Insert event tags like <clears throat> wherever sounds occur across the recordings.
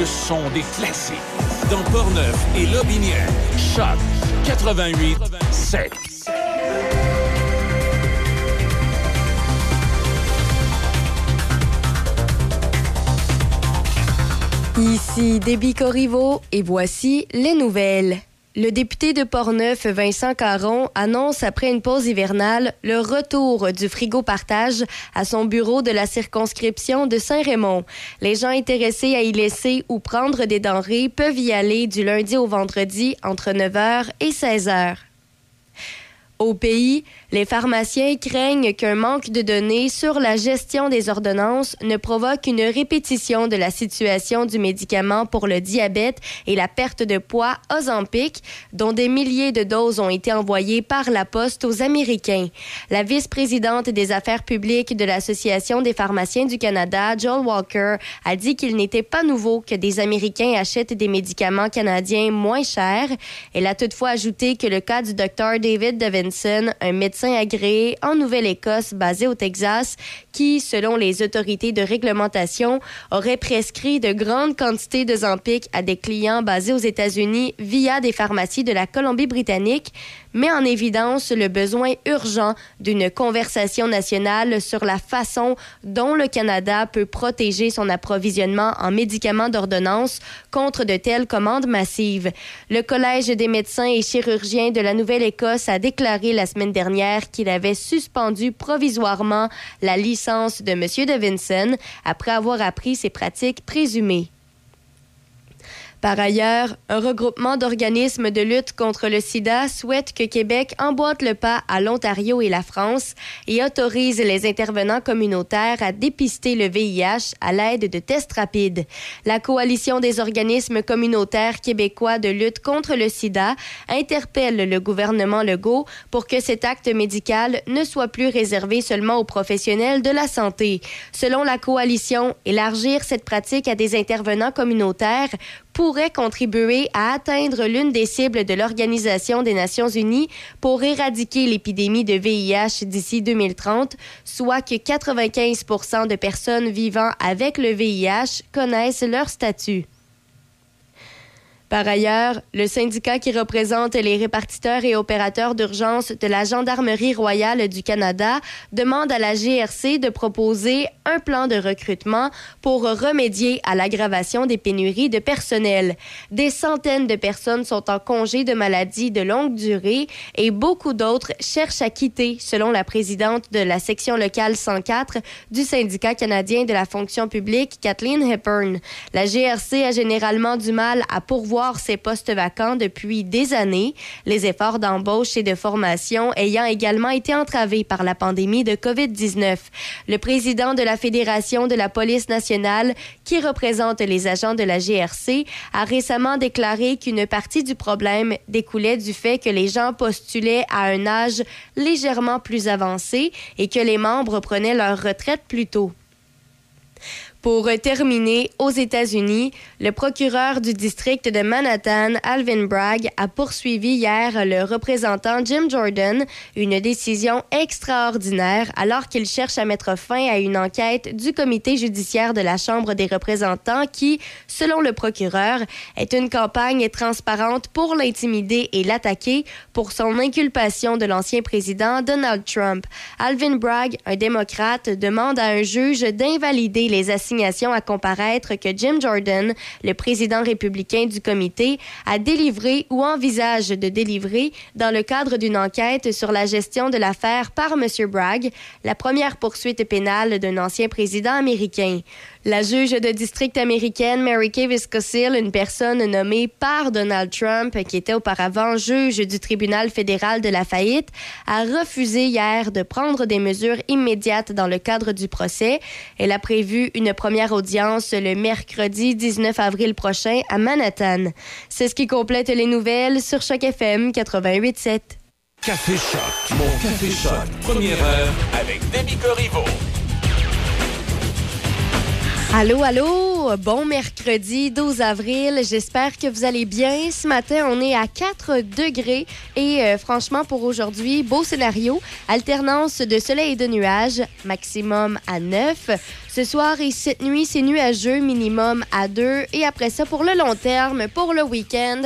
Le son des classiques. Dans Portneuf et Lobinière. Choc 88 7. Ici Déby Corriveau et voici les nouvelles. Le député de Portneuf, Vincent Caron, annonce après une pause hivernale le retour du frigo partage à son bureau de la circonscription de Saint-Raymond. Les gens intéressés à y laisser ou prendre des denrées peuvent y aller du lundi au vendredi entre 9h et 16h. Au pays, les pharmaciens craignent qu'un manque de données sur la gestion des ordonnances ne provoque une répétition de la situation du médicament pour le diabète et la perte de poids Ozempic, dont des milliers de doses ont été envoyées par la poste aux Américains. La vice-présidente des affaires publiques de l'Association des pharmaciens du Canada, Joel Walker, a dit qu'il n'était pas nouveau que des Américains achètent des médicaments canadiens moins chers. Elle a toutefois ajouté que le cas du docteur David Devin un médecin agréé en Nouvelle-Écosse basé au Texas, qui, selon les autorités de réglementation, aurait prescrit de grandes quantités de Zampic à des clients basés aux États-Unis via des pharmacies de la Colombie-Britannique, met en évidence le besoin urgent d'une conversation nationale sur la façon dont le Canada peut protéger son approvisionnement en médicaments d'ordonnance contre de telles commandes massives. Le Collège des médecins et chirurgiens de la Nouvelle-Écosse a déclaré la semaine dernière qu'il avait suspendu provisoirement la licence de M. Devinson après avoir appris ses pratiques présumées. Par ailleurs, un regroupement d'organismes de lutte contre le sida souhaite que Québec emboîte le pas à l'Ontario et la France et autorise les intervenants communautaires à dépister le VIH à l'aide de tests rapides. La coalition des organismes communautaires québécois de lutte contre le sida interpelle le gouvernement Legault pour que cet acte médical ne soit plus réservé seulement aux professionnels de la santé. Selon la coalition, élargir cette pratique à des intervenants communautaires pourrait contribuer à atteindre l'une des cibles de l'Organisation des Nations Unies pour éradiquer l'épidémie de VIH d'ici 2030, soit que 95 de personnes vivant avec le VIH connaissent leur statut. Par ailleurs, le syndicat qui représente les répartiteurs et opérateurs d'urgence de la Gendarmerie royale du Canada demande à la GRC de proposer un plan de recrutement pour remédier à l'aggravation des pénuries de personnel. Des centaines de personnes sont en congé de maladie de longue durée et beaucoup d'autres cherchent à quitter, selon la présidente de la section locale 104 du syndicat canadien de la fonction publique, Kathleen Hepburn. La GRC a généralement du mal à pourvoir ces postes vacants depuis des années, les efforts d'embauche et de formation ayant également été entravés par la pandémie de COVID-19. Le président de la Fédération de la police nationale, qui représente les agents de la GRC, a récemment déclaré qu'une partie du problème découlait du fait que les gens postulaient à un âge légèrement plus avancé et que les membres prenaient leur retraite plus tôt. Pour terminer, aux États-Unis, le procureur du district de Manhattan, Alvin Bragg, a poursuivi hier le représentant Jim Jordan, une décision extraordinaire alors qu'il cherche à mettre fin à une enquête du comité judiciaire de la Chambre des représentants qui, selon le procureur, est une campagne transparente pour l'intimider et l'attaquer pour son inculpation de l'ancien président Donald Trump. Alvin Bragg, un démocrate, demande à un juge d'invalider les à comparaître que Jim Jordan, le président républicain du comité, a délivré ou envisage de délivrer dans le cadre d'une enquête sur la gestion de l'affaire par M. Bragg, la première poursuite pénale d'un ancien président américain. La juge de district américaine Mary Kay Viscosil, une personne nommée par Donald Trump, qui était auparavant juge du tribunal fédéral de la faillite, a refusé hier de prendre des mesures immédiates dans le cadre du procès. Elle a prévu une première audience le mercredi 19 avril prochain à Manhattan. C'est ce qui complète les nouvelles sur Choc FM 88.7. Café Choc, mon Café Choc, première heure avec Demi Corriveau. Allô, allô, bon mercredi 12 avril. J'espère que vous allez bien. Ce matin, on est à 4 degrés et euh, franchement, pour aujourd'hui, beau scénario. Alternance de soleil et de nuages, maximum à 9. Ce soir et cette nuit, c'est nuageux, minimum à 2. Et après ça, pour le long terme, pour le week-end,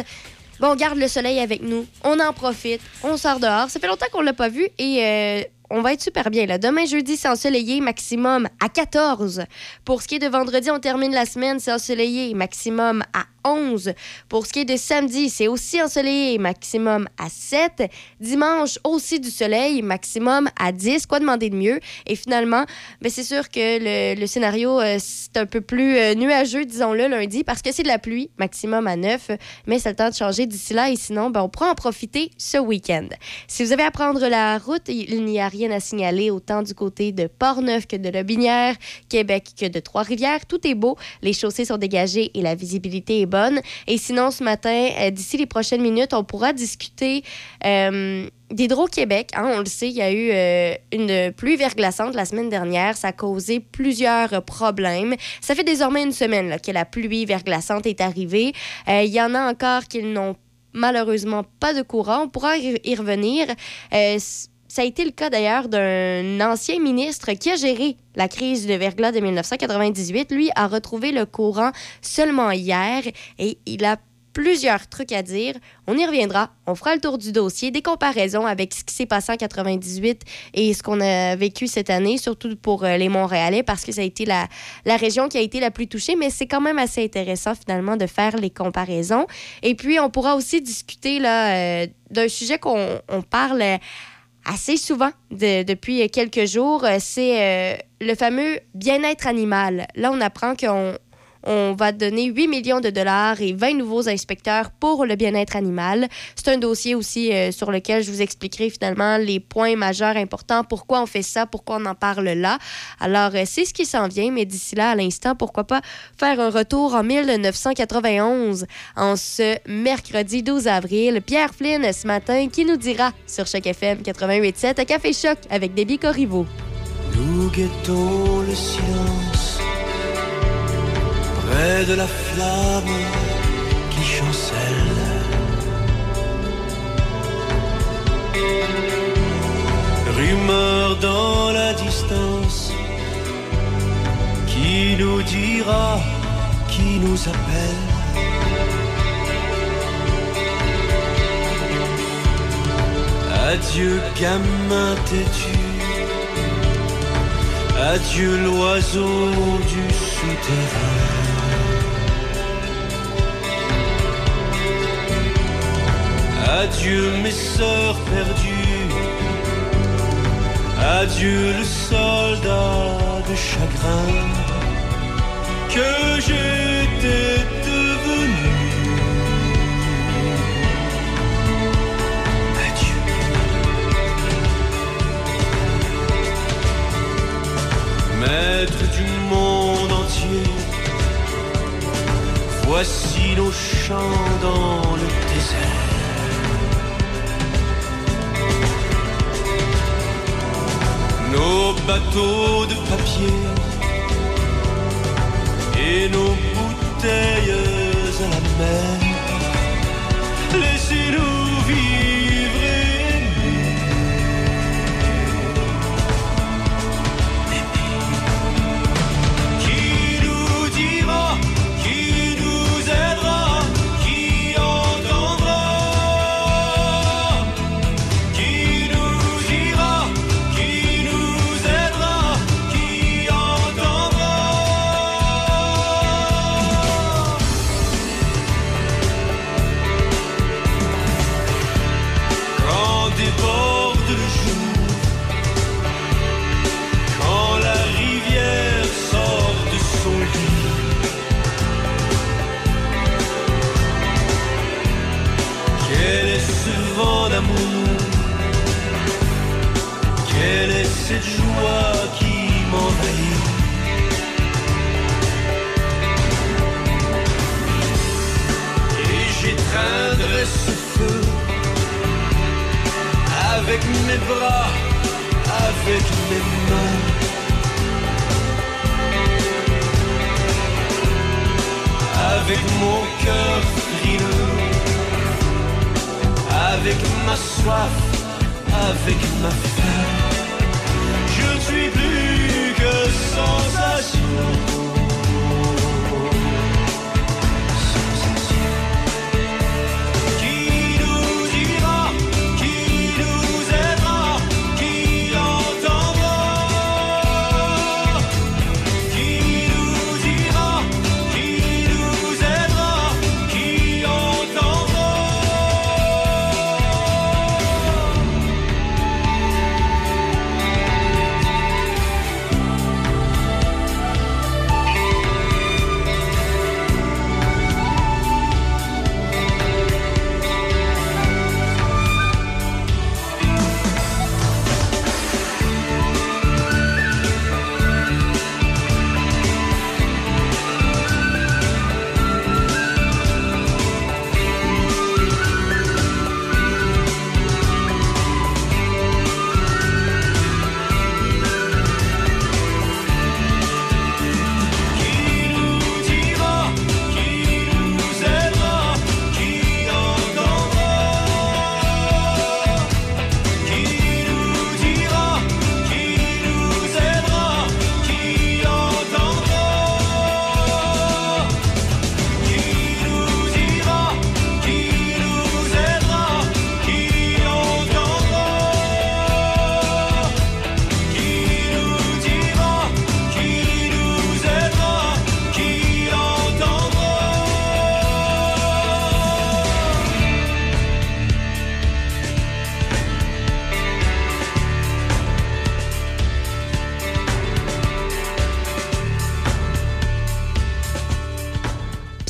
bon, on garde le soleil avec nous. On en profite. On sort dehors. Ça fait longtemps qu'on l'a pas vu et euh, on va être super bien. Là. Demain, jeudi, c'est ensoleillé, maximum à 14. Pour ce qui est de vendredi, on termine la semaine, c'est ensoleillé, maximum à 11. Pour ce qui est de samedi, c'est aussi ensoleillé, maximum à 7. Dimanche, aussi du soleil, maximum à 10. Quoi demander de mieux? Et finalement, ben, c'est sûr que le, scénario, euh, c'est un peu plus euh, nuageux, disons-le, lundi, parce que c'est de la pluie, maximum à 9. Mais c'est le temps de changer d'ici là. Et sinon, ben, on pourra en profiter ce week-end. Si vous avez à prendre la route, il n'y a rien à signaler autant du côté de Portneuf que de Lobinière, Québec que de Trois-Rivières. Tout est beau, les chaussées sont dégagées et la visibilité est bonne. Et sinon, ce matin, euh, d'ici les prochaines minutes, on pourra discuter euh, d'Hydro-Québec. Hein, on le sait, il y a eu euh, une pluie verglaçante la semaine dernière. Ça a causé plusieurs problèmes. Ça fait désormais une semaine que la pluie verglaçante est arrivée. Il y en a encore qui n'ont malheureusement pas de courant. On pourra y revenir. Ça a été le cas d'ailleurs d'un ancien ministre qui a géré la crise de verglas de 1998. Lui a retrouvé le courant seulement hier et il a plusieurs trucs à dire. On y reviendra. On fera le tour du dossier, des comparaisons avec ce qui s'est passé en 98 et ce qu'on a vécu cette année, surtout pour euh, les Montréalais, parce que ça a été la, région qui a été la plus touchée, mais c'est quand même assez intéressant finalement de faire les comparaisons. Et puis, on pourra aussi discuter euh, d'un sujet qu'on parle assez souvent depuis quelques jours, euh, c'est euh, le fameux bien-être animal. Là, on apprend qu'on on va donner 8 millions de dollars et 20 nouveaux inspecteurs pour le bien-être animal. C'est un dossier aussi euh, sur lequel je vous expliquerai finalement les points majeurs importants, pourquoi on fait ça, pourquoi on en parle là? Alors, euh, c'est ce qui s'en vient, mais d'ici là, à l'instant, pourquoi pas faire un retour en 1991, en ce mercredi 12 avril. Pierre Flynn, ce matin, qui nous dira sur Choc FM 88.7 à Café Choc avec Debbie Corriveau. Nous guettons le silence près de la flamme qui chancelle. Rumeur dans la distance qui nous dira qui nous appelle. Adieu gamin têtu, adieu l'oiseau du souterrain. Adieu mes sœurs perdues, adieu le soldat de chagrin que j'étais devenu. Adieu. Maître du monde entier, voici nos chants dans le désert. Nos bateaux de papier et nos bouteilles à la mer. Avec mes mains. avec mon cœur frileux, avec ma soif, avec ma faim. Je suis plus que sensation.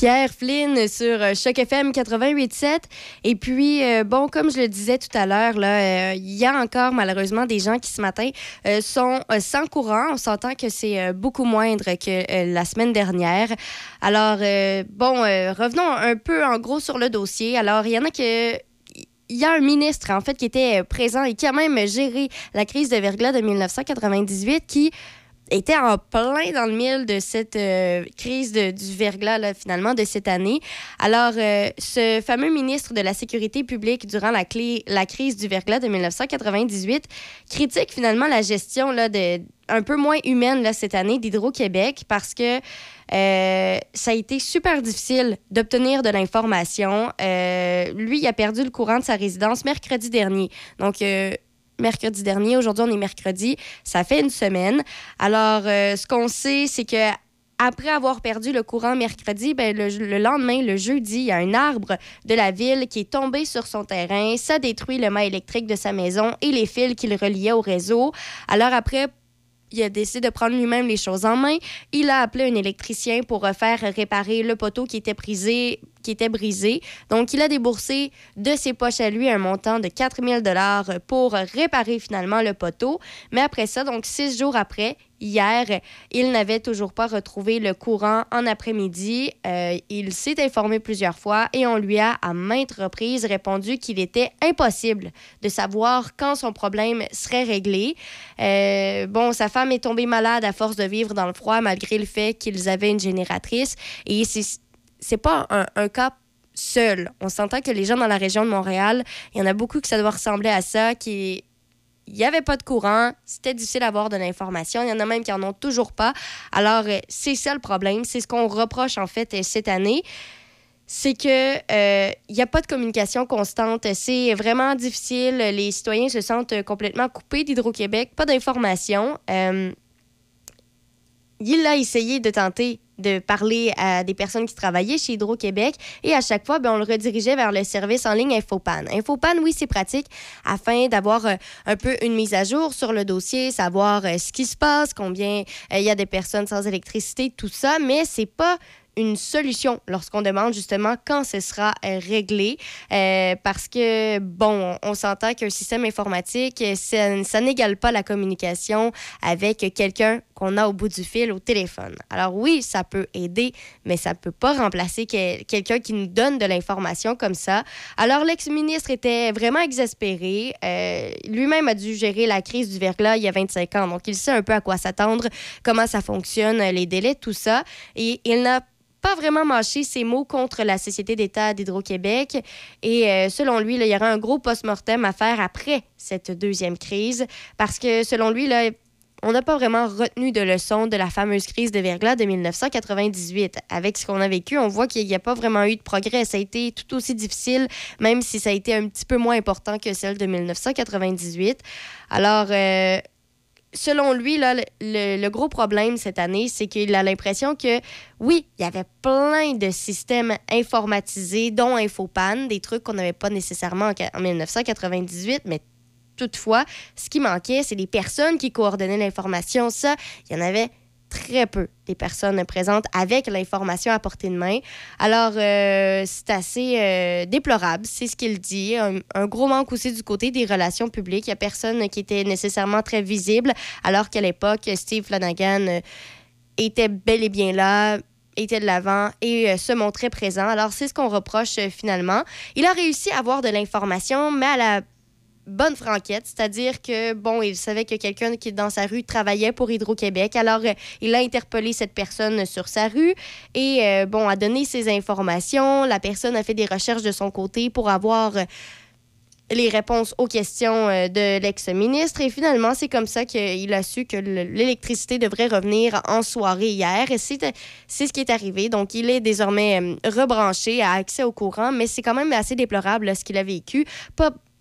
Pierre Flynn sur euh, Choc FM 88.7. Et puis, euh, bon, comme je le disais tout à l'heure, là, euh, il y a encore malheureusement des gens qui ce matin sont sans courant. On s'entend que c'est beaucoup moindre que la semaine dernière. Alors, bon, revenons un peu en gros sur le dossier. Alors, il y en a que il y a un ministre, en fait, qui était présent et qui a même géré la crise de verglas de 1998 qui était en plein dans le mille de cette euh, crise de- du verglas, là, finalement, de cette année. Alors, euh, ce fameux ministre de la Sécurité publique durant la, crise du verglas de 1998 critique finalement la gestion là, de, un peu moins humaine là, cette année d'Hydro-Québec parce que euh, ça a été super difficile d'obtenir de l'information. Lui, il a perdu le courant de sa résidence mercredi dernier. Donc, mercredi dernier, aujourd'hui, on est mercredi. Ça fait une semaine. Alors, euh, ce qu'on sait, c'est que après avoir perdu le courant mercredi, ben, le, le lendemain, le jeudi, il y a un arbre de la ville qui est tombé sur son terrain. Ça détruit le mât électrique de sa maison et les fils qui le au réseau. Alors après, il a décidé de prendre lui-même les choses en main. Il a appelé un électricien pour faire réparer le poteau qui était brisé. Qui était brisé. Donc, il a déboursé de ses poches à lui un montant de 4000 dollars pour réparer finalement le poteau. Mais après ça, donc six jours après, hier, il n'avait toujours pas retrouvé le courant en après-midi. Euh, il s'est informé plusieurs fois et on lui a à maintes reprises répondu qu'il était impossible de savoir quand son problème serait réglé. Euh, bon, sa femme est tombée malade à force de vivre dans le froid malgré le fait qu'ils avaient une génératrice. Et c'est pas un, cas seul. On s'entend que les gens dans la région de Montréal, il y en a beaucoup que ça doit ressembler à ça, qui il n'y avait pas de courant, c'était difficile d'avoir de l'information. Il y en a même qui en ont toujours pas. Alors, euh, c'est ça le problème. C'est ce qu'on reproche, en fait, euh, cette année. C'est que euh, il n'y a pas de communication constante. C'est vraiment difficile. Les citoyens se sentent euh, complètement coupés d'Hydro-Québec. Pas d'information. Euh, il a essayé de tenter de parler à des personnes qui travaillaient chez Hydro-Québec et à chaque fois, ben, on le redirigeait vers le service en ligne Infopan. Infopan, oui, c'est pratique afin d'avoir euh, un peu une mise à jour sur le dossier, savoir euh, ce qui se passe, combien euh, il y a des personnes sans électricité, tout ça, mais c'est pas une solution lorsqu'on demande justement quand ce sera euh, réglé. Euh, parce que, bon, on, s'entend qu'un système informatique, euh, ça, ça n'égale pas la communication avec quelqu'un qu'on a au bout du fil au téléphone. Alors oui, ça peut aider, mais ça ne peut pas remplacer que- quelqu'un qui nous donne de l'information comme ça. Alors l'ex-ministre était vraiment exaspéré. Lui-même a dû gérer la crise du verglas il y a 25 ans, donc il sait un peu à quoi s'attendre, comment ça fonctionne, les délais, tout ça. Et il n'a pas vraiment mâché ses mots contre la Société d'État d'Hydro-Québec. Et euh, selon lui, il y aura un gros post-mortem à faire après cette deuxième crise parce que selon lui, là, on n'a pas vraiment retenu de leçon de la fameuse crise de verglas de 1998. Avec ce qu'on a vécu, on voit qu'il n'y a pas vraiment eu de progrès. Ça a été tout aussi difficile, même si ça a été un petit peu moins important que celle de 1998. Alors, euh, selon lui, le, gros problème cette année, c'est qu'il a l'impression que, oui, il y avait plein de systèmes informatisés, dont Infopan, des trucs qu'on n'avait pas nécessairement en, 1998, mais toutefois, ce qui manquait, c'est les personnes qui coordonnaient l'information. Ça, il y en avait très peu des personnes présentes avec l'information à portée de main. Alors, euh, c'est assez euh, déplorable, c'est ce qu'il dit. Un, gros manque aussi du côté des relations publiques. Il n'y a personne qui était nécessairement très visible, alors qu'à l'époque, Steve Flanagan euh, était bel et bien là, était de l'avant et se montrait présent. Alors, c'est ce qu'on reproche finalement. Il a réussi à avoir de l'information, mais à la bonne franquette, c'est-à-dire que, bon, il savait que quelqu'un qui dans sa rue travaillait pour Hydro-Québec, alors euh, il a interpellé cette personne sur sa rue et, euh, bon, a donné ses informations. La personne a fait des recherches de son côté pour avoir euh, les réponses aux questions de l'ex-ministre et finalement, c'est comme ça qu'il a su que l'électricité devrait revenir en soirée hier et c'est ce qui est arrivé. Donc, il est désormais rebranché, à accès au courant, mais c'est quand même assez déplorable ce qu'il a vécu.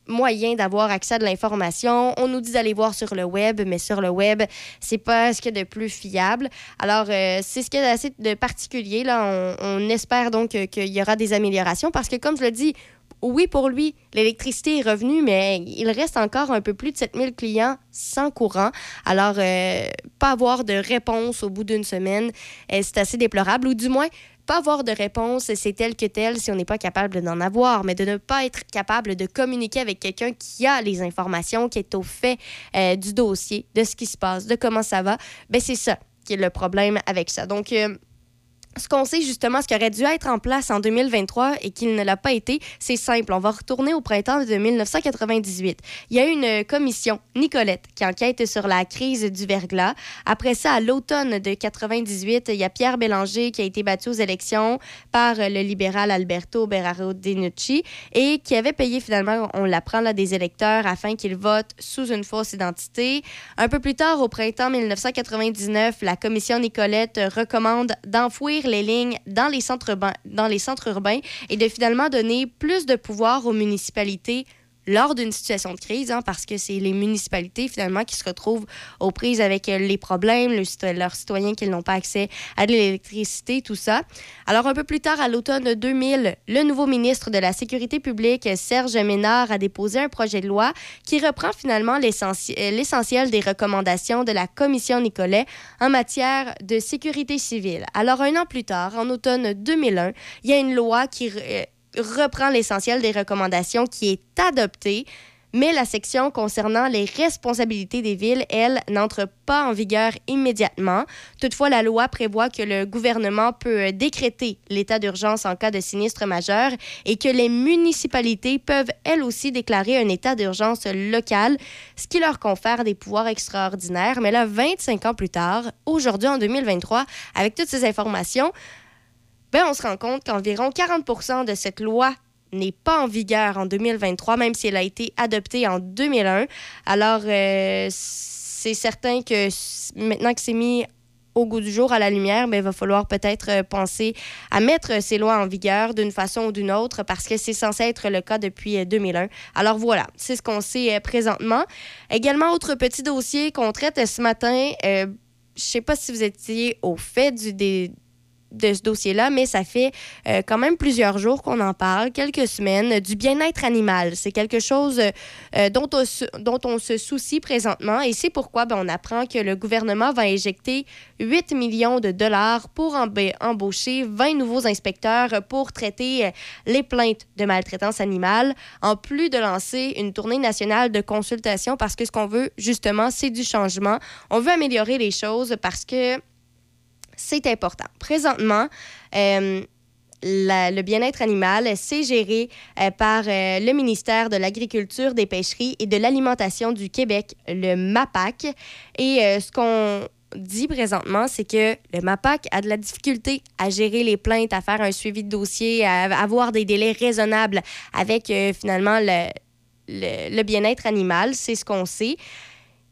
Moyen d'avoir accès à de l'information. On nous dit d'aller voir sur le web, mais sur le web, c'est pas ce qu'il y a de plus fiable. Alors, euh, c'est ce qu'il y a d'assez de particulier. Là. On, espère donc qu'il y aura des améliorations parce que, comme je le dis, oui, pour lui, l'électricité est revenue, mais il reste encore un peu plus de 7000 clients sans courant. Alors, euh, pas avoir de réponse au bout d'une semaine, euh, c'est assez déplorable, ou du moins, pas avoir de réponse, c'est tel que tel si on n'est pas capable d'en avoir, mais de ne pas être capable de communiquer avec quelqu'un qui a les informations, qui est au fait euh, du dossier, de ce qui se passe, de comment ça va, ben c'est ça qui est le problème avec ça. Donc, euh, ce qu'on sait justement, ce qui aurait dû être en place en 2023 et qu'il ne l'a pas été, c'est simple. On va retourner au printemps de 1998. Il y a une commission, Nicolette, qui enquête sur la crise du verglas. Après ça, à l'automne de 98, il y a Pierre Bélanger qui a été battu aux élections par le libéral Alberto Berraro Denucci et qui avait payé finalement, on l'apprend là, des électeurs afin qu'ils votent sous une fausse identité. Un peu plus tard, au printemps 1999, la commission Nicolette recommande d'enfouir les lignes dans les centres urbains, dans les centres urbains et de finalement donner plus de pouvoir aux municipalités lors d'une situation de crise, hein, parce que c'est les municipalités finalement qui se retrouvent aux prises avec euh, les problèmes, leurs citoyens qui n'ont pas accès à l'électricité, tout ça. Alors un peu plus tard, à l'automne 2000, le nouveau ministre de la Sécurité publique, Serge Ménard, a déposé un projet de loi qui reprend finalement euh, l'essentiel des recommandations de la Commission Nicolet en matière de sécurité civile. Alors un an plus tard, en automne 2001, il y a une loi qui euh, reprend l'essentiel des recommandations qui est adoptée, mais la section concernant les responsabilités des villes, elle, n'entre pas en vigueur immédiatement. Toutefois, la loi prévoit que le gouvernement peut décréter l'état d'urgence en cas de sinistre majeur et que les municipalités peuvent, elles aussi, déclarer un état d'urgence local, ce qui leur confère des pouvoirs extraordinaires. Mais là, 25 ans plus tard, aujourd'hui en 2023, avec toutes ces informations, ben, on se rend compte qu'environ 40% de cette loi n'est pas en vigueur en 2023, même si elle a été adoptée en 2001. Alors, euh, c'est certain que maintenant que c'est mis au goût du jour, à la lumière, ben, il va falloir peut-être euh, penser à mettre ces lois en vigueur d'une façon ou d'une autre parce que c'est censé être le cas depuis 2001. Euh, Alors voilà, c'est ce qu'on sait présentement. Également, autre petit dossier qu'on traite ce matin. je ne sais pas si vous étiez au fait du, de ce dossier-là, mais ça fait euh, quand même plusieurs jours qu'on en parle, quelques semaines, du bien-être animal. C'est quelque chose euh, dont, on, se soucie présentement et c'est pourquoi ben, on apprend que le gouvernement va injecter 8 millions de dollars pour embaucher 20 nouveaux inspecteurs pour traiter euh, les plaintes de maltraitance animale, en plus de lancer une tournée nationale de consultation parce que ce qu'on veut, justement, c'est du changement. On veut améliorer les choses parce que c'est important. Présentement, euh, le bien-être animal, c'est géré euh, par euh, le ministère de l'Agriculture, des Pêcheries et de l'Alimentation du Québec, le MAPAC. Et ce qu'on dit présentement, c'est que le MAPAC a de la difficulté à gérer les plaintes, à faire un suivi de dossier, à avoir des délais raisonnables avec finalement le, le, le bien-être animal. C'est ce qu'on sait.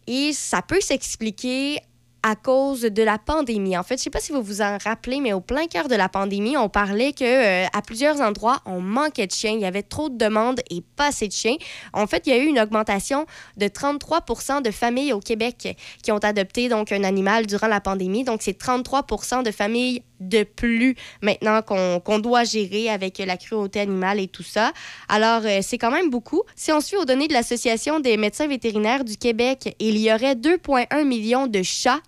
Et ça peut s'expliquer à cause de la pandémie. En fait, je sais pas si vous vous en rappelez, mais au plein cœur de la pandémie, on parlait que euh, à plusieurs endroits, on manquait de chiens. Il y avait trop de demandes et pas assez de chiens. En fait, il y a eu une augmentation de 33 de familles au Québec qui ont adopté donc un animal durant la pandémie. Donc, c'est 33 de familles de plus maintenant qu'on doit gérer avec la cruauté animale et tout ça. Alors, euh, c'est quand même beaucoup. Si on suit aux données de l'Association des médecins vétérinaires du Québec, il y aurait 2,1 millions de chats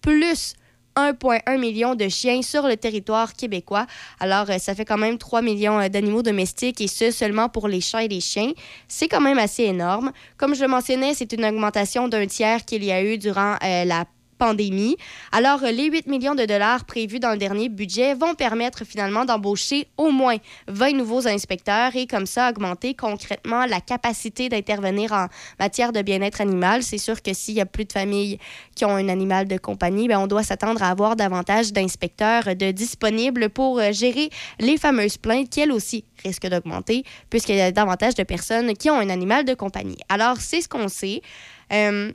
plus 1,1 million de chiens sur le territoire québécois. Alors, euh, ça fait quand même 3 millions euh, d'animaux domestiques et ce seulement pour les chats et les chiens. C'est quand même assez énorme. Comme je le mentionnais, c'est une augmentation d'un tiers qu'il y a eu durant euh, la pandémie. Alors, les 8 millions de dollars prévus dans le dernier budget vont permettre finalement d'embaucher au moins 20 nouveaux inspecteurs et comme ça augmenter concrètement la capacité d'intervenir en matière de bien-être animal. C'est sûr que s'il y a plus de familles qui ont un animal de compagnie, bien, on doit s'attendre à avoir davantage d'inspecteurs de disponibles pour euh, gérer les fameuses plaintes qui, elles aussi, risquent d'augmenter puisqu'il y a davantage de personnes qui ont un animal de compagnie. Alors, c'est ce qu'on sait. Euh,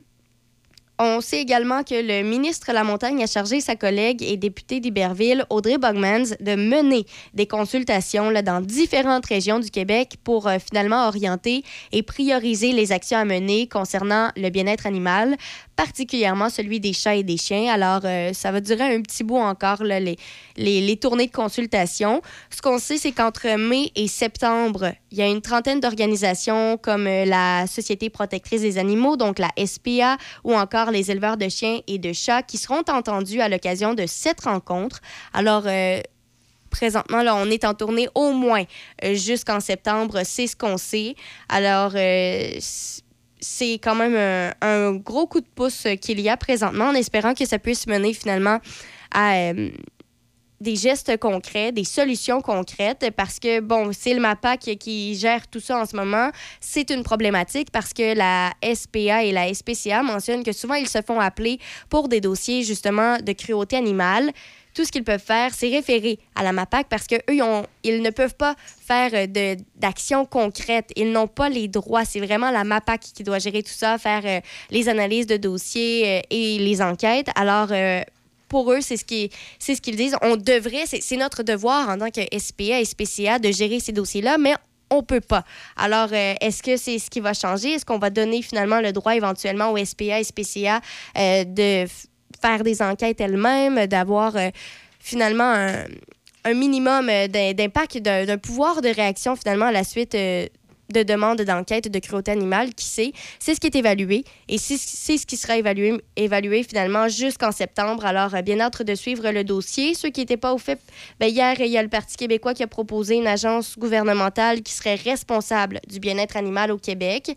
on sait également que le ministre La Montagne a chargé sa collègue et députée d'Iberville, Audrey Bogmans, de mener des consultations dans différentes régions du Québec pour euh, finalement orienter et prioriser les actions à mener concernant le bien-être animal particulièrement celui des chats et des chiens. Alors, euh, ça va durer un petit bout encore, les, les, tournées de consultation. Ce qu'on sait, c'est qu'entre mai et septembre, il y a une trentaine d'organisations comme euh, la Société protectrice des animaux, donc la SPA, ou encore les éleveurs de chiens et de chats qui seront entendus à l'occasion de cette rencontre. Alors, euh, présentement, là, on est en tournée au moins jusqu'en septembre, c'est ce qu'on sait. Alors, c'est quand même un, gros coup de pouce qu'il y a présentement en espérant que ça puisse mener finalement à euh, des gestes concrets, des solutions concrètes, parce que, bon, c'est le MAPAC qui gère tout ça en ce moment. C'est une problématique parce que la SPA et la SPCA mentionnent que souvent, ils se font appeler pour des dossiers, justement, de cruauté animale tout ce qu'ils peuvent faire, c'est référer à la MAPAC parce qu'eux, ils, ils ne peuvent pas faire euh, d'actions concrètes. Ils n'ont pas les droits. C'est vraiment la MAPAC qui doit gérer tout ça, faire euh, les analyses de dossiers euh, et les enquêtes. Alors, pour eux, c'est ce qu'ils ce qu'ils disent. On devrait, c'est notre devoir en tant que SPA et SPCA de gérer ces dossiers-là, mais on peut pas. Alors, est-ce que c'est ce qui va changer? Est-ce qu'on va donner finalement le droit éventuellement au SPA et SPCA de faire des enquêtes elles-mêmes, d'avoir euh, finalement un, minimum euh, d'impact, d'un pouvoir de réaction finalement à la suite euh, de demandes d'enquête de cruauté animale, qui sait? C'est ce qui est évalué et c'est ce qui sera évalué, finalement jusqu'en septembre. Alors, bien hâte de suivre le dossier. Ceux qui n'étaient pas au fait, bien, hier, il y a le Parti québécois qui a proposé une agence gouvernementale qui serait responsable du bien-être animal au Québec.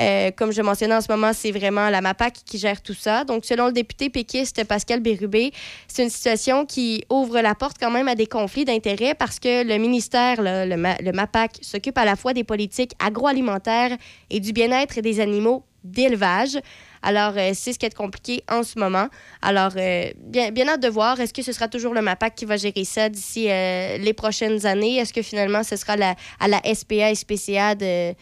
Euh, comme je mentionnais en ce moment, c'est vraiment la MAPAC qui gère tout ça. Donc, selon le député péquiste Pascal Bérubé, c'est une situation qui ouvre la porte quand même à des conflits d'intérêts parce que le ministère, le, MAPAC, s'occupe à la fois des politiques agroalimentaires et du bien-être des animaux d'élevage. Alors, euh, c'est ce qui est compliqué en ce moment. Alors, euh, bien, bien hâte de voir. Est-ce que ce sera toujours le MAPAC qui va gérer ça d'ici les prochaines années? Est-ce que finalement, ce sera à la SPA et SPCA de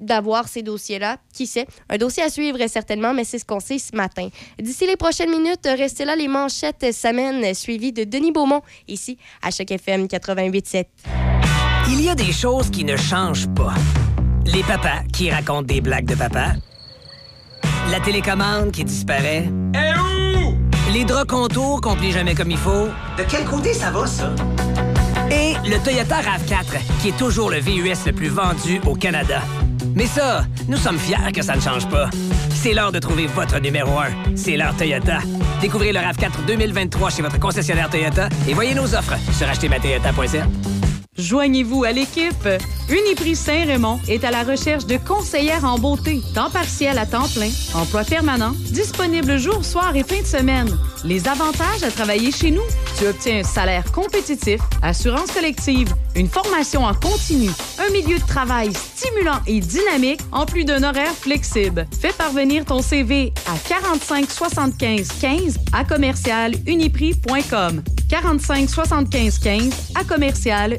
d'avoir ces dossiers-là. Qui sait? Un dossier à suivre certainement, mais c'est ce qu'on sait ce matin. D'ici les prochaines minutes, restez là, les manchettes s'amènent, suivies de Denis Beaumont, ici, à chaque FM 88.7. Il y a des choses qui ne changent pas. Les papas qui racontent des blagues de papa. La télécommande qui disparaît. Eh où? Les draps contours qu'on plie jamais comme il faut. De quel côté ça va, ça? Et le Toyota RAV4, qui est toujours le VUS le plus vendu au Canada. Mais ça, nous sommes fiers que ça ne change pas. C'est l'heure de trouver votre numéro 1. C'est l'heure Toyota. Découvrez le RAV4 2023 chez votre concessionnaire Toyota et voyez nos offres sur achetermatoyota.ca. Joignez-vous à l'équipe. Uniprix Saint-Raymond est à la recherche de conseillères en beauté, temps partiel à temps plein, emploi permanent, disponible jour, soir et fin de semaine. Les avantages à travailler chez nous? Tu obtiens un salaire compétitif, assurance collective, une formation en continu, un milieu de travail stimulant et dynamique, en plus d'un horaire flexible. Fais parvenir ton CV à 45 75 15 à commercial uniprix.com. 45 75 15 à commercial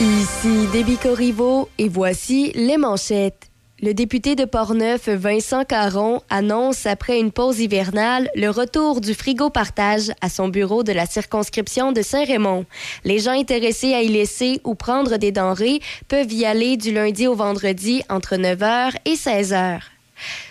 Ici Déby Corriveau et voici les manchettes. Le député de Portneuf, Vincent Caron, annonce après une pause hivernale le retour du frigo partage à son bureau de la circonscription de Saint-Raymond. Les gens intéressés à y laisser ou prendre des denrées peuvent y aller du lundi au vendredi entre 9h et 16h.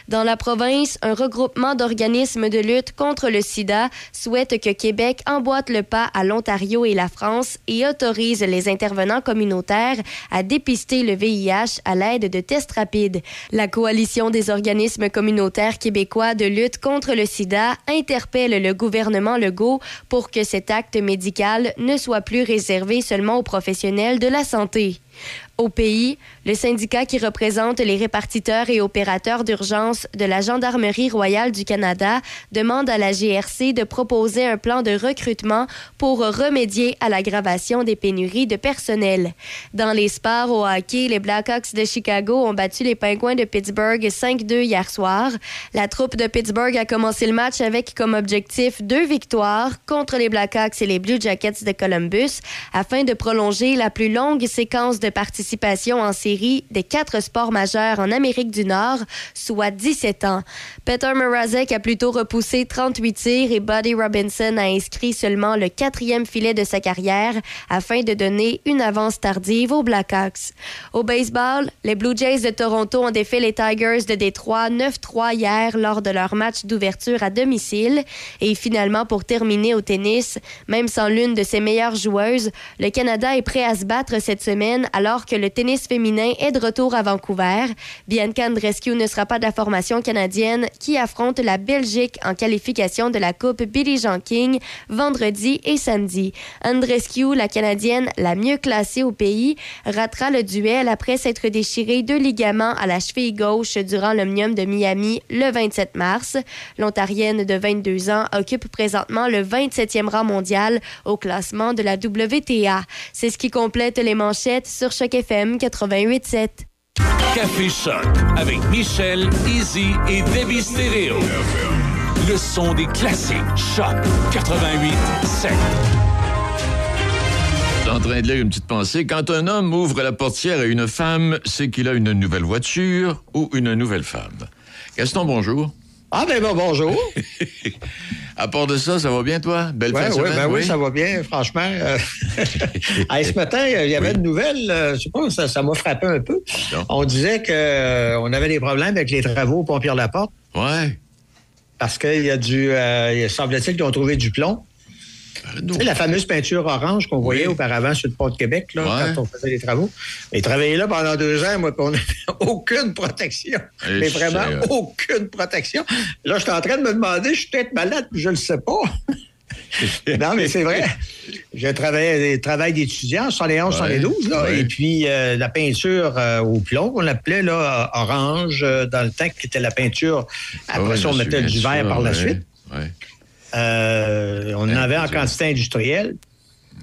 Dans la province, un regroupement d'organismes de lutte contre le sida souhaite que Québec emboîte le pas à l'Ontario et la France et autorise les intervenants communautaires à dépister le VIH à l'aide de tests rapides. La coalition des organismes communautaires québécois de lutte contre le sida interpelle le gouvernement Legault pour que cet acte médical ne soit plus réservé seulement aux professionnels de la santé. Au pays, le syndicat qui représente les répartiteurs et opérateurs d'urgence de la Gendarmerie royale du Canada demande à la GRC de proposer un plan de recrutement pour remédier à l'aggravation des pénuries de personnel. Dans les sports au hockey, les Blackhawks de Chicago ont battu les Pingouins de Pittsburgh 5-2 hier soir. La troupe de Pittsburgh a commencé le match avec comme objectif deux victoires contre les Blackhawks et les Blue Jackets de Columbus afin de prolonger la plus longue séquence de participation en série des quatre sports majeurs en Amérique du Nord, soit 17 ans. Peter Mrazek a plutôt repoussé 38 tirs et Buddy Robinson a inscrit seulement le quatrième filet de sa carrière afin de donner une avance tardive aux Blackhawks. Au baseball, les Blue Jays de Toronto ont défait les Tigers de Détroit 9-3 hier lors de leur match d'ouverture à domicile. Et finalement, pour terminer au tennis, même sans l'une de ses meilleures joueuses, le Canada est prêt à se battre cette semaine alors que le tennis féminin est de retour à Vancouver. Bianca Andreescu ne sera pas de la formation canadienne qui affronte la Belgique en qualification de la Coupe Billie Jean King vendredi et samedi. Andreescu, la Canadienne la mieux classée au pays, ratera le duel après s'être déchiré deux ligaments à la cheville gauche durant l'Omnium de Miami le 27 mars. L'Ontarienne de 22 ans occupe présentement le 27e rang mondial au classement de la WTA. C'est ce qui complète les manchettes sur Choc FM 88.7. Café Choc avec Michel, Easy et Debbie Stereo. Le son des classiques. Choc 88.7. Je suis en train de lire une petite pensée. Quand un homme ouvre la portière à une femme, c'est qu'il a une nouvelle voiture ou une nouvelle femme. Gaston, bonjour. Ah, ben, bon, bonjour. <laughs> à part de ça, ça va bien, toi? Belle ouais, fin de ouais, semaine? ben oui, ça va bien, franchement. Euh, <laughs> hey, ce matin, il y avait une nouvelle, euh, je sais pas, ça, ça m'a frappé un peu. On disait qu'on avait des problèmes avec les travaux au Pont-Pierre-Laporte. Ouais. Parce qu'il y a du. euh, il semble-t-il qu'ils ont trouvé du plomb. Tu sais, la fameuse peinture orange qu'on voyait auparavant sur le pont de Québec, là, Ouais. quand on faisait les travaux. Ils travaillaient là pendant deux ans, moi, puis on <laughs> n'avait aucune protection. Et Mais vraiment, aucune protection. Là, je suis en train de me demander, je suis peut-être malade, puis je le sais pas. <laughs> non, mais c'est vrai. J'ai travaillé travail d'étudiant, 71, Ouais, 72, là. ouais. Et puis, euh, la peinture euh, au plomb, on l'appelait, là, orange, euh, dans le temps, qui était la peinture. Après ça, je on me mettait du ça, par la suite. Euh, on en avait en quantité industrielle.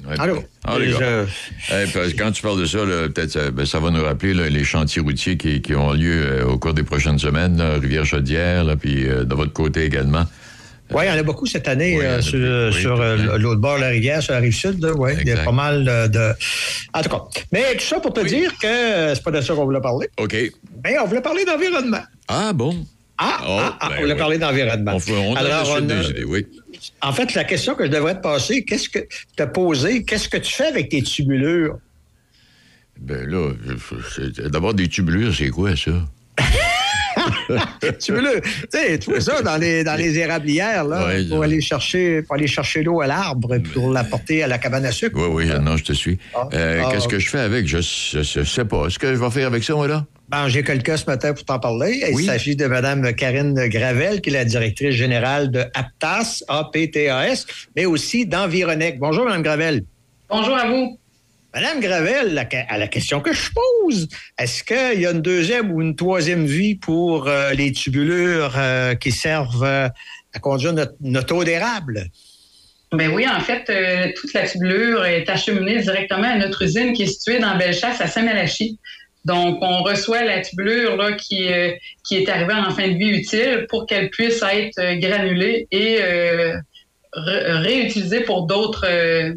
Ouais, Allô? Ah, les gars. Je- parce que quand tu parles de ça, peut-être ça, ben, ça va nous rappeler là, les chantiers routiers qui, qui ont lieu euh, au cours des prochaines semaines, là, Rivière-Chaudière, là, puis euh, de votre côté également. Oui, il y en a beaucoup cette année euh, sur, oui, sur, l'autre bord de la rivière, sur la rive sud. ouais, il y a pas mal de, de- En tout cas. Mais tout ça pour te dire que c'est pas de ça qu'on voulait parler. OK. Mais on voulait parler d'environnement. Ah, bon? Ah, Oh, ah, ah, ben on voulait oui. parler d'environnement. On, fait- on a Alors, on a- des idées, oui. En fait, la question que je devrais te passer, qu'est-ce que te poser, qu'est-ce que tu fais avec tes tubulures? Ben là, c'est- d'abord des tubulures, c'est quoi ça? <laughs> Tu sais, tu fais ça dans les, dans les érablières, là, Ouais, pour, aller chercher, pour aller chercher l'eau à l'arbre, pour l'apporter à la cabane à sucre. Oui, oui, non, je te suis. Euh, Ah, Qu'est-ce que je fais avec? Je ne sais pas. Est-ce que je vais faire avec ça, moi, là? Ben, j'ai quelqu'un ce matin pour t'en parler. Il Oui. s'agit de Mme Karine Gravel, qui est la directrice générale de APTAS, A-P-T-A-S, mais aussi d'Environec. Bonjour, Mme Gravel. Bonjour à vous. Madame Gravel, la, à la question que je pose, est-ce qu'il y a une deuxième ou une troisième vie pour euh, les tubulures euh, qui servent euh, à conduire notre, notre eau d'érable? Ben oui, en fait, euh, toute la tubulure est acheminée directement à notre usine qui est située dans Bellechasse à Saint-Malachie. Donc, on reçoit la tubulure là, qui, euh, qui est arrivée en fin de vie utile pour qu'elle puisse être euh, granulée et euh, ré- réutilisée pour d'autres euh,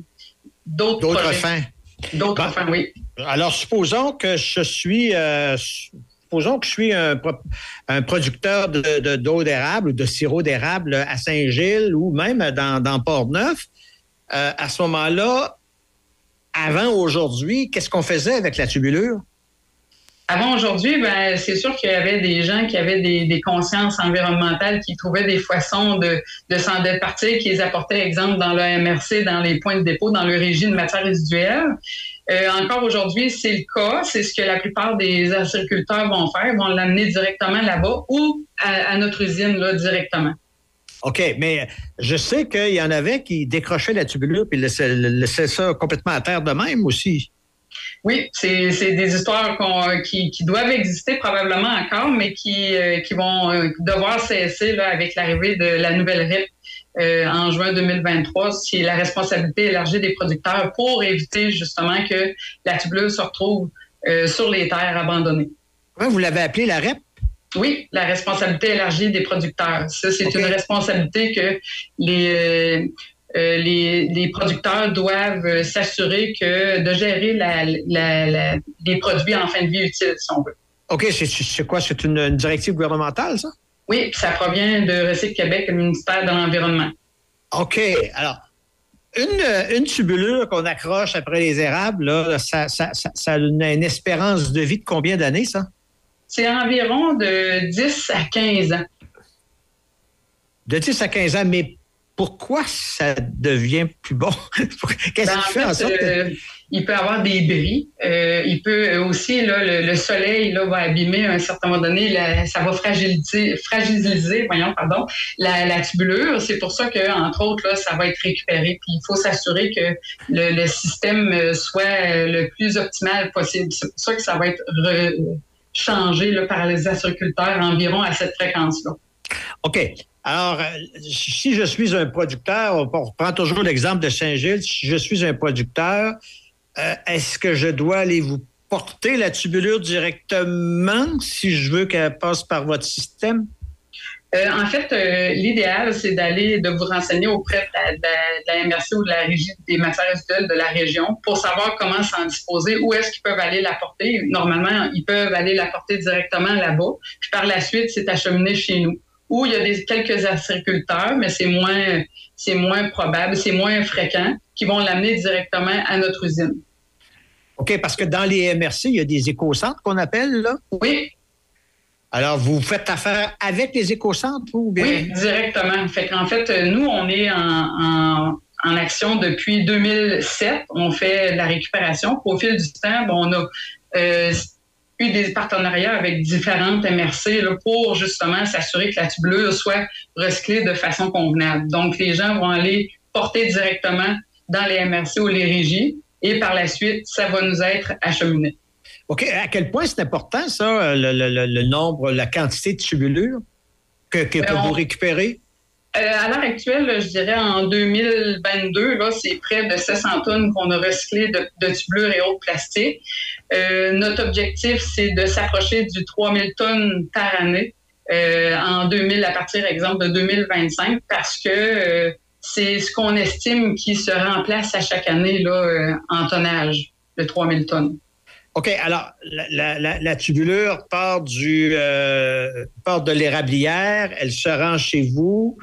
d'autres fins. D'autres Bon. fins, oui. Alors, supposons que je suis, supposons que je suis un, un producteur de- de- d'eau d'érable ou de sirop d'érable à Saint-Gilles ou même dans, dans Port-Neuf. À ce moment-là, avant aujourd'hui, qu'est-ce qu'on faisait avec la tubulure? Avant aujourd'hui, ben, c'est sûr qu'il y avait des gens qui avaient des, consciences environnementales qui trouvaient des façons de, de s'en départir, qui les apportaient, exemple, dans le MRC, dans les points de dépôt, dans le régime de matières résiduelles. Euh, encore aujourd'hui, c'est le cas. C'est ce que la plupart des agriculteurs vont faire. Vont l'amener directement là-bas ou à, notre usine, là, directement. OK, mais je sais qu'il y en avait qui décrochaient la tubulure puis laissaient, laissaient ça complètement à terre de même aussi. Oui, c'est des histoires qu'on- qui, qui doivent exister probablement encore, mais qui, euh, qui vont euh, devoir cesser là, avec l'arrivée de la nouvelle RIP euh, en juin 2023. C'est la responsabilité élargie des producteurs pour éviter justement que la tubuleuse se retrouve euh, sur les terres abandonnées. Vous l'avez appelé la REP? Oui, la responsabilité élargie des producteurs. Ça, c'est une responsabilité que les, euh, les, les producteurs doivent euh, s'assurer que de gérer la, la- la- les produits en fin de vie utile, si on veut. OK, c'est- quoi? C'est une, une directive gouvernementale, ça? Oui, puis ça provient de Recycle Québec, le ministère de l'Environnement. OK. Alors, une, une tubulure qu'on accroche après les érables, là, ça, ça, ça, ça a une, une espérance de vie de combien d'années, ça? C'est environ de 10 à 15 ans. De 10 à 15 ans, mais pourquoi ça devient plus bon? <laughs> Qu'est-ce Ben, qui fait en sorte que... euh, il peut avoir des bris. Euh, il peut aussi, là, le, le soleil là, va abîmer à un certain moment donné, la- ça va fragiliser, fragiliser voyons, pardon, la, la tubulure. C'est pour ça que, entre autres, là, ça va être récupéré. Puis il faut s'assurer que le, le système euh, soit le plus optimal possible. C'est pour ça que ça va être re- changé là, par les agriculteurs environ à cette fréquence-là. OK. Alors, euh, si je suis un producteur, on prend toujours l'exemple de Saint-Gilles, si je suis un producteur, euh, est-ce que je dois aller vous porter la tubulure directement si je veux qu'elle passe par votre système? Euh, en fait, l'idéal, c'est d'aller, de vous renseigner auprès de la, la- la MRC ou de la Régie des matières résiduelles de la région pour savoir comment s'en disposer, où est-ce qu'ils peuvent aller l'apporter. Normalement, ils peuvent aller l'apporter directement là-bas. Puis par la suite, c'est acheminé chez nous. Où il y a des, quelques agriculteurs, mais c'est moins, c'est moins probable, c'est moins fréquent, qui vont l'amener directement à notre usine. OK, parce que dans les MRC, il y a des éco-centres qu'on appelle, là? Oui. Alors, vous faites affaire avec les éco-centres ou bien? Oui, directement. Fait qu'en fait, nous, on est en, en, en action depuis 2007. On fait de la récupération. Au fil du temps, bon, on a euh, eu des partenariats avec différentes MRC là, pour justement s'assurer que la tubulure soit recyclée de façon convenable. Donc, les gens vont aller porter directement dans les MRC ou les régies et par la suite, ça va nous être acheminé. OK, à quel point c'est important, ça, le, le- le- le nombre, la quantité de tubulure que, que, que Ben, on- vous récupérez? Euh, à l'heure actuelle, je dirais en 2022, là, c'est près de 700 tonnes qu'on a recyclé de, de et autres plastiques. Euh, notre objectif, c'est de s'approcher du 3000 tonnes par année euh, en 2000, à partir, exemple, de 2025, parce que euh, c'est ce qu'on estime qui se remplace à chaque année là, en tonnage de 3000 tonnes. OK, alors, la, tubulure part, du, part de l'érablière, elle se rend chez vous.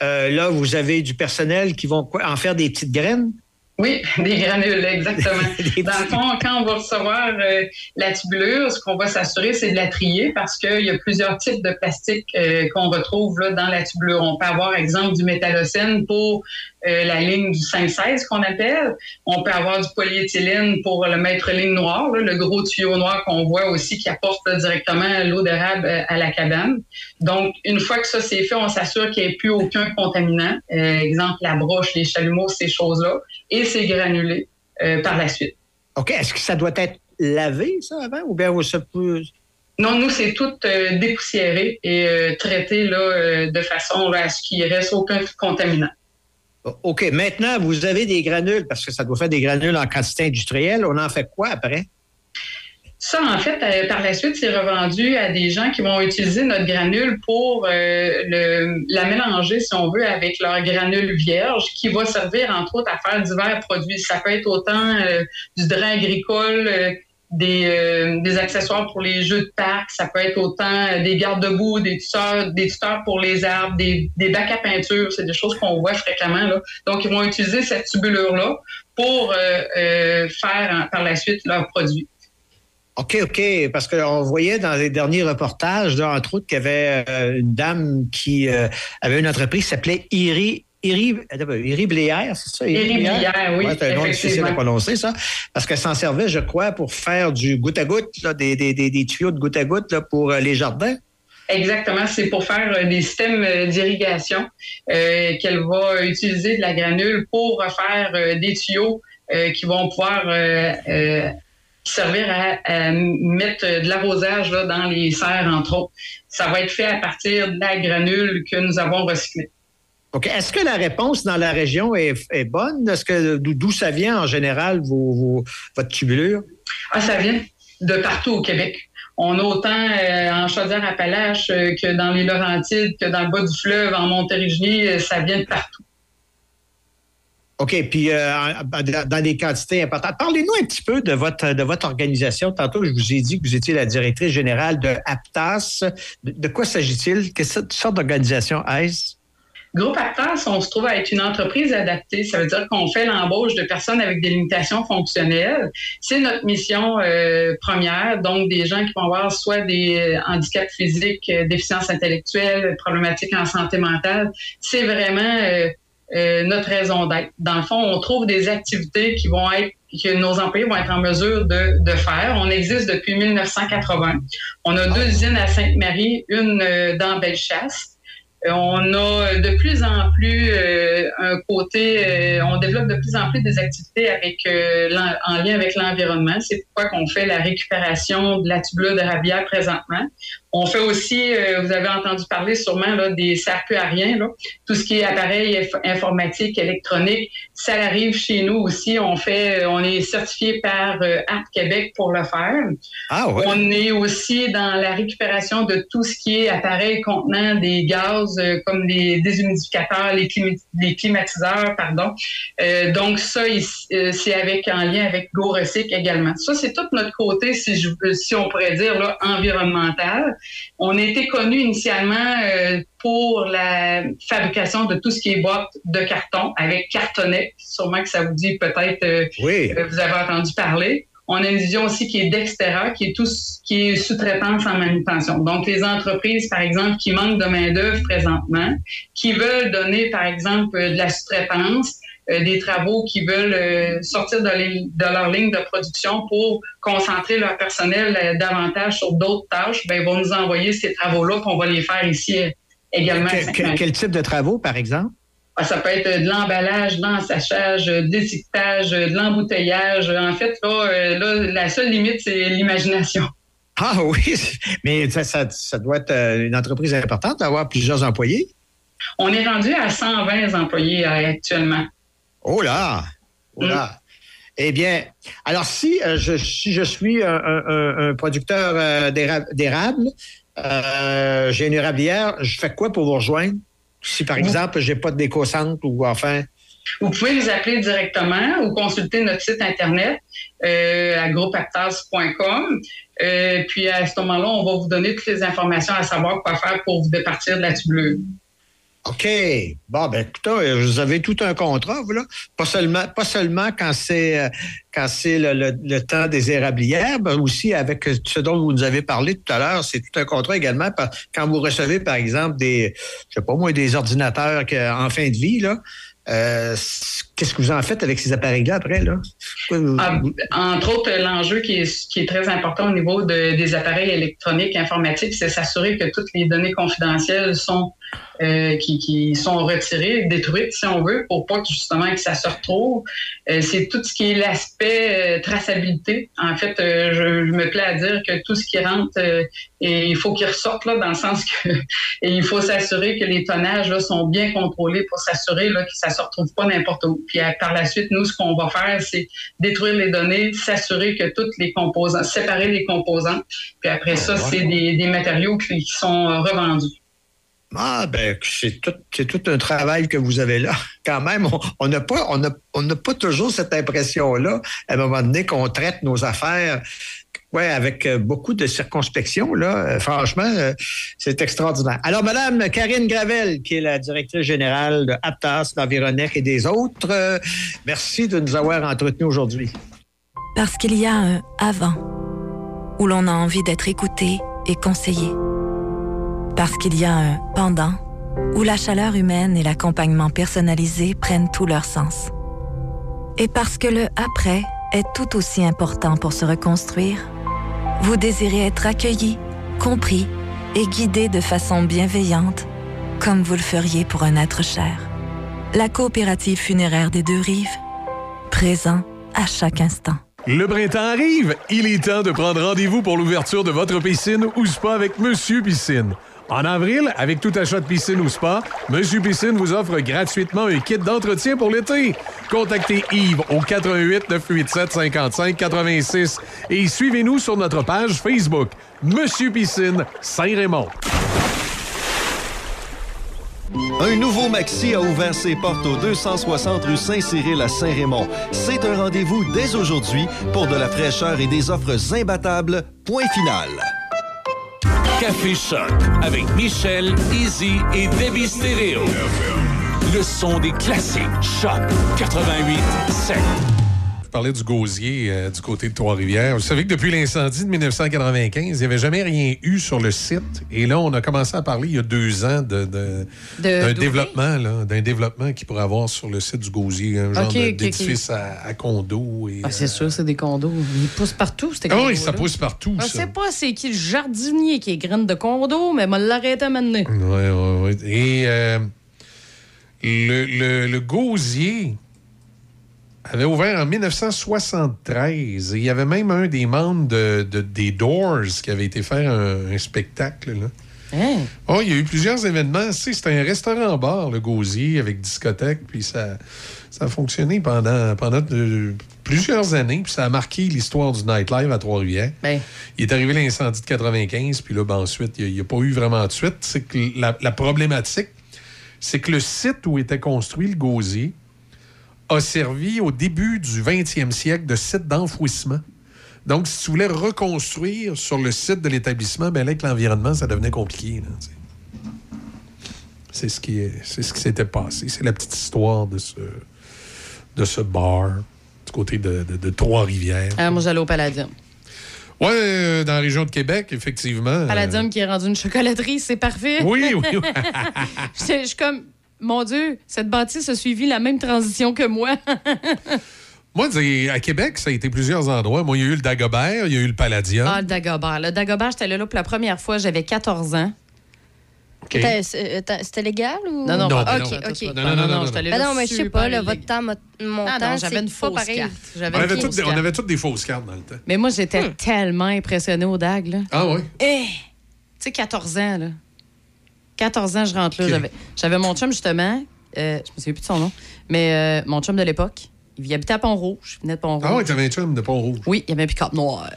Là, vous avez du personnel qui vont en faire des petites graines? Oui, <laughs> des granules, exactement. <laughs> Dans le fond, quand on va recevoir euh, la tubulure, ce qu'on va s'assurer, c'est de la trier parce qu'il y a plusieurs types de plastique euh, qu'on retrouve là, dans la tubulure. On peut avoir, exemple, du métallocène pour euh, la ligne du 516 qu'on appelle. On peut avoir du polyéthylène pour le maître ligne noire, là, le gros tuyau noir qu'on voit aussi qui apporte là, directement l'eau d'érable à la cabane. Donc, une fois que ça c'est fait, on s'assure qu'il n'y ait plus aucun contaminant. exemple, la broche, les chalumeaux, ces choses-là. Et c'est granulé euh, par la suite. OK. Est-ce que ça doit être lavé, ça, avant, ou bien ça peut... Non, nous, c'est tout euh, dépoussiéré et euh, traité là, de façon à ce qu'il ne reste aucun contaminant. OK. Maintenant, vous avez des granules, parce que ça doit faire des granules en quantité industrielle. On en fait quoi après? Ça, en fait, euh, par la suite, c'est revendu à des gens qui vont utiliser notre granule pour euh, le, la mélanger, si on veut, avec leur granule vierge, qui va servir, entre autres, à faire divers produits. Ça peut être autant euh, du drain agricole, des, des, accessoires pour les jeux de parc, ça peut être autant des garde-boue, des tuteurs, des tuteurs pour les arbres, des, des bacs à peinture, c'est des choses qu'on voit fréquemment. Là. Donc, ils vont utiliser cette tubulure-là pour faire par la suite leurs produits. OK, OK, parce qu'on voyait dans les derniers reportages, entre autres, qu'il y avait euh, une dame qui euh, avait une entreprise qui s'appelait Iri. Iri, Iri Blière, c'est ça? Iri Blière, oui. c'est un nom difficile à prononcer, ça. Parce qu'elle s'en servait, je crois, pour faire du goutte à goutte, là, des, des, des, tuyaux de goutte à goutte là, pour euh, les jardins. Exactement, c'est pour faire des systèmes d'irrigation qu'elle va utiliser de la granule pour faire des tuyaux qui vont pouvoir servir à, mettre de l'arrosage dans les serres, entre autres. Ça va être fait à partir de la granule que nous avons recyclée. OK. Est-ce que la réponse dans la région est, bonne? Est-ce que d'où ça vient en général vos, votre tubulure? Ah, ça vient de partout au Québec. On a autant euh, en Chaudière-Appalaches euh, que dans les Laurentides, que dans le bas du fleuve, en Montérégie, euh, ça vient de partout. OK, puis euh, dans des quantités importantes. Parlez-nous un petit peu de votre, de votre organisation. Tantôt, je vous ai dit que vous étiez la directrice générale de APTAS. De, quoi s'agit-il? Quelle sorte d'organisation est-ce? Groupe Aptas, on se trouve à être une entreprise adaptée. Ça veut dire qu'on fait l'embauche de personnes avec des limitations fonctionnelles. C'est notre mission euh, première, donc des gens qui vont avoir soit des euh, handicaps physiques, déficiences intellectuelles, problématiques en santé mentale. C'est vraiment notre raison d'être. Dans le fond, on trouve des activités qui vont être que nos employés vont être en mesure de, de faire. On existe depuis 1980. On a deux usines à Sainte-Marie, une euh, dans Bellechasse euh, on a de plus en plus euh, un côté, euh, on développe de plus en plus des activités avec en lien avec l'environnement. C'est pourquoi qu'on fait la récupération de la tubulure de rabière présentement. On fait aussi, vous avez entendu parler sûrement là, des circuariens, là, tout ce qui est appareil informatique, électronique, ça arrive chez nous aussi. On fait, on est certifié par Art Québec pour le faire. Ah ouais. On est aussi dans la récupération de tout ce qui est appareil contenant des gaz euh, comme les déshumidificateurs, les, climatiseurs, pardon. Euh, donc ça, euh, c'est avec en lien avec GoRecyc également. Ça, c'est tout notre côté, si, je, si on pourrait dire, là, environnemental. On été connu initialement pour la fabrication de tout ce qui est boîte de carton avec cartonnet. Sûrement que ça vous dit peut-être, oui. vous avez entendu parler. On a une vision aussi qui est d'extérieur, qui est tout qui est sous-traitance en manutention. Donc, les entreprises, par exemple, qui manquent de main-d'œuvre présentement, qui veulent donner, par exemple, de la sous-traitance, euh, des travaux qui veulent euh, sortir de, de, leur ligne de production pour concentrer leur personnel euh, davantage sur d'autres tâches, ben, ils vont nous envoyer ces travaux-là, qu'on va les faire ici également. quel type de travaux, par exemple? Ah, ça peut être de l'emballage, de l'ensachage, de l'étiquetage, de l'embouteillage. En fait, euh, là, la seule limite, c'est l'imagination. <laughs> Ah oui, mais ça, doit être euh, une entreprise importante d'avoir plusieurs employés. On est rendu à 120 employés euh, actuellement. Oh là! Oh là! Mm. Eh bien, alors si, je, je suis un, producteur d'érable, j'ai une érablière, je fais quoi pour vous rejoindre? Si, par exemple, je n'ai pas de déco-centre ou enfin. Vous pouvez nous appeler directement ou consulter notre site Internet euh, à groupeactors.com. Euh, puis à ce moment-là, on va vous donner toutes les informations à savoir quoi faire pour vous départir de la tubulure. OK. Bon, ben écoutez, vous avez tout un contrat, vous, là. Pas seulement, pas seulement quand c'est euh, quand c'est le, le- le temps des érablières, mais aussi avec ce dont vous nous avez parlé tout à l'heure, c'est tout un contrat également quand vous recevez, par exemple, des, je sais pas moi, des ordinateurs en fin de vie, là. euh, Qu'est-ce que vous en faites avec ces appareils-là après, là? Ah, entre autres, l'enjeu qui est, très important au niveau de- des appareils électroniques informatiques, c'est s'assurer que toutes les données confidentielles sont euh, qui, qui sont retirées, détruites, si on veut, pour pas que justement que ça se retrouve. Euh, c'est tout ce qui est l'aspect euh, traçabilité. En fait, euh, je, je me plais à dire que tout ce qui rentre, il faut qu'il ressorte là, dans le sens que <laughs> et il faut s'assurer que les tonnages là, sont bien contrôlés pour s'assurer là, que ça se retrouve pas n'importe où. Puis à- par la suite, nous, ce qu'on va faire, c'est détruire les données, s'assurer que toutes les composants, séparer les composants. Puis après ça, c'est des, des matériaux qui, qui sont euh, revendus. Ah, ben, c'est tout, c'est tout un travail que vous avez là. <laughs> Quand même, on- on n'a pas, on on n'a pas toujours cette impression-là, à un moment donné, qu'on traite nos affaires. Ouais, avec euh, beaucoup de circonspection, là. Euh, franchement, euh, c'est extraordinaire. Alors, Madame Karine Gravel, qui est la directrice générale de Aptas, d'Environec et des autres, merci de nous avoir entretenus aujourd'hui. Parce qu'il y a un avant, où l'on a envie d'être écouté et conseillé. Parce qu'il y a un pendant, où la chaleur humaine et l'accompagnement personnalisé prennent tout leur sens. Et parce que le après est tout aussi important pour se reconstruire, vous désirez être accueilli, compris et guidé de façon bienveillante, comme vous le feriez pour un être cher. La coopérative funéraire des deux rives, présent à chaque instant. Le printemps arrive. Il est temps de prendre rendez-vous pour l'ouverture de votre piscine ou spa avec Monsieur Piscine. En avril, avec tout achat de piscine ou spa, Monsieur Piscine vous offre gratuitement un kit d'entretien pour l'été. Contactez Yves au 88 987 55 86 et suivez-nous sur notre page Facebook Monsieur Piscine Saint-Raymond. Un nouveau Maxi a ouvert ses portes au 260 rue Saint-Cyril à Saint-Raymond. C'est un rendez-vous dès aujourd'hui pour de la fraîcheur et des offres imbattables. Point final. Café Choc avec Michel, Easy et Debbie Stereo. Le son des classiques. Choc 88 7. Parlez du gosier euh, du côté de Trois-Rivières. Vous savez que depuis l'incendie de 1995, il n'y avait jamais rien eu sur le site. Et là, on a commencé à parler il y a deux ans de, de- d'un développement, d'un développement qu'il pourrait avoir sur le site du gosier, un genre d'édifice à, à condo. Et, Ah, c'est sûr, c'est des condos. Ils poussent partout, ces Ah oui, ça pousse partout, Je ça. sais pas c'est qui le jardinier qui est graine de condo, mais m'a l'arrêté à m'amener. Oui, oui, oui. Et euh, le, le- le gosier avait ouvert en 1973. Et il y avait même un des membres de, de- des Doors qui avait été faire un, un spectacle. Là. Hein? Oh, il y a eu plusieurs événements. C'était un restaurant-bar, le Gosier, avec discothèque. Puis ça, ça a fonctionné pendant, pendant de- plusieurs années. Puis ça a marqué l'histoire du nightlife à Trois-Rivières. Ben. Il est arrivé l'incendie de 95. Puis là, ben, ensuite, il n'y a, pas eu vraiment de suite. C'est que la, la problématique, c'est que le site où était construit le Gosier a servi au début du 20e siècle de site d'enfouissement. Donc, si tu voulais reconstruire sur le site de l'établissement, ben là, avec l'environnement, ça devenait compliqué. C'est ce qui est- c'est ce qui s'était passé. C'est la petite histoire de ce, de ce bar du côté de, de- de Trois-Rivières. Ah, moi, j'allais au Palladium. Ouais, euh, dans la région de Québec, effectivement. euh, Palladium qui est rendu une chocolaterie, c'est parfait. Oui, oui, oui. <laughs> Je je suis comme, mon Dieu, cette bâtisse a suivi la même transition que moi. <laughs> Moi, à Québec, ça a été plusieurs endroits. Moi, il y a eu le Dagobert, il y a eu le Palladium. ah, le Dagobert. Le Dagobert, j'étais là, là pour la première fois, j'avais 14 ans. C'était euh, c'était légal ou? Non, non, Non, pas- mais OK, non. OK. Non, non, non, non, Ben non, mais je sais pas, là, votre temps, mon Ah temps, non, j'avais une fausse pareil. carte. On toutes des, avait toutes des fausses cartes dans le temps. Mais moi, j'étais Hmm. tellement impressionnée au DAG, là. Ah oui? Eh! Tu sais, 14 ans, là. 14 ans, je rentre là. J'avais- J'avais mon chum, justement. euh, je me souviens plus de son nom. Mais euh, mon chum de l'époque, il habitait à Pont-Rouge. Il venait de Pont-Rouge. Ah oui, t'avais un chum de Pont-Rouge. Oui, il y avait un pick-up noir.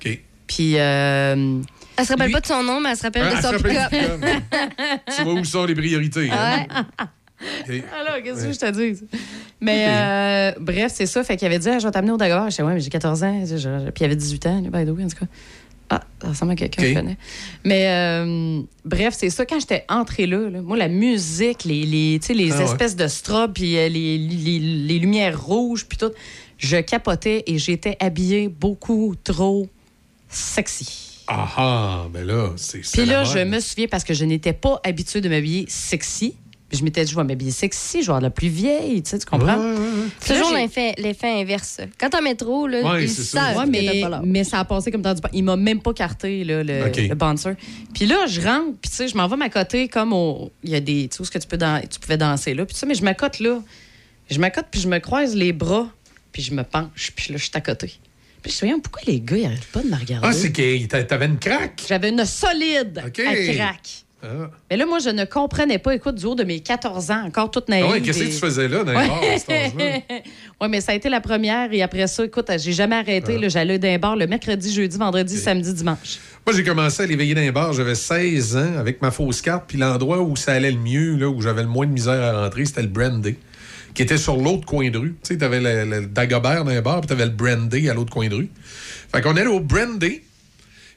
OK. Puis. euh, Elle se rappelle Lui- pas de son nom, mais elle se rappelle Ah, de elle son se rappelle pick-up. <laughs> tu vois où sont les priorités. hein? OK. Alors, qu'est-ce que je te dis? Mais euh, bref, c'est ça. Fait qu'il avait dit, Ah, je vais t'amener au Dagobert. Je disais, ouais, mais j'ai 14 ans. Puis il avait 18 ans, lui, by the way, en tout cas. Ah, ça ressemble à quelqu'un que je connais. Mais euh, bref, c'est ça. Quand j'étais entrée là, là, moi, la musique, les, les, les Ah ouais. espèces de strobes, puis euh, les, les- les lumières rouges, puis tout, je capotais et j'étais habillée beaucoup trop sexy. Ah ah, ben là, c'est. c'est Puis là, je me souviens parce que je n'étais pas habituée de m'habiller sexy. Puis je m'étais dit, je vais m'habiller sexy, je vais avoir la plus vieille, tu sais, tu comprends? Ouais, ouais, ouais. Toujours l'effet l'effet inverse. Quand t'en mets trop, là, Ouais, ils savent mais, pas mais ça a passé comme dans du Il m'a même pas carté, là, le, OK. le bouncer. Puis là, je rentre, puis tu sais, je m'en vais m'accoter comme au. Il y a des. Tu sais, où est-ce que tu, peux tu pouvais danser là. Puis ça, mais je m'accote là. Je m'accote, puis je me croise les bras, puis je me penche, puis là, je suis à côté. Puis je me souviens, pourquoi les gars, ils arrêtent pas de me regarder? Ah, c'est que t'a- t'avais une craque. J'avais une solide à craque. Ah. Mais là, moi, je ne comprenais pas, écoute, du haut de mes 14 ans, encore toute naïve. Ah ouais, qu'est-ce que tu faisais là dans <laughs> ouais, mais ça a été la première. Et après ça, écoute, j'ai jamais arrêté. Ah. J'allais d'un bar le mercredi, jeudi, vendredi, samedi, dimanche. Moi, j'ai commencé à l'éveiller dans les bars. J'avais 16 ans avec ma fausse carte. Puis l'endroit où ça allait le mieux, là, où j'avais le moins de misère à rentrer, c'était le Brandy, qui était sur l'autre coin de rue. Tu sais, t'avais le, le Dagobert dans les bars, puis t'avais le Brandy à l'autre coin de rue. Fait qu'on allait au Brandy.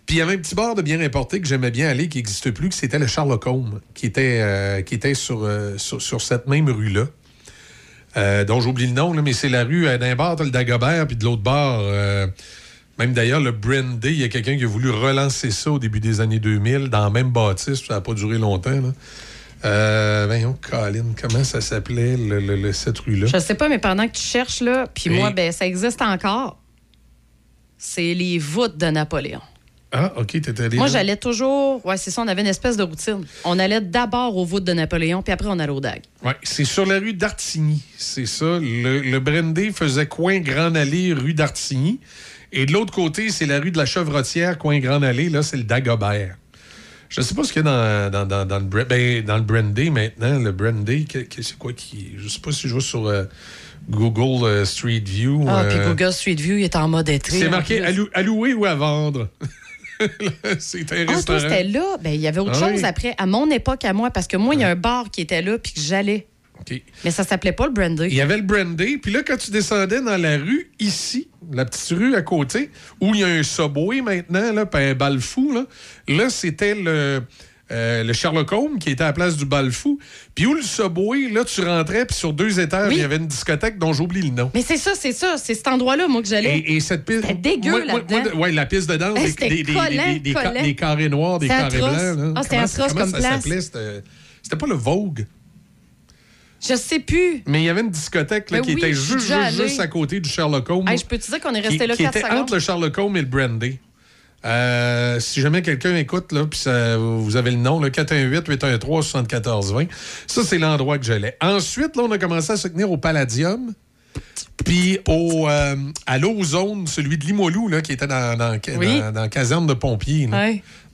Puis il y avait un petit bar de bien importé que j'aimais bien aller, qui n'existe plus, que c'était le Sherlock Holmes, qui était, euh, qui était sur, euh, sur, sur cette même rue-là. Euh, dont j'oublie le nom, là, mais c'est la rue euh, d'un bar, le Dagobert, puis de l'autre bar, même d'ailleurs, le Brandy, il y a quelqu'un qui a voulu relancer ça au début des années 2000, dans la même bâtisse, ça n'a pas duré longtemps. Là. Euh, voyons, Colin, comment ça s'appelait, le, le- le- cette rue-là? Je sais pas, mais pendant que tu cherches, là, puis moi, ben, ça existe encore. C'est les voûtes de Napoléon. Ah, OK, t'étais allé Moi, là? j'allais toujours. Ouais, c'est ça, on avait une espèce de routine. On allait d'abord aux voûtes de Napoléon, puis après, on allait au DAG. Ouais, c'est sur la rue d'Artigny. C'est ça. Le, le faisait coin Grande Allée, rue d'Artigny. Et de l'autre côté, c'est la rue de la Chevrotière, coin Grande Allée. Là, c'est le Dagobert. Je sais pas ce qu'il y a dans, dans, dans, dans le, ben, dans le Brandy maintenant. Le que- que- c'est quoi qui. Je sais pas si je vois sur euh, Google euh, Street View. Ah, euh, puis Google Street View, il est en mode été. C'est marqué à, lou- à louer ou à vendre. <laughs> c'est un Ah, restaurant. c'était là. Ben, il y avait autre Ah chose oui. après, à mon époque, à moi, parce que moi, il y a un bar qui était là, puis que j'allais. Mais ça s'appelait pas le Brandy. Il y avait le Brandy, puis là, quand tu descendais dans la rue, ici, la petite rue à côté, où il y a un Subway maintenant, là, puis un bal fou, là, là c'était le, euh, le Sherlock Holmes qui était à la place du bal fou. Puis où le Subway, là, tu rentrais, puis sur deux étages, Oui. il y avait une discothèque dont j'oublie le nom. Mais c'est ça, c'est ça. C'est cet endroit-là, moi, que j'allais. Et, et cette piste. C'était dégueu ouais, la piste de danse, des, c'était des- des- collant, carrés noirs, des carrés atroce. blancs. Ah, c'était atroce comment comme ça s'appelait? C'était pas le Vogue? Je sais plus. Mais il y avait une discothèque là, Mais qui oui, était juste, juste, à côté du Sherlock Holmes. Hey, je peux te dire qu'on est qui, resté là qui 4 était secondes. entre le Sherlock Holmes et le Brandy. Euh, si jamais quelqu'un écoute, là, puis vous avez le nom, le 418-813-7420, ça, c'est l'endroit que j'allais. Ensuite, là, on a commencé à se tenir au Palladium, puis au, euh, à l'Ozone, celui de Limoilou, là, qui était dans, dans, Oui. dans- dans la caserne de pompiers.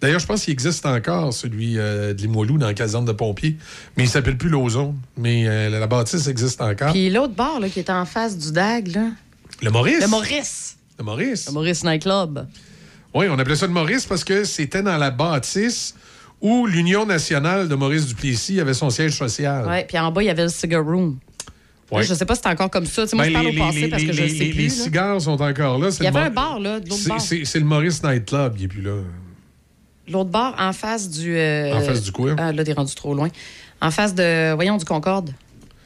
D'ailleurs, je pense qu'il existe encore, celui euh, de Limoilou, dans la caserne de pompiers, mais il s'appelle plus l'Ozone. Mais la bâtisse existe encore. Puis l'autre bar, là, qui était en face du DAG, là. Le Maurice. Le Maurice. Le Maurice. Le Maurice Nightclub. Oui, on appelait ça le Maurice parce que c'était dans la bâtisse où l'Union nationale de Maurice Duplessis avait son siège social. Ouais, puis en bas, il y avait le cigar room. Là, je sais pas si c'est encore comme ça. Tu sais, moi, Ben, je parle les- au passé les- parce que je sais plus. Les là. cigares sont encore là. Il y avait un bar, là, de l'autre C'est- bar. C'est c'est le Maurice Night Club, il est plus là. L'autre bar, en face du. euh, En face du quoi? Ah, là, t'es rendu trop loin. En face de. Voyons, du Concorde.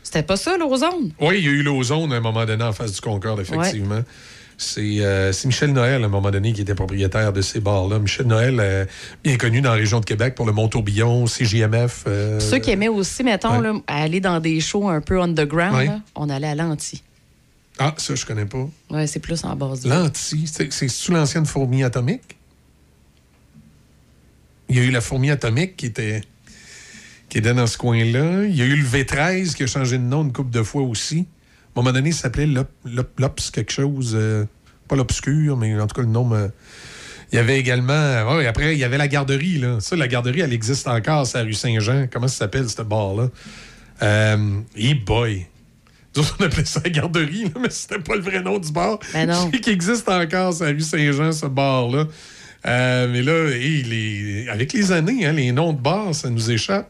C'était pas ça, l'ozone? Oui, il y a eu l'ozone à un moment donné en face du Concorde, effectivement. C'est euh, c'est Michel Noël, à un moment donné, qui était propriétaire de ces bars-là. Michel Noël, euh, bien connu dans la région de Québec pour le Mont-Tourbillon, CJMF. euh, Ceux qui aimaient aussi, mettons, ouais. là, aller dans des shows un peu underground, Ouais. là, on allait à l'anti. Ah, ça, je connais pas. Ouais, c'est plus en base. L'anti, c'est c'est sous l'ancienne fourmi atomique? Il y a eu la fourmi atomique qui était, qui était dans ce coin-là. Il y a eu le V13 qui a changé de nom une couple de fois aussi. À un moment donné, ça s'appelait l'Op- l'Op- l'Ops quelque chose. euh, pas l'Obscur, mais en tout cas, le nom. me- Il y avait également. ouais, après, il y avait la garderie. Là. Ça, la garderie, elle existe encore, c'est à rue Saint-Jean. Comment ça s'appelle, ce bar-là? Euh, hey boy! Nous autres, on appelait ça la garderie, là, mais c'était pas le vrai nom du bar. Ben non. <laughs> Je sais qu'il existe encore, c'est à rue Saint-Jean, ce bar-là. Euh, mais là, hey, les- avec les années, hein, les noms de bars, ça nous échappe.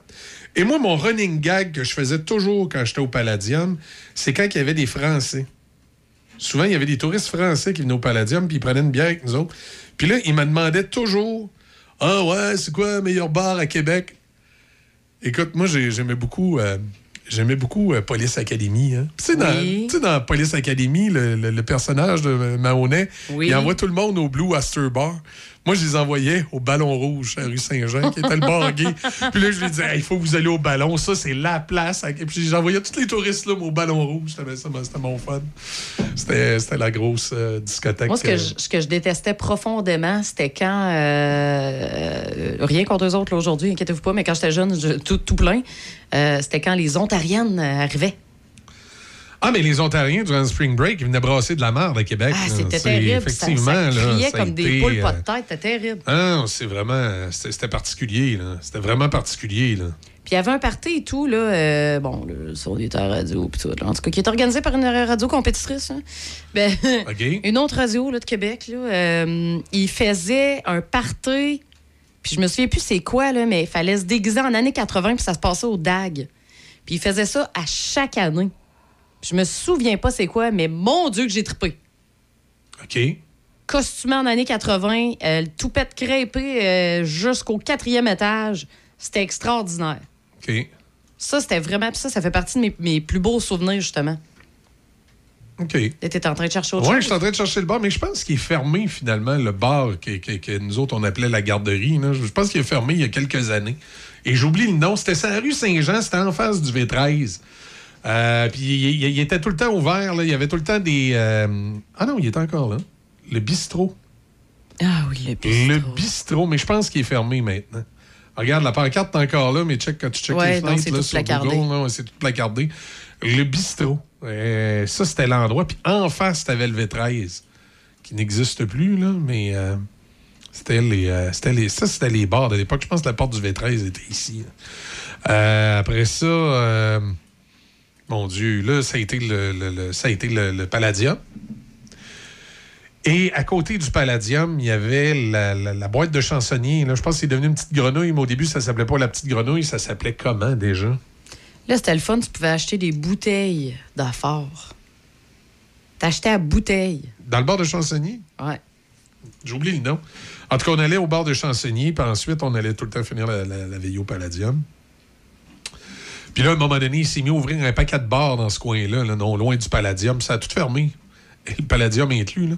Et moi, mon running gag que je faisais toujours quand j'étais au Palladium, c'est quand il y avait des Français. souvent, il y avait des touristes français qui venaient au Palladium, puis ils prenaient une bière avec nous autres. Puis là, ils me demandaient toujours Ah ouais, c'est quoi le meilleur bar à Québec Écoute, moi, j'ai- j'aimais beaucoup. euh, J'aimais beaucoup euh, Police Academy. hein. Tu sais, dans, Oui. Police Academy, le, le- le personnage de Mahoney, Oui. il envoie tout le monde au Blue Astor Bar. Moi, je les envoyais au Ballon Rouge à rue Saint-Jean, qui était le bar gay. <laughs> Puis là, je lui disais, Hey, il faut que vous allez au Ballon. Ça, c'est la place. Et puis j'envoyais tous les touristes là, au Ballon Rouge. C'était mon fun. C'était la grosse euh, discothèque. Moi, ce que, euh, je, ce que je détestais profondément, c'était quand. euh, rien contre eux autres aujourd'hui, inquiétez-vous pas, mais quand j'étais jeune, je- tout, tout plein, euh, c'était quand les Ontariennes arrivaient. Ah, mais les Ontariens, durant le Spring Break, ils venaient brasser de la merde à Québec. Ah, c'était terrible. Effectivement, ça criait ça a comme des poules pas de euh, tête. C'était terrible. Ah, c'est vraiment. C'était particulier, là. C'était vraiment particulier, là. Puis il y avait un party et tout, là, euh, bon, des terres radio, puis tout, là, en tout cas, qui est organisé par une radio compétitrice. hein. Ben, <laughs> Une autre radio là, de Québec, là, euh, il faisait un party, puis je me souviens plus c'est quoi, là, mais il fallait se déguiser en années 80, puis ça se passait au DAG. Puis il faisait ça à chaque année. Je me souviens pas c'est quoi, mais mon Dieu que j'ai trippé. OK. Costumé en années 80, euh, toupette crêpé euh, jusqu'au quatrième étage. C'était extraordinaire. OK. Ça, c'était vraiment. puis ça, ça fait partie de mes, mes plus beaux souvenirs, justement. OK. T'étais en train de chercher autre Oui, chose? je suis en train de chercher le bar, mais je pense qu'il est fermé finalement, le bar que, que- que nous autres on appelait la garderie. là. Je pense qu'il est fermé il y a quelques années. Et j'oublie le nom. C'était sur la rue Saint-Jean, c'était en face du V13. Euh, puis il, était tout le temps ouvert. là. Il y avait tout le temps des. euh, Ah non, il est encore là. Le bistrot. Ah oui, le bistrot. Le bistrot, mais je pense qu'il est fermé maintenant. Regarde, la pancarte est encore là, mais check quand tu checkes Ouais, les fenêtres c'est là, sur placardé. Google, c'est tout placardé. Le bistrot. Euh, ça, c'était l'endroit. Puis en face, t'avais le V13, qui n'existe plus, là, mais euh, c'était les, c'était les. Ça, c'était les bars de l'époque. Je pense que la porte du V13 était ici. après ça, mon Dieu, là, ça a été le, le- le- ça a été le, le Palladium. Et à côté du Palladium, il y avait la, la- la boîte de chansonnier. Là, je pense que c'est devenu une petite grenouille, mais au début, ça s'appelait pas la petite grenouille, ça s'appelait comment déjà? Là, c'était le fun, tu pouvais acheter des bouteilles d'affaires. T'achetais à bouteille. Dans le bar de chansonnier? Ouais. J'oublie le nom. En tout cas, on allait au bar de chansonnier, puis ensuite, on allait tout le temps finir la, la, la veille au Palladium. Puis là, à un moment donné, il s'est mis à ouvrir un paquet de bars dans ce coin-là, là, non loin du Palladium. Ça a tout fermé. Et le Palladium inclus, là.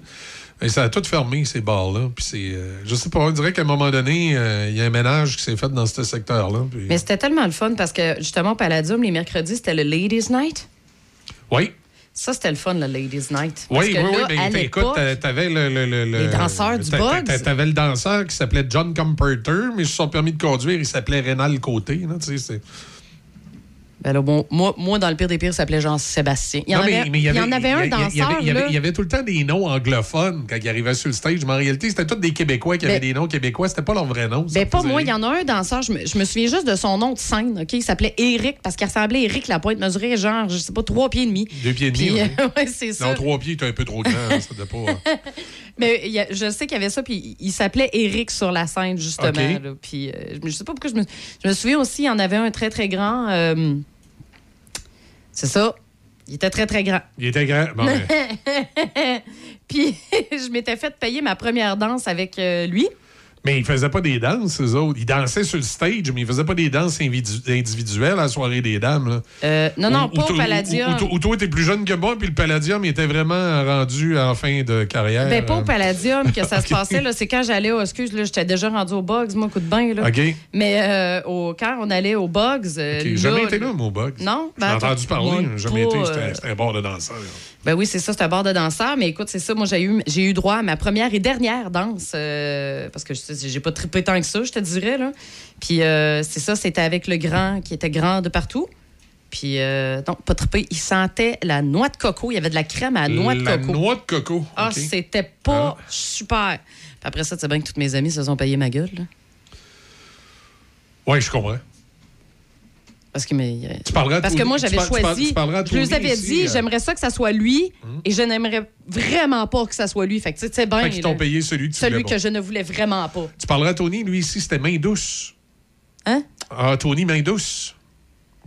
Et ça a tout fermé, ces bars-là. Puis c'est. euh, je sais pas, on dirait qu'à un moment donné, euh, il y a un ménage qui s'est fait dans ce secteur-là. puis- Mais c'était tellement le fun parce que, justement, au Palladium, les mercredis, c'était le Ladies Night. Oui. Ça, c'était le fun, le Ladies Night. Parce Oui, que oui, oui. là, ben, à t'as- écoute, t'avais le, le- le- le- Les danseurs du Bugs. t'a- T'avais le danseur qui s'appelait John Comperter, mais sur son permis de conduire, il s'appelait Rénal Côté. là, ben là, bon, moi, moi, dans le pire des pires, il s'appelait Jean-Sébastien. Il y en mais- avait, mais il y en avait un danseur, il y avait- il y avait- tout le temps des noms anglophones quand il arrivait sur le stage, mais en réalité, c'était tous des Québécois qui Ben- avaient des noms québécois. C'était pas leur vrai nom. ça Ben, pas moi, il y en a un danseur, je me, je me souviens juste de son nom de scène, OK? Il s'appelait Eric, parce qu'il ressemblait à Eric Lapointe, mesurait genre, je sais pas, trois pieds et demi. Deux pieds et demi. Puis, ouais. <laughs> c'est ça. Non, trois pieds, t'es un peu trop grand. ça pas. <laughs> Mais y a- je sais qu'il y avait ça, puis il s'appelait Eric sur la scène, justement. Là. Puis euh, je sais pas pourquoi je me, je me souviens aussi, il y en avait un très, très grand. euh, c'est ça. Il était très, très grand. Il était grand. Bon, ben, <laughs> puis <laughs> je m'étais fait payer ma première danse avec euh, lui. Mais ils faisaient pas des danses, eux autres. Ils dansaient sur le stage, mais ils faisaient pas des danses individu- individuelles à la soirée des dames. là. Euh, non, non, pas au Palladium. Ou toi, t'es plus jeune que moi, puis le Palladium, était vraiment rendu en fin de carrière. Ben, pas au Euh, Palladium que ça <laughs> se passait. C'est quand j'allais au. Excuse, là, j'étais déjà rendu au Bugs, moi, coup de bain. Là. OK. Mais euh, au, quand on allait au Bugs. euh, jamais été là, mon bug. Non? J'ai Ben, entendu parler, moi, j'ai jamais été. C'était un bar de danseurs. Ben oui, c'est ça, c'est un bar de danseurs. Mais écoute, c'est ça, moi, j'ai eu, j'ai eu droit à ma première et dernière danse. euh, parce que j'ai pas trippé tant que ça, je te dirais. Là. Puis euh, c'est ça, c'était avec le grand qui était grand de partout. Puis, euh, non, pas trippé. Il sentait la noix de coco. Il y avait de la crème à la noix de La coco. noix de coco. Ah, c'était pas super. Puis après ça, tu sais bien que toutes mes amies se sont payées ma gueule. là. Oui, je comprends. Parce que, mais, euh, Tu parleras à parce que moi, j'avais choisi. je Tony avais dit, euh. J'aimerais ça que ça soit lui. Et je n'aimerais vraiment pas que ça soit lui. Fait que, tu sais. Fait qu'ils t'ont payé celui que tu Celui que je ne voulais vraiment pas. Tu parleras à Tony, lui ici, c'était main douce. Hein? Ah, Tony, main douce.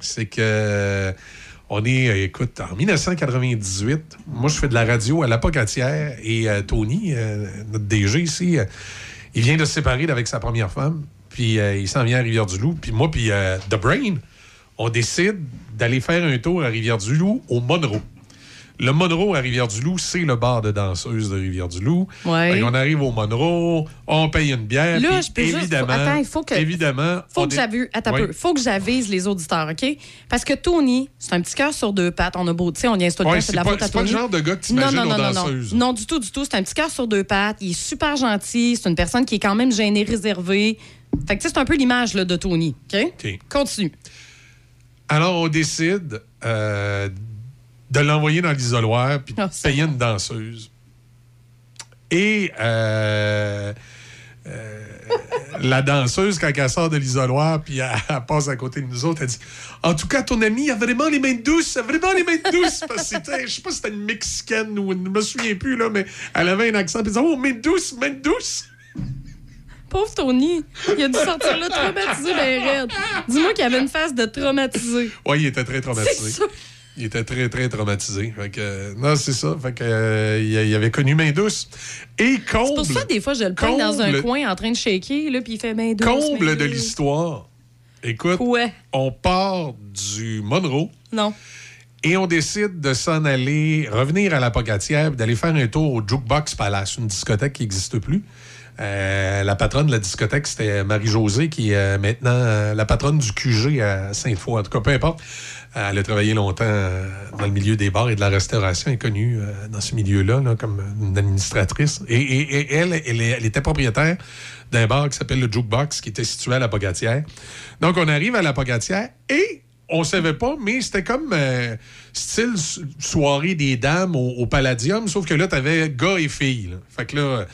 C'est que. euh, On est, écoute, en 1998, moi, je fais de la radio à la Pocatière et euh, Tony, euh, notre DG ici, euh, il vient de se séparer avec sa première femme, puis il s'en vient à Rivière-du-Loup. Puis moi, puis euh, The Brain, on décide d'aller faire un tour à Rivière-du-Loup au Monroe. Le Monroe à Rivière-du-Loup, c'est le bar de danseuses de Rivière-du-Loup. Ouais. Qu'on arrive au Monroe, on paye une bière. Là, je peux juste- évidemment, Attends, il faut que- évidemment, Faut on que j'avise, attends peu. Faut que j'avise les auditeurs, OK? Parce que Tony, c'est un petit cœur sur deux pattes. On a beau, tu sais, on y installe Ouais, c'est de la pas- faute à c'est pas le Tony. genre de gars que non, non, aux non, non, non. Non, du tout, du tout. C'est un petit cœur sur deux pattes. Il est super gentil. C'est une personne qui est quand même gênée, réservée. Fait que, tu sais, c'est un peu l'image là, de Tony, OK? OK. Continue. Alors, on décide euh, de l'envoyer dans l'isoloir puis de Oh, ça payer une danseuse. Et euh, euh, la danseuse, quand elle sort de l'isoloir puis elle, elle passe à côté de nous autres, elle dit En tout cas, ton ami a vraiment les mains douces, a vraiment les mains douces. Parce que c'était, je sais pas si c'était une mexicaine ou une, je me souviens plus, là, mais elle avait un accent. Puis elle disait Oh, mains douces, mains douces. Pauvre Tony, il a dû sortir là traumatisé, ben raide. Dis-moi qu'il avait une face de traumatisé. Oui, il était très traumatisé. Il était très, très traumatisé. Fait que, euh, non, c'est ça. Fait que, euh, il, avait connu main douce. Et comble, C'est pour ça, des fois, je le pogne dans un coin en train de shaker, là, puis il fait main douce. comble main de l'histoire. Écoute, on part du Monroe Non. et on décide de s'en aller, revenir à la Pocatière, d'aller faire un tour au Jukebox Palace, une discothèque qui n'existe plus. Euh, la patronne de la discothèque, c'était Marie-Josée, qui est euh, maintenant euh, la patronne du QG à Sainte-Foy. En tout cas, peu importe. Elle a travaillé longtemps dans le milieu des bars et de la restauration. Elle est connue dans ce milieu-là là, comme une administratrice. Et, elle, elle, était propriétaire d'un bar qui s'appelle le Jukebox, qui était situé à la Pogatière. Donc, on arrive à la Pogatière et on savait pas, mais c'était comme style so- soirée des dames au, Palladium, sauf que là, tu avais gars et filles. Fait que là,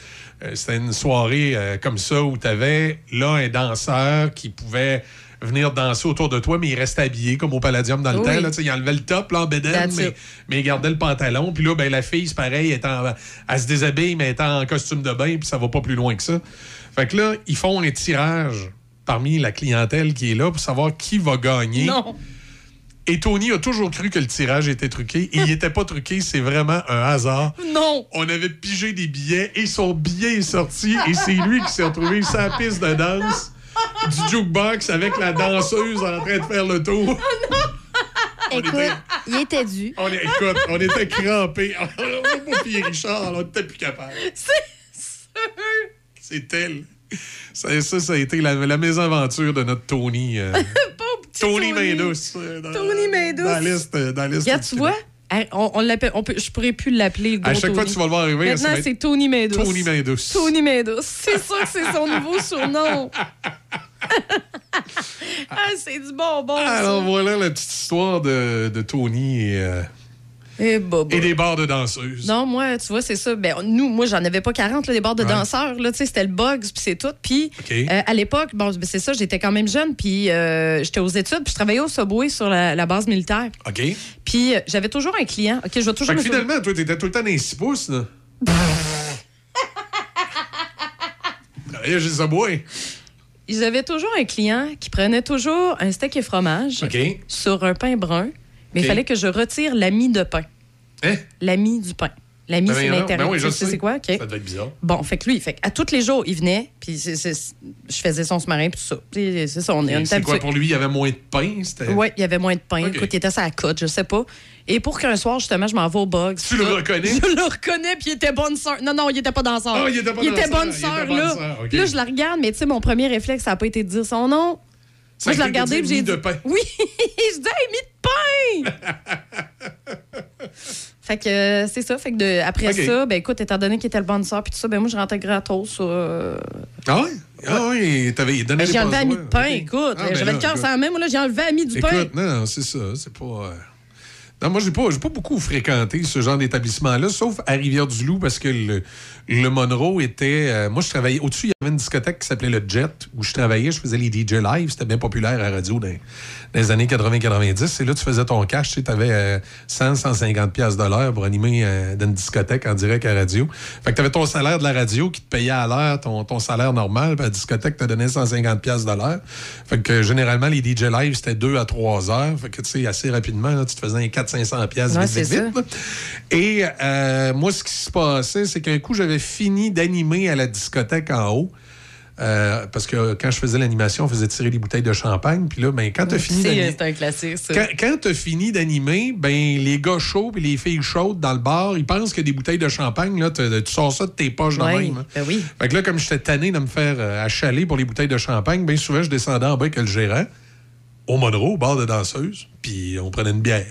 c'était une soirée euh, comme ça où tu avais là un danseur qui pouvait venir danser autour de toi, mais il restait habillé comme au Palladium dans le Oui. temps. Là, il enlevait le top là, en bédaine, That's mais, mais il gardait le pantalon. Puis là, ben, la fille, c'est pareil, elle, est en- elle se déshabille, mais elle est en costume de bain, puis ça va pas plus loin que ça. Fait que là, ils font un tirage parmi la clientèle qui est là pour savoir qui va gagner. Non. Et Tony a toujours cru que le tirage était truqué. Et il n'était pas truqué, c'est vraiment un hasard. Non. On avait pigé des billets et son billet est sorti et c'est lui qui s'est retrouvé sur la piste de danse du jukebox avec la danseuse en train de faire le tour. On Écoute, était- il était dû. On, est- écoute, on était crampés. <laughs> Moi puis Richard, on était plus capables. C'était... le- Ça, ça, ça a été la, la mésaventure de notre Tony. euh, <laughs> Tony Main douce. euh, dans- Tony Main douce. Dans la liste, euh, dans la liste Regarde, tu vois, hein, on, on l'appelle, on peut, je pourrais plus l'appeler À chaque fois Tony. que tu vas le voir arriver, Maintenant, c'est Tony Maindouce. Tony Main douce. Tony Maindouce. C'est sûr que c'est son nouveau <laughs> surnom. <laughs> ah, c'est du bonbon. ça. Alors voilà la petite histoire de, de Tony et, euh, Eh, bobo. et des bars de danseuses. Non, moi, tu vois, c'est ça. Ben, nous, moi, j'en avais pas 40, là, des bars de Ouais. danseurs. Là, c'était le Bugs, puis c'est tout. Puis, euh, à l'époque, bon, ben, c'est ça, j'étais quand même jeune, puis euh, j'étais aux études, puis je travaillais au Subway sur la, la base militaire. OK. Puis, euh, j'avais toujours un client. OK, je vais toujours Fait que finalement, toi, t'étais tout le temps dans les 6 pouces, là. <laughs> Travaillais chez Subway. J'avais toujours un client qui prenait toujours un steak et fromage sur un pain brun, mais il fallait que je retire l'ami de pain. Hein? L'ami du pain. L'ami, Ben c'est l'intérieur. ben oui, je Tu sais c'est quoi? OK. Ça devait être bizarre. Bon, fait que lui, fait à tous les jours, il venait, puis je faisais son sous-marin, puis tout ça. C'est ça, on est, C'est quoi pour lui? Il y avait moins de pain? C'était... Oui, il y avait moins de pain. Écoute, il était à la côte, je sais pas. Et pour qu'un soir, justement, je m'en vais au Bugs. Tu le reconnais? Je le reconnais, puis il était bonne sœur. Non, non, il était pas danseur. Ah, il était pas Il était bonne sœur, là. Là, je la regarde, mais tu sais, mon premier réflexe, ça n'a pas été de dire son nom. Moi, je l'ai regardé, puis j'ai dit. de pain. Oui, <laughs> je dis, hey, mis de pain! <laughs> fait que euh, c'est ça. Fait que de- après ça, ben écoute, étant donné qu'il était le bon sœur, puis tout ça, ben moi, je rentrais gratos. euh, Ah oui? Ah oui, t'avais il donnait ben, j'ai enlevé à mi de pain, écoute. Ah, ben J'avais le cœur écoute. sans main, moi, là, j'ai enlevé à mi du pain. Écoute, non, non, c'est ça. C'est pas. euh, Non, moi, j'ai pas, j'ai pas beaucoup fréquenté ce genre d'établissement-là, sauf à Rivière-du-Loup, parce que le, le Monroe était. euh, moi, je travaillais au-dessus. avait une discothèque qui s'appelait le Jet, où je travaillais, je faisais les DJ live. C'était bien populaire à radio dans, les années 80-90. Et là, tu faisais ton cash, tu avais euh, 100, 150 pièces de pour animer euh, dans une discothèque en direct à radio. Fait que tu avais ton salaire de la radio qui te payait à l'heure ton, ton salaire normal, puis la discothèque te donnait 150 pièces de l'heure. Fait que euh, généralement, les DJ live, c'était 2 à 3 heures. Fait que, tu sais, assez rapidement, là, tu te faisais un 400-500 pièces Ouais, vite. Et euh, moi, ce qui se passait, c'est qu'un coup, j'avais fini d'animer à la discothèque en haut. Euh, parce que quand je faisais l'animation, on faisait tirer des bouteilles de champagne. Puis là, ben, quand tu as fini d'animer- c'est un classique, ça. quand, quand t'as fini d'animer, ben les gars chauds et les filles chaudes dans le bar, ils pensent que des bouteilles de champagne, là, t'as- tu sors ça de tes poches Ouais, même. hein. ben oui. Fait que là, comme j'étais tanné de me faire euh, achaler pour les bouteilles de champagne, bien souvent, je descendais en bas avec le gérant, au Monroe, au bar de danseuse, puis on prenait une bière,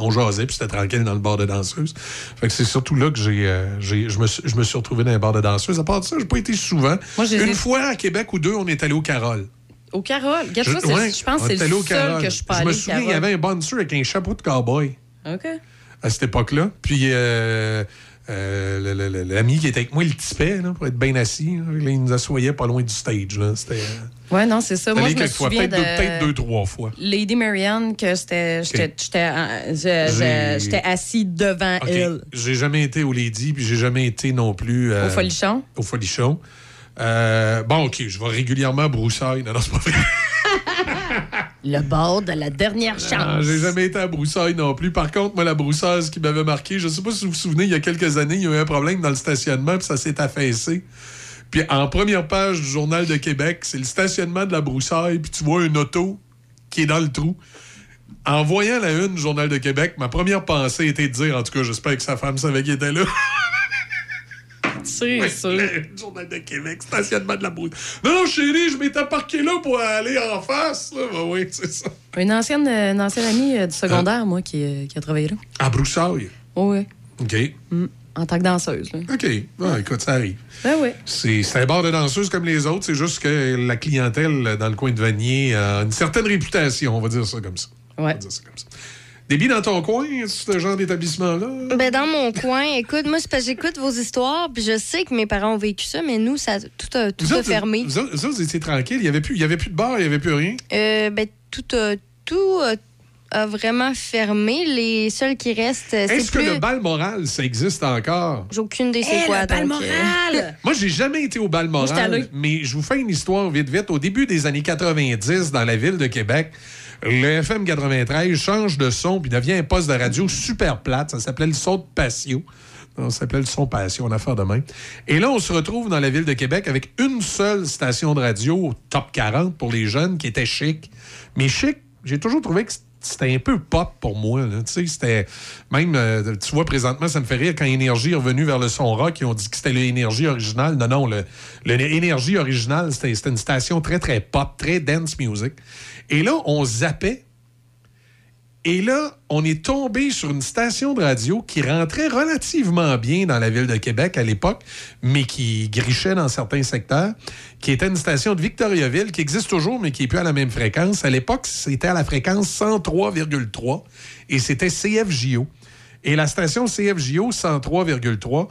on jasait, puis c'était tranquille dans le bar de danseuse. Fait que c'est surtout là que j'ai, euh, j'ai- je, me, suis- je me suis retrouvé dans un bar de danseuse. À part de ça, j'ai pas été souvent. Moi, j'ai- une fois à Québec ou deux, on est allé au Carole. Au Carole? Regarde ouais, je pense que est c'est le seul que je suis pas Je me souviens, il y avait un bouncer avec un chapeau de cowboy OK. à cette époque-là. Puis euh, euh, l'ami qui était avec moi, il tipait là, pour être bien assis. là. Il nous assoyait pas loin du stage. C'était. euh, Ouais, non, c'est ça. Moi, je me souviens peut-être deux, trois fois. Lady Marianne, que j'étais, j'étais, euh, assis devant elle. J'ai jamais été au Lady, puis j'ai jamais été non plus. euh, Au Folichon? Au Folichon. Euh, bon, OK, je vais régulièrement à Broussailles. Non, non, c'est pas vrai. <laughs> Le bord de la dernière Non, chance. J'ai jamais été à Broussailles non plus. Par contre, moi, la broussaise qui m'avait marqué, je sais pas si vous vous souvenez, il y a quelques années, il y a eu un problème dans le stationnement, puis ça s'est affaissé. Puis en première page du Journal de Québec, c'est le stationnement de la broussaille, puis tu vois une auto qui est dans le trou. En voyant la une du Journal de Québec, ma première pensée était de dire, en tout cas, j'espère que sa femme savait qu'il était là. <laughs> C'est sûr. Le Journal de Québec, stationnement de la broussaille. Non, chérie, je m'étais parqué là pour aller en face. là. Ben oui, c'est ça. Une ancienne, une ancienne amie euh, du secondaire, moi, qui, euh, qui a travaillé là. À Broussailles. Oh, oui. OK. Mm. En tant que danseuse. Là. OK. Ouais, écoute, ça arrive. Ben oui. C'est un bar de danseuse comme les autres, c'est juste que la clientèle dans le coin de Vanier a une certaine réputation, on va dire ça comme ça. On va dire ça comme ça. Débit dans ton coin, ce genre d'établissement-là? Ben, dans mon coin, écoute, moi, c'est parce que j'écoute vos histoires, puis je sais que mes parents ont vécu ça, mais nous, ça tout a, tout Vous a autres, fermé. Vous, autres, vous autres, vous étiez tranquille, il n'y avait, plus- il y avait plus de bar, il n'y avait plus rien? Euh, ben, tout a, tout a, a vraiment fermé. Les seuls qui restent, euh, c'est Est-ce plus... que le bal moral, ça existe encore? J'ai aucune idée c'est Hey, quoi. le bal euh, moral! <laughs> Moi, j'ai jamais été au bal moral, mais je vous fais une histoire vite, vite. Au début des années 90, dans la ville de Québec, le FM 93 change de son puis devient un poste de radio super plate. Ça s'appelait le son de patio. Ça s'appelait le son patio, en affaire de main. Et là, on se retrouve dans la ville de Québec avec une seule station de radio top 40 pour les jeunes qui était chic. Mais chic, j'ai toujours trouvé que c'était un peu pop pour moi. Tu sais, c'était même, euh, tu vois, présentement, ça me fait rire quand Énergie est revenu vers le son rock, ils ont dit que c'était l'énergie originale. Non, non, le, le- l'énergie originale, c'était une station très, très pop, très dance music. Et là, on zappait. Et là, on est tombé sur une station de radio qui rentrait relativement bien dans la ville de Québec à l'époque, mais qui grichait dans certains secteurs, qui était une station de Victoriaville, qui existe toujours, mais qui n'est plus à la même fréquence. À l'époque, c'était à la fréquence 103,3 et c'était CFJO. Et la station CFJO 103,3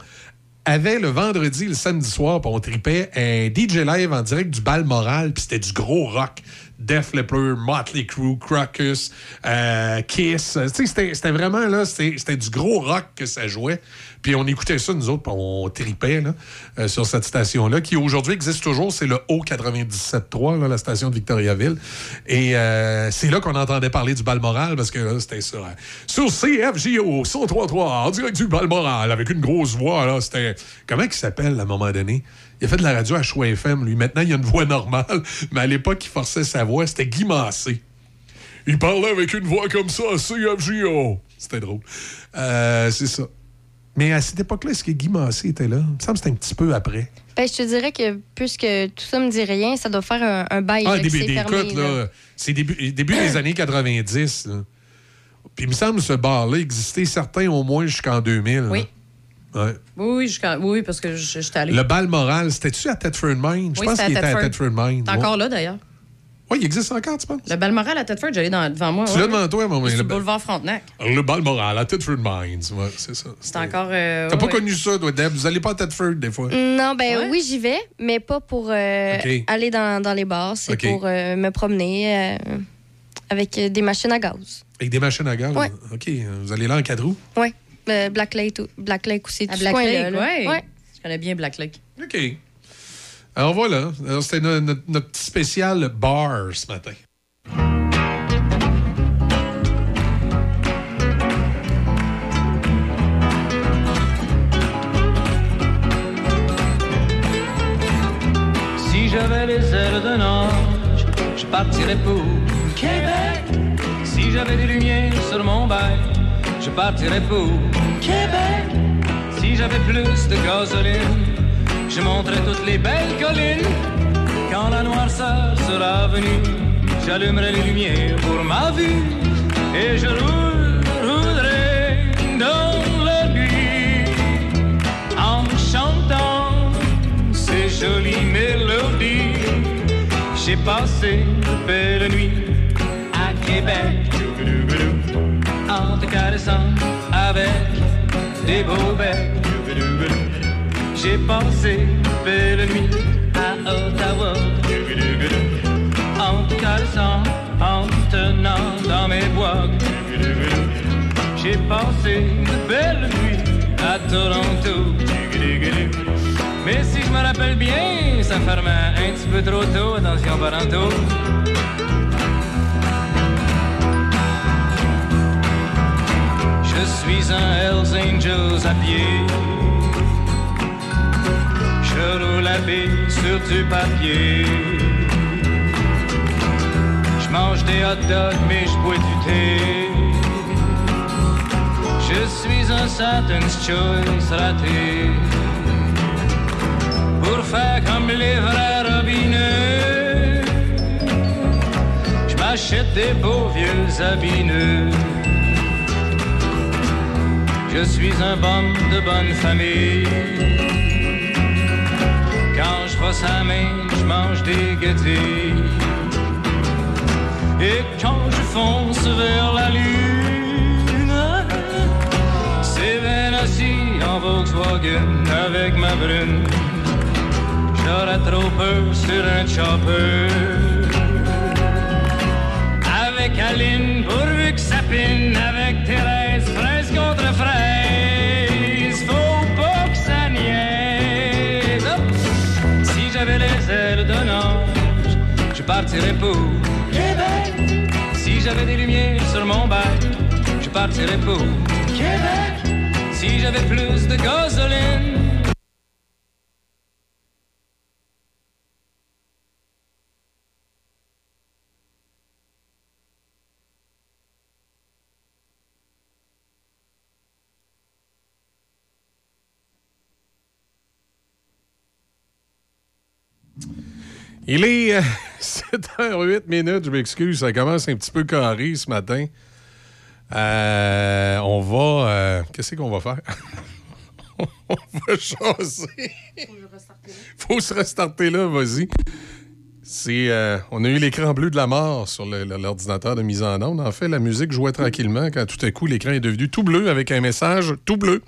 avait le vendredi le samedi soir, puis on tripait un DJ live en direct du bal moral, puis c'était du gros rock. Def Leppard, Motley Crue, Crocus, euh, Kiss. C'était- vraiment là, c'était du gros rock que ça jouait. Puis on écoutait ça, nous autres, puis on tripait euh, sur cette station-là, qui aujourd'hui existe toujours. C'est le O97.3, là, la station de Victoriaville. Et euh, c'est là qu'on entendait parler du bal moral, parce que là, c'était sur, euh, sur CFJO 103.3, en direct du bal moral, avec une grosse voix. C'était. Comment il s'appelle à un moment donné? Il a fait de la radio à Choix FM, lui. Maintenant, il a une voix normale, mais à l'époque, il forçait sa voix. C'était Guy Massé. Il parlait avec une voix comme ça, CFJO. C'était drôle. Euh, c'est ça. Mais à cette époque-là, est-ce que Guy Massé était là? Il me semble que c'était un petit peu après. Ben, je te dirais que puisque tout ça me dit rien, ça doit faire un, un bail Ah, début, des fermé, écoute, là. là, c'est début, début des <coughs> années 90. là. Puis il me semble que ce bar-là existait certains au moins jusqu'en 2000. Oui. Ouais. Oui, oui, jusqu'à- oui, parce que je- j'étais allée. Le bal moral, c'était-tu à Thetford Mine? Je Oui, pense c'était à qu'il était à. Thetford Mine. T'es encore là, d'ailleurs. Oui, il existe encore, tu penses? Le Balmoral à Thetford, j'allais dans- devant moi. Tu ouais, l'as devant toi, mon Sur le, le boulevard Frontenac. le Balmoral à Thetford Mines. Ouais, c'est ça. C'est encore. euh, T'as ouais, pas ouais. connu ça, toi, Deb? Vous allez pas à Thetford, des fois? Non, ben oui, j'y vais, mais pas pour euh, aller dans, dans les bars. C'est pour euh, me promener euh, avec des machines à gaz. Avec des machines à gaz? Ouais. OK. Vous allez là en quatre roues? Oui. Black Lake, Black Lake aussi. À Black Lake, là. ouais. Je connais bien Black Lake. OK. Alors voilà. Alors, C'était no- notre, notre petit spécial bar ce matin. Si j'avais les ailes d'un ange, je partirais pour Québec. Si j'avais des lumières sur mon bail, je partirais pour Québec. Si j'avais plus de gasoline, je monterais toutes les belles collines. Quand la noirceur sera venue, j'allumerai les lumières pour ma vue et je roule- roulerai dans la nuit en chantant ces jolies mélodies. J'ai passé de belles nuits à Québec caressant avec des beaux becs. J'ai passé de belles nuits à Ottawa en caressant, en te tenant dans mes bois. J'ai passé de belles nuits à Toronto. Mais si je me rappelle bien, ça fermait un petit peu trop tôt, attention parentaux. Je suis un Hells Angels à pied. Je roule à pied sur du papier. Je mange des hot dogs, mais je bois du thé. Je suis un Satan's Choice raté. Pour faire comme les vrais je m'achète des beaux vieux habits neufs. Je suis un bon de bonne famille. Quand je brosse la main, je mange des gâtés. Et quand je fonce vers la lune, c'est bien assis en Volkswagen avec ma brune. J'aurais trop peur sur un chopper. Avec Aline, pourvu que ça pine. Avec Thérèse, je partirais pour Québec. Si j'avais des lumières sur mon bail, je partirais pour Québec. Si j'avais plus de gasoline. Il est euh, <laughs> 7h08 minutes, je m'excuse, ça commence un petit peu carré ce matin. Euh, on va. euh, Qu'est-ce qu'on va faire? <laughs> on va chasser. Faut se restarter là, vas-y. C'est, euh, on a eu l'écran bleu de la mort sur l'ordinateur de mise en onde. En fait, la musique jouait tranquillement quand tout à coup l'écran est devenu tout bleu avec un message tout bleu.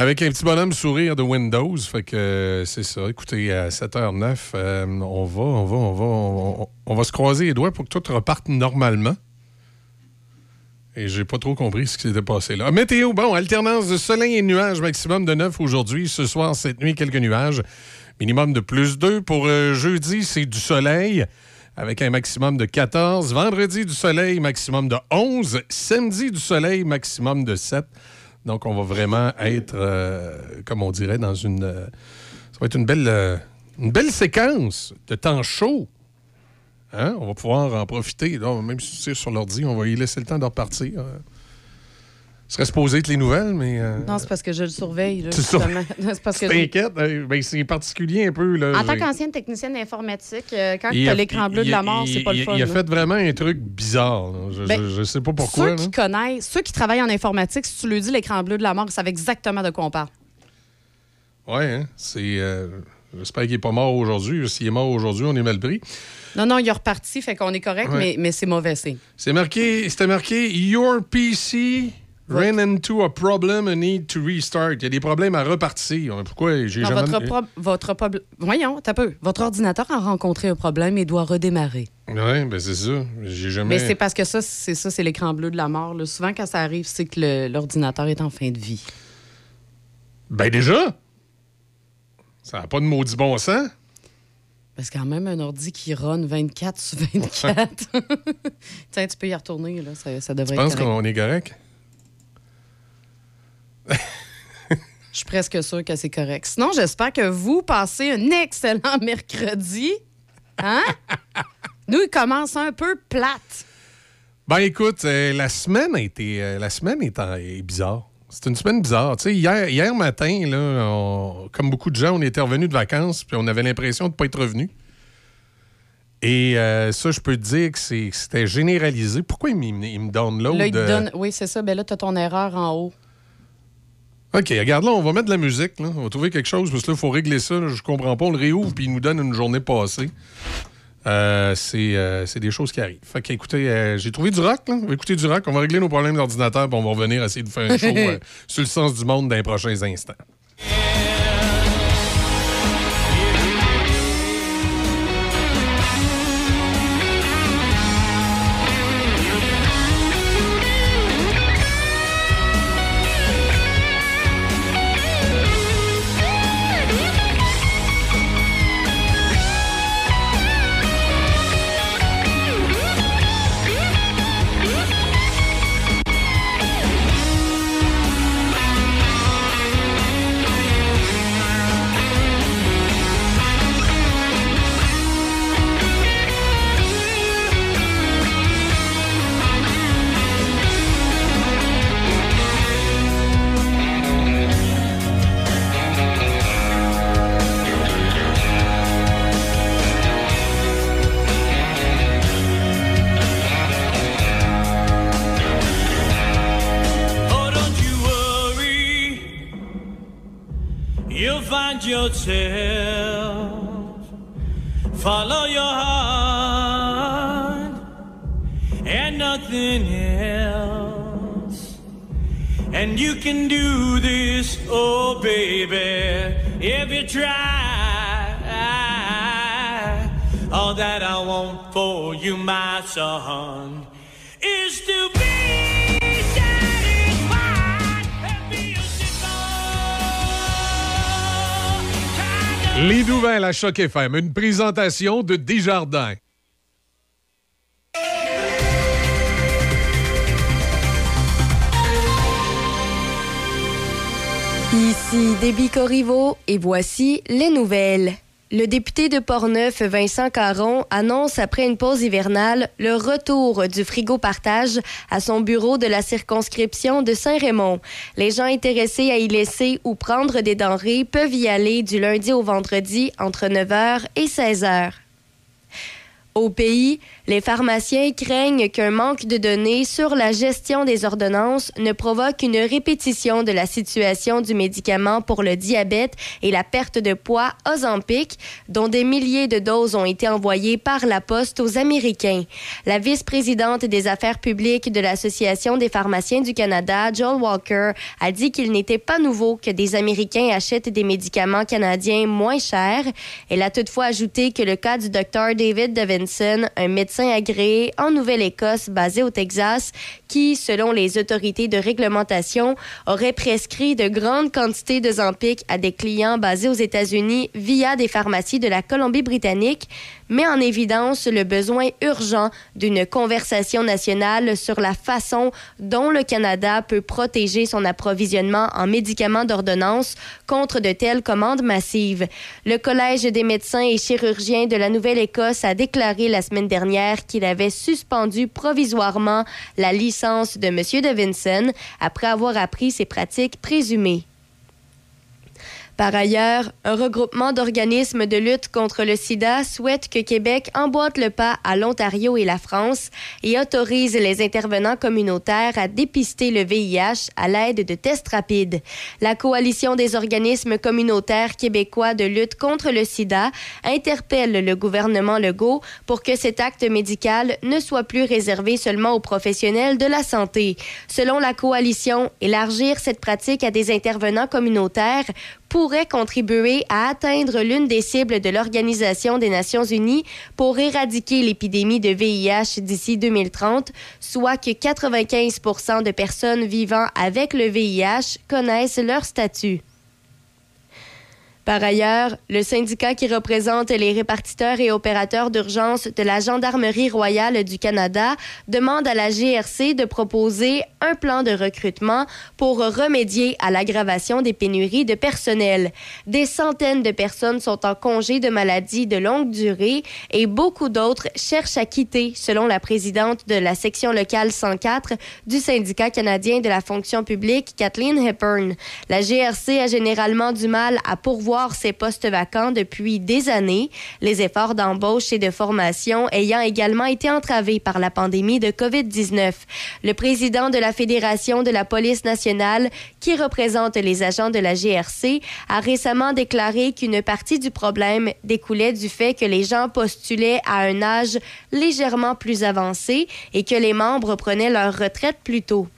Avec un petit bonhomme sourire de Windows. Fait que euh, c'est ça. Écoutez, à 7h09, euh, on va, on va, on va, on, va se croiser les doigts pour que tout reparte normalement. Et j'ai pas trop compris ce qui s'était passé là. Météo, bon, alternance de soleil et nuages, maximum de 9 aujourd'hui. Ce soir, cette nuit, quelques nuages. Minimum de plus 2. Pour euh, jeudi, c'est du soleil avec un maximum de 14. Vendredi, du soleil, maximum de 11. Samedi, du soleil, maximum de 7. Donc, on va vraiment être, euh, comme on dirait, dans une. euh, ça va être une belle, euh, une belle séquence de temps chaud. Hein? On va pouvoir en profiter. Là, même si c'est sur l'ordi, on va y laisser le temps de repartir. Ce serait supposé être les nouvelles, mais. euh, Non, c'est parce que je le surveille. là, <laughs> C'est justement. parce que euh, ben, c'est particulier un peu. Là, En tant qu'ancienne technicienne informatique, euh, quand tu a- as l'écran bleu de il la mort, c'est pas le fun. Il a là. fait vraiment un truc bizarre. Je, Ben, je- je sais pas pourquoi. Ceux là. qui connaissent, ceux qui travaillent en informatique, si tu leur dis l'écran bleu de la mort, ils savent exactement de quoi on parle. Ouais, hein, c'est. euh, J'espère qu'il n'est pas mort aujourd'hui. S'il est mort aujourd'hui, on est mal pris. Non, non, il est reparti, fait qu'on est correct, Ouais. mais, mais c'est mauvais signe. C'est marqué, c'était marqué Your PC ran into a problem and need to restart. Il y a des problèmes à repartir. Pourquoi j'ai jamais. votre, pro- votre prob- Voyons, t'as peu. Votre ordinateur a rencontré un problème et doit redémarrer. Oui, ben c'est ça. J'ai jamais. Mais c'est parce que ça, c'est ça, c'est l'écran bleu de la mort. là. Souvent, quand ça arrive, c'est que l'ordinateur est en fin de vie. Ben déjà! Ça n'a pas de maudit bon sens. Parce quand même, un ordi qui run 24 sur 24. <laughs> Tiens, tu peux y retourner, là. Ça, ça devrait Tu être qu'on est correct? Je suis presque sûre que c'est correct. Sinon, j'espère que vous passez un excellent <laughs> mercredi. Hein? Nous, il commence un peu plate. Ben écoute, euh, la semaine a été. euh, la semaine est, en- est bizarre. C'est une semaine bizarre. Tu sais, hier, hier matin, là, on- comme beaucoup de gens, on était revenus de vacances, puis on avait l'impression de ne pas être revenus. Et euh, ça, je peux te dire que c'était généralisé. Pourquoi il, me- il me download? Là, il te donne... Oui, c'est ça. Ben là, tu as ton erreur en haut. OK, regarde là, on va mettre de la musique. Là. On va trouver quelque chose, parce que là, il faut régler ça. là. Je comprends pas. On le réouvre, puis il nous donne une journée passée. Euh, c'est euh, c'est des choses qui arrivent. Fait que, écoutez, euh, j'ai trouvé du rock. Là. On va écouter du rock. On va régler nos problèmes d'ordinateur, puis on va revenir essayer de faire un <laughs> show sur le sens du monde dans les prochains instants. All that Les nouvelles à FM, une présentation de Desjardins. Ici Déby Corriveau et voici les nouvelles. Le député de Portneuf, Vincent Caron, annonce après une pause hivernale le retour du frigo partage à son bureau de la circonscription de Saint-Raymond. Les gens intéressés à y laisser ou prendre des denrées peuvent y aller du lundi au vendredi entre 9h et 16h. Au pays, les pharmaciens craignent qu'un manque de données sur la gestion des ordonnances ne provoque une répétition de la situation du médicament pour le diabète et la perte de poids Ozempic, dont des milliers de doses ont été envoyées par la poste aux Américains. La vice-présidente des affaires publiques de l'Association des pharmaciens du Canada, Joel Walker, a dit qu'il n'était pas nouveau que des Américains achètent des médicaments canadiens moins chers. Elle a toutefois ajouté que le cas du docteur David Un médecin agréé en Nouvelle-Écosse basé au Texas, qui, selon les autorités de réglementation, aurait prescrit de grandes quantités de Zampic à des clients basés aux États-Unis via des pharmacies de la Colombie-Britannique, met en évidence le besoin urgent d'une conversation nationale sur la façon dont le Canada peut protéger son approvisionnement en médicaments d'ordonnance contre de telles commandes massives. Le Collège des médecins et chirurgiens de la Nouvelle-Écosse a déclaré la semaine dernière qu'il avait suspendu provisoirement la licence de M. Davidson après avoir appris ses pratiques présumées. Par ailleurs, un regroupement d'organismes de lutte contre le sida souhaite que Québec emboîte le pas à l'Ontario et la France et autorise les intervenants communautaires à dépister le VIH à l'aide de tests rapides. La coalition des organismes communautaires québécois de lutte contre le sida interpelle le gouvernement Legault pour que cet acte médical ne soit plus réservé seulement aux professionnels de la santé. Selon la coalition, élargir cette pratique à des intervenants communautaires pourrait contribuer à atteindre l'une des cibles de l'Organisation des Nations Unies pour éradiquer l'épidémie de VIH d'ici 2030, soit que 95% de personnes vivant avec le VIH connaissent leur statut. Par ailleurs, le syndicat qui représente les répartiteurs et opérateurs d'urgence de la Gendarmerie royale du Canada demande à la GRC de proposer un plan de recrutement pour remédier à l'aggravation des pénuries de personnel. Des centaines de personnes sont en congé de maladie de longue durée et beaucoup d'autres cherchent à quitter, selon la présidente de la section locale 104 du syndicat canadien de la fonction publique, Kathleen Hepburn. La GRC a généralement du mal à pourvoir ces postes vacants depuis des années, les efforts d'embauche et de formation ayant également été entravés par la pandémie de COVID-19. Le président de la Fédération de la police nationale, qui représente les agents de la GRC, a récemment déclaré qu'une partie du problème découlait du fait que les gens postulaient à un âge légèrement plus avancé et que les membres prenaient leur retraite plus tôt.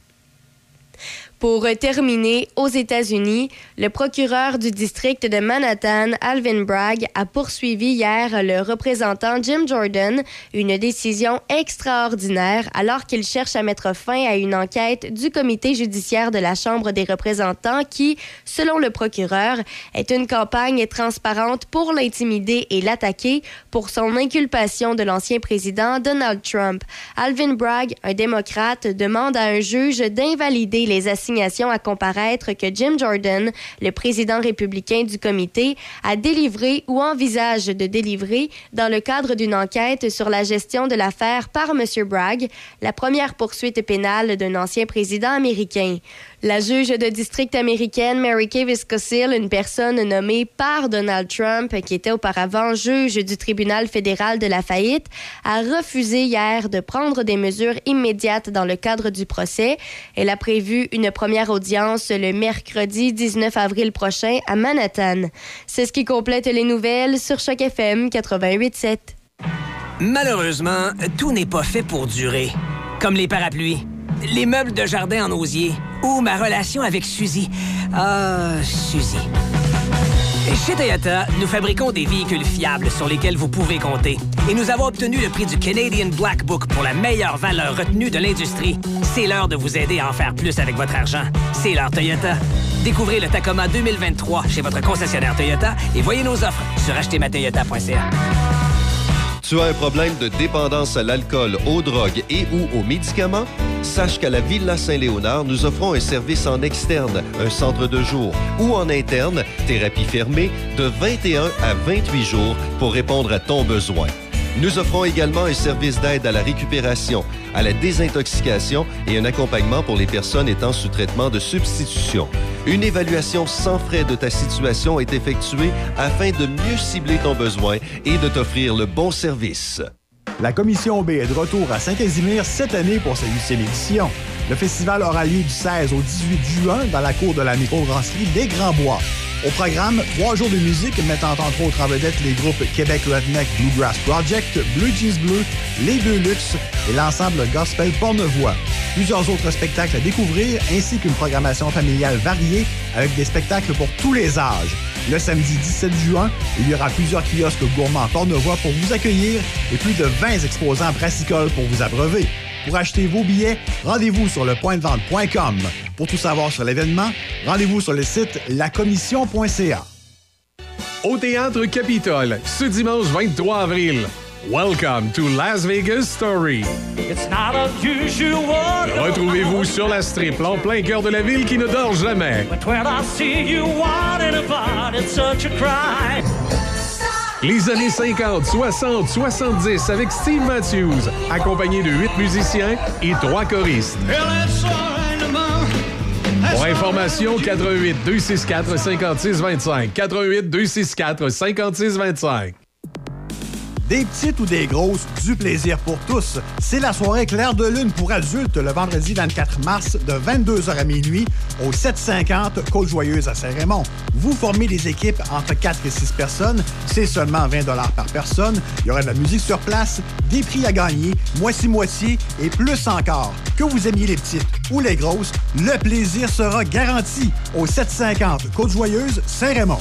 Pour terminer, aux États-Unis, le procureur du district de Manhattan, Alvin Bragg, a poursuivi hier le représentant Jim Jordan, une décision extraordinaire alors qu'il cherche à mettre fin à une enquête du comité judiciaire de la Chambre des représentants qui, selon le procureur, est une campagne transparente pour l'intimider et l'attaquer pour son inculpation de l'ancien président Donald Trump. Alvin Bragg, un démocrate, demande à un juge d'invalider les assignations à comparaître que Jim Jordan, le président républicain du comité, a délivré ou envisage de délivrer dans le cadre d'une enquête sur la gestion de l'affaire par M. Bragg, la première poursuite pénale d'un ancien président américain. La juge de district américaine Mary Kay Viscosil, une personne nommée par Donald Trump, qui était auparavant juge du tribunal fédéral de la faillite, a refusé hier de prendre des mesures immédiates dans le cadre du procès. Elle a prévu une première audience le mercredi 19 avril prochain à Manhattan. C'est ce qui complète les nouvelles sur Choc FM 88.7. Malheureusement, tout n'est pas fait pour durer. Comme les parapluies, les meubles de jardin en osier ou ma relation avec Suzy. Ah, Suzy. Chez Toyota, nous fabriquons des véhicules fiables sur lesquels vous pouvez compter. Et nous avons obtenu le prix du Canadian Black Book pour la meilleure valeur retenue de l'industrie. C'est l'heure de vous aider à en faire plus avec votre argent. C'est l'heure Toyota. Découvrez le Tacoma 2023 chez votre concessionnaire Toyota et voyez nos offres sur achetermatoyota.ca. Tu as un problème de dépendance à l'alcool, aux drogues et ou aux médicaments? Sache qu'à la Villa Saint-Léonard, nous offrons un service en externe, un centre de jour ou en interne, thérapie fermée, de 21 à 28 jours pour répondre à ton besoin. Nous offrons également un service d'aide à la récupération, à la désintoxication et un accompagnement pour les personnes étant sous traitement de substitution. Une évaluation sans frais de ta situation est effectuée afin de mieux cibler ton besoin et de t'offrir le bon service. La Commission B est de retour à Saint-Casimir cette année pour sa huitième édition. Le festival aura lieu du 16 au 18 juin dans la cour de la microbrasserie des Grands Bois. Au programme, trois jours de musique mettant entre autres en vedette les groupes Québec Redneck Bluegrass Project, Blue Jeans Bleu, Les Deux Luxe et l'ensemble Gospel Pornevoix. Plusieurs autres spectacles à découvrir ainsi qu'une programmation familiale variée avec des spectacles pour tous les âges. Le samedi 17 juin, il y aura plusieurs kiosques gourmands Pornevoix pour vous accueillir et plus de 20 exposants brassicoles pour vous abreuver. Pour acheter vos billets, rendez-vous sur le pointdevente.com. Pour tout savoir sur l'événement, rendez-vous sur le site lacommission.ca. Au Théâtre Capitole, ce dimanche 23 avril. Welcome to Las Vegas Story. It's not unusual. Retrouvez-vous sur la strip, en plein cœur de la ville qui ne dort jamais. Les années 50, 60, 70 avec Steve Matthews, accompagné de huit musiciens et trois choristes. Pour information, 88 264 56 25. 88 264 56 25. Des petites ou des grosses, du plaisir pour tous. C'est la soirée claire de lune pour adultes le vendredi 24 mars de 22h à minuit au 750 Côte-Joyeuse à Saint-Raymond. Vous formez des équipes entre 4 et 6 personnes. C'est seulement 20 par personne. Il y aura de la musique sur place, des prix à gagner, moitié-moitié et plus encore. Que vous aimiez les petites ou les grosses, le plaisir sera garanti au 750 Côte-Joyeuse, Saint-Raymond.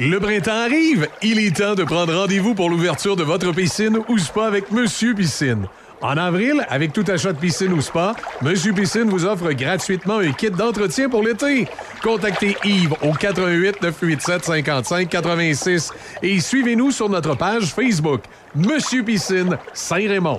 Le printemps arrive. Il est temps de prendre rendez-vous pour l'ouverture de votre piscine ou spa avec Monsieur Piscine. En avril, avec tout achat de piscine ou spa, Monsieur Piscine vous offre gratuitement un kit d'entretien pour l'été. Contactez Yves au 88 987 55 86 et suivez-nous sur notre page Facebook Monsieur Piscine Saint-Raymond.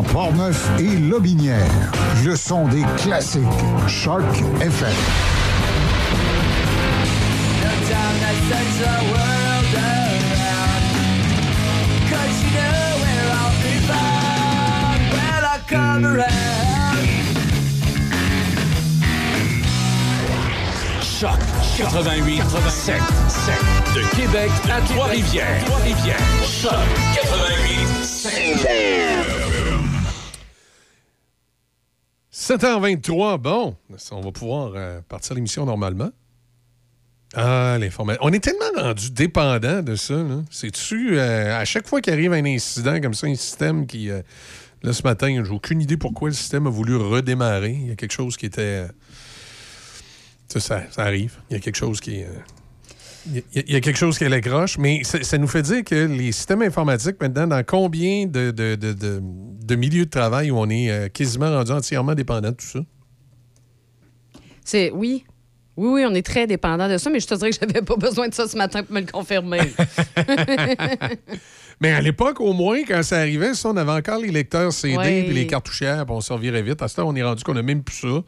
Dans Portneuf et Lobinière, le son des classiques. Choc FM. Choc 88 7 7 de Québec à Trois-Rivières. Trois-Rivières. Choc 88 7. 7h23, bon, on va pouvoir euh, partir l'émission normalement. Ah, l'information. On est tellement rendu dépendant de ça. C'est-tu, euh, à chaque fois qu'il arrive un incident comme ça, un système qui. euh, là, ce matin, j'ai aucune idée pourquoi le système a voulu redémarrer. Il y a quelque chose qui était. euh, ça, ça arrive. Il y a quelque chose qui. Il y a- il y, a quelque chose qui est l'accroche, mais ça, ça nous fait dire que les systèmes informatiques, maintenant, dans combien de, de, de- de- de milieux de travail où on est euh, quasiment rendu entièrement dépendant de tout ça? C'est oui. Oui, oui, on est très dépendant de ça, mais je te dirais que j'avais pas besoin de ça ce matin pour me le confirmer. <laughs> Mais à l'époque, au moins, quand ça arrivait, ça, on avait encore les lecteurs CD Ouais. puis les cartouchières, puis on s'en virait vite. À ce temps, on est rendu qu'on a même plus ça.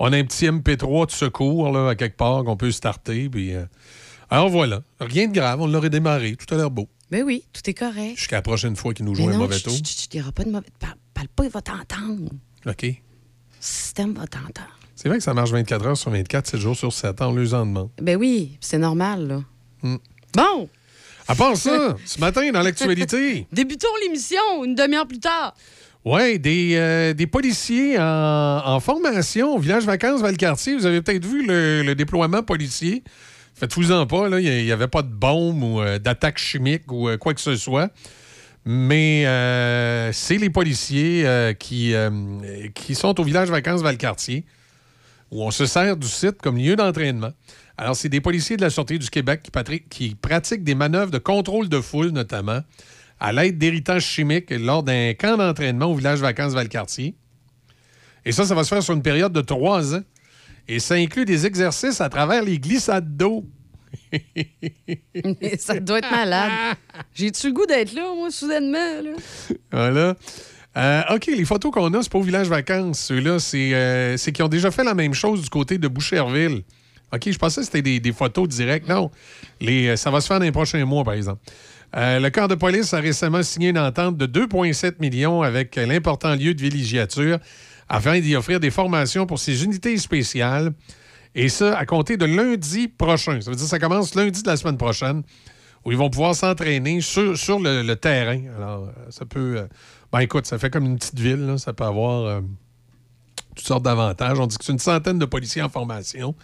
On a un petit MP3 de secours, là, à quelque part, qu'on peut starter. Puis, euh, Alors voilà, rien de grave, on l'aurait démarré. Tout a l'air beau. ben oui, tout est correct. Jusqu'à la prochaine fois qu'il nous joue Mais un mauvais tour. tu- diras pas de mauvais. Parle, parle pas, il va t'entendre. OK. Le système va t'entendre. C'est vrai que ça marche 24 heures sur 24, 7 jours sur 7. On les en demande. Ben oui, c'est normal, là. Hmm. Bon, À part ça, <laughs> ce matin, dans l'actualité, débutons l'émission une demi-heure plus tard. ouais, des, euh, des policiers en, en formation au village vacances Valcartier. Vous avez peut-être vu le, le déploiement policier. Faites-vous-en pas, là. Il n'y avait pas de bombe ou euh, d'attaque chimique ou euh, quoi que ce soit. Mais euh, c'est les policiers qui, qui sont au village vacances Valcartier, où on se sert du site comme lieu d'entraînement. Alors, c'est des policiers de la Sûreté du Québec qui, pratiquent des manœuvres de contrôle de foule, notamment, à l'aide d'héritage chimique lors d'un camp d'entraînement au village vacances Valcartier. Et ça, ça va se faire sur une période de trois ans. Et ça inclut des exercices à travers les glissades d'eau. <laughs> Ça doit être malade. J'ai-tu le goût d'être là, moi, soudainement? Là? Voilà. Euh, OK, les photos qu'on a, c'est pas au village vacances. Ceux-là, c'est euh, c'est qu'ils ont déjà fait la même chose du côté de Boucherville. OK, je pensais que c'était des, des photos directes. Non, les, euh, ça va se faire dans les prochains mois, par exemple. Euh, le corps de police a récemment signé une entente de 2,7 millions avec l'important lieu de villégiature afin d'y offrir des formations pour ses unités spéciales. Et ça, à compter de lundi prochain. Ça veut dire que ça commence lundi de la semaine prochaine, où ils vont pouvoir s'entraîner sur, sur le, terrain. Alors, euh, ça peut. euh, ben écoute, ça fait comme une petite ville. là. Ça peut avoir euh, toutes sortes d'avantages. On dit que c'est une centaine de policiers en formation,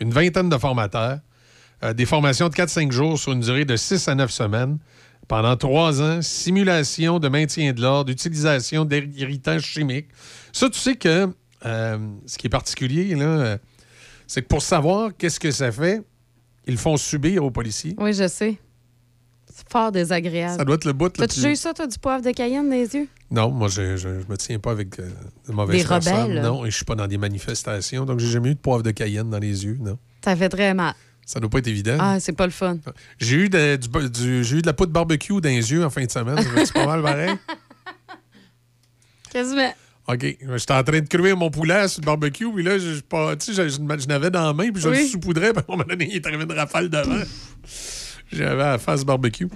une vingtaine de formateurs, des formations de 4-5 jours sur une durée de 6 à 9 semaines. Pendant trois ans, simulation de maintien de l'ordre, utilisation d'héritage chimique. Ça, tu sais que euh, ce qui est particulier, là, euh, c'est que pour savoir qu'est-ce que ça fait, ils font subir aux policiers. Oui, je sais. C'est fort désagréable. Ça doit être le bout. T'as-tu plus- eu ça, toi, du poivre de Cayenne dans les yeux? Non, moi, je, je, je me tiens pas avec euh, de mauvaises Des personnes. rebelles. Non, et je suis pas dans des manifestations, donc j'ai jamais eu de poivre de Cayenne dans les yeux, non. Ça fait très mal. Ça doit pas être évident. Ah, c'est pas le fun. J'ai eu, de, du- du- j'ai eu de la poudre barbecue dans les yeux en fin de semaine. C'est pas mal pareil. <laughs> Quasiment. OK. J'étais en train de cuire mon poulet sur le barbecue, puis là, je, pas- tu sais, je, je, je n'avais dans la main, puis je Oui. le saupoudrais, puis à un moment donné, il est arrivé une rafale devant. J'avais la face barbecue.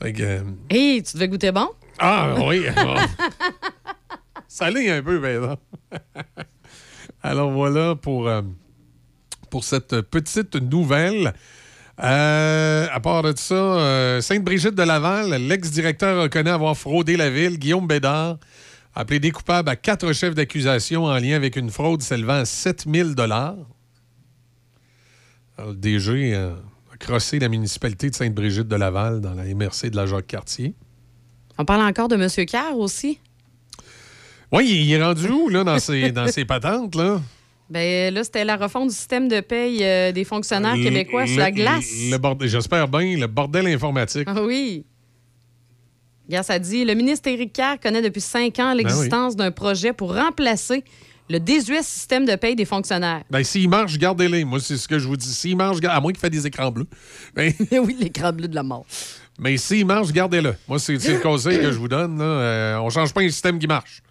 Que, euh, Hé, tu devais goûter bon? Ah, oui. <laughs> Salé un peu, mais non. <laughs> Alors voilà pour, euh, pour cette petite nouvelle. Euh, à part de ça, euh, Sainte-Brigitte de Laval, l'ex-directeur reconnaît avoir fraudé la ville. Guillaume Bédard a plaidé coupable à quatre chefs d'accusation en lien avec une fraude s'élevant à 7 000 Alors, Le DG euh, a crossé la municipalité de Sainte-Brigitte de Laval dans la MRC de la Jacques-Cartier. On parle encore de M. Carr aussi? Oui, il est rendu où, là, dans ses, dans ses patentes, là? Ben là, c'était la refonte du système de paye euh, des fonctionnaires québécois Le- sur la glace. J'espère bien, le bordel informatique. Ah oui. Regarde, ça dit le ministre Éric Kerr connaît depuis cinq ans Ben l'existence d'un projet pour remplacer le désuet système de paye des fonctionnaires. Ben, s'il marche, gardez-les. Moi, c'est ce que je vous dis. S'il marche, à moins qu'il fait des écrans bleus. Ben, <laughs> oui, l'écran bleu de la mort. mais s'il marche, gardez-le. Moi, c'est c'est le conseil que je vous donne. Là. Euh, on change pas un système qui marche.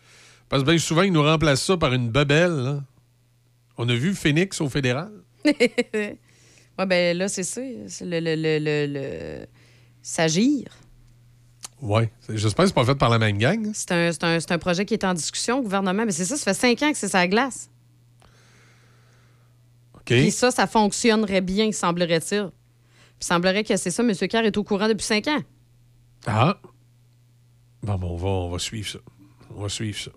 Parce que bien souvent, ils nous remplacent ça par une bebelle. là. On a vu Phoenix au fédéral? <laughs> ouais, ben là, c'est ça. C'est le, le, le, le, le- S'agir. Oui. J'espère que c'est pas fait par la même gang. hein. C'est un, c'est un- un projet qui est en discussion au gouvernement. Mais c'est ça, ça fait cinq ans que c'est sa glace. OK. Puis ça, ça fonctionnerait bien, semblerait-il. Puis semblerait que c'est ça, M. Kerr est au courant depuis cinq ans. Ah. Bon, bon, on va, on va suivre ça. On va suivre ça.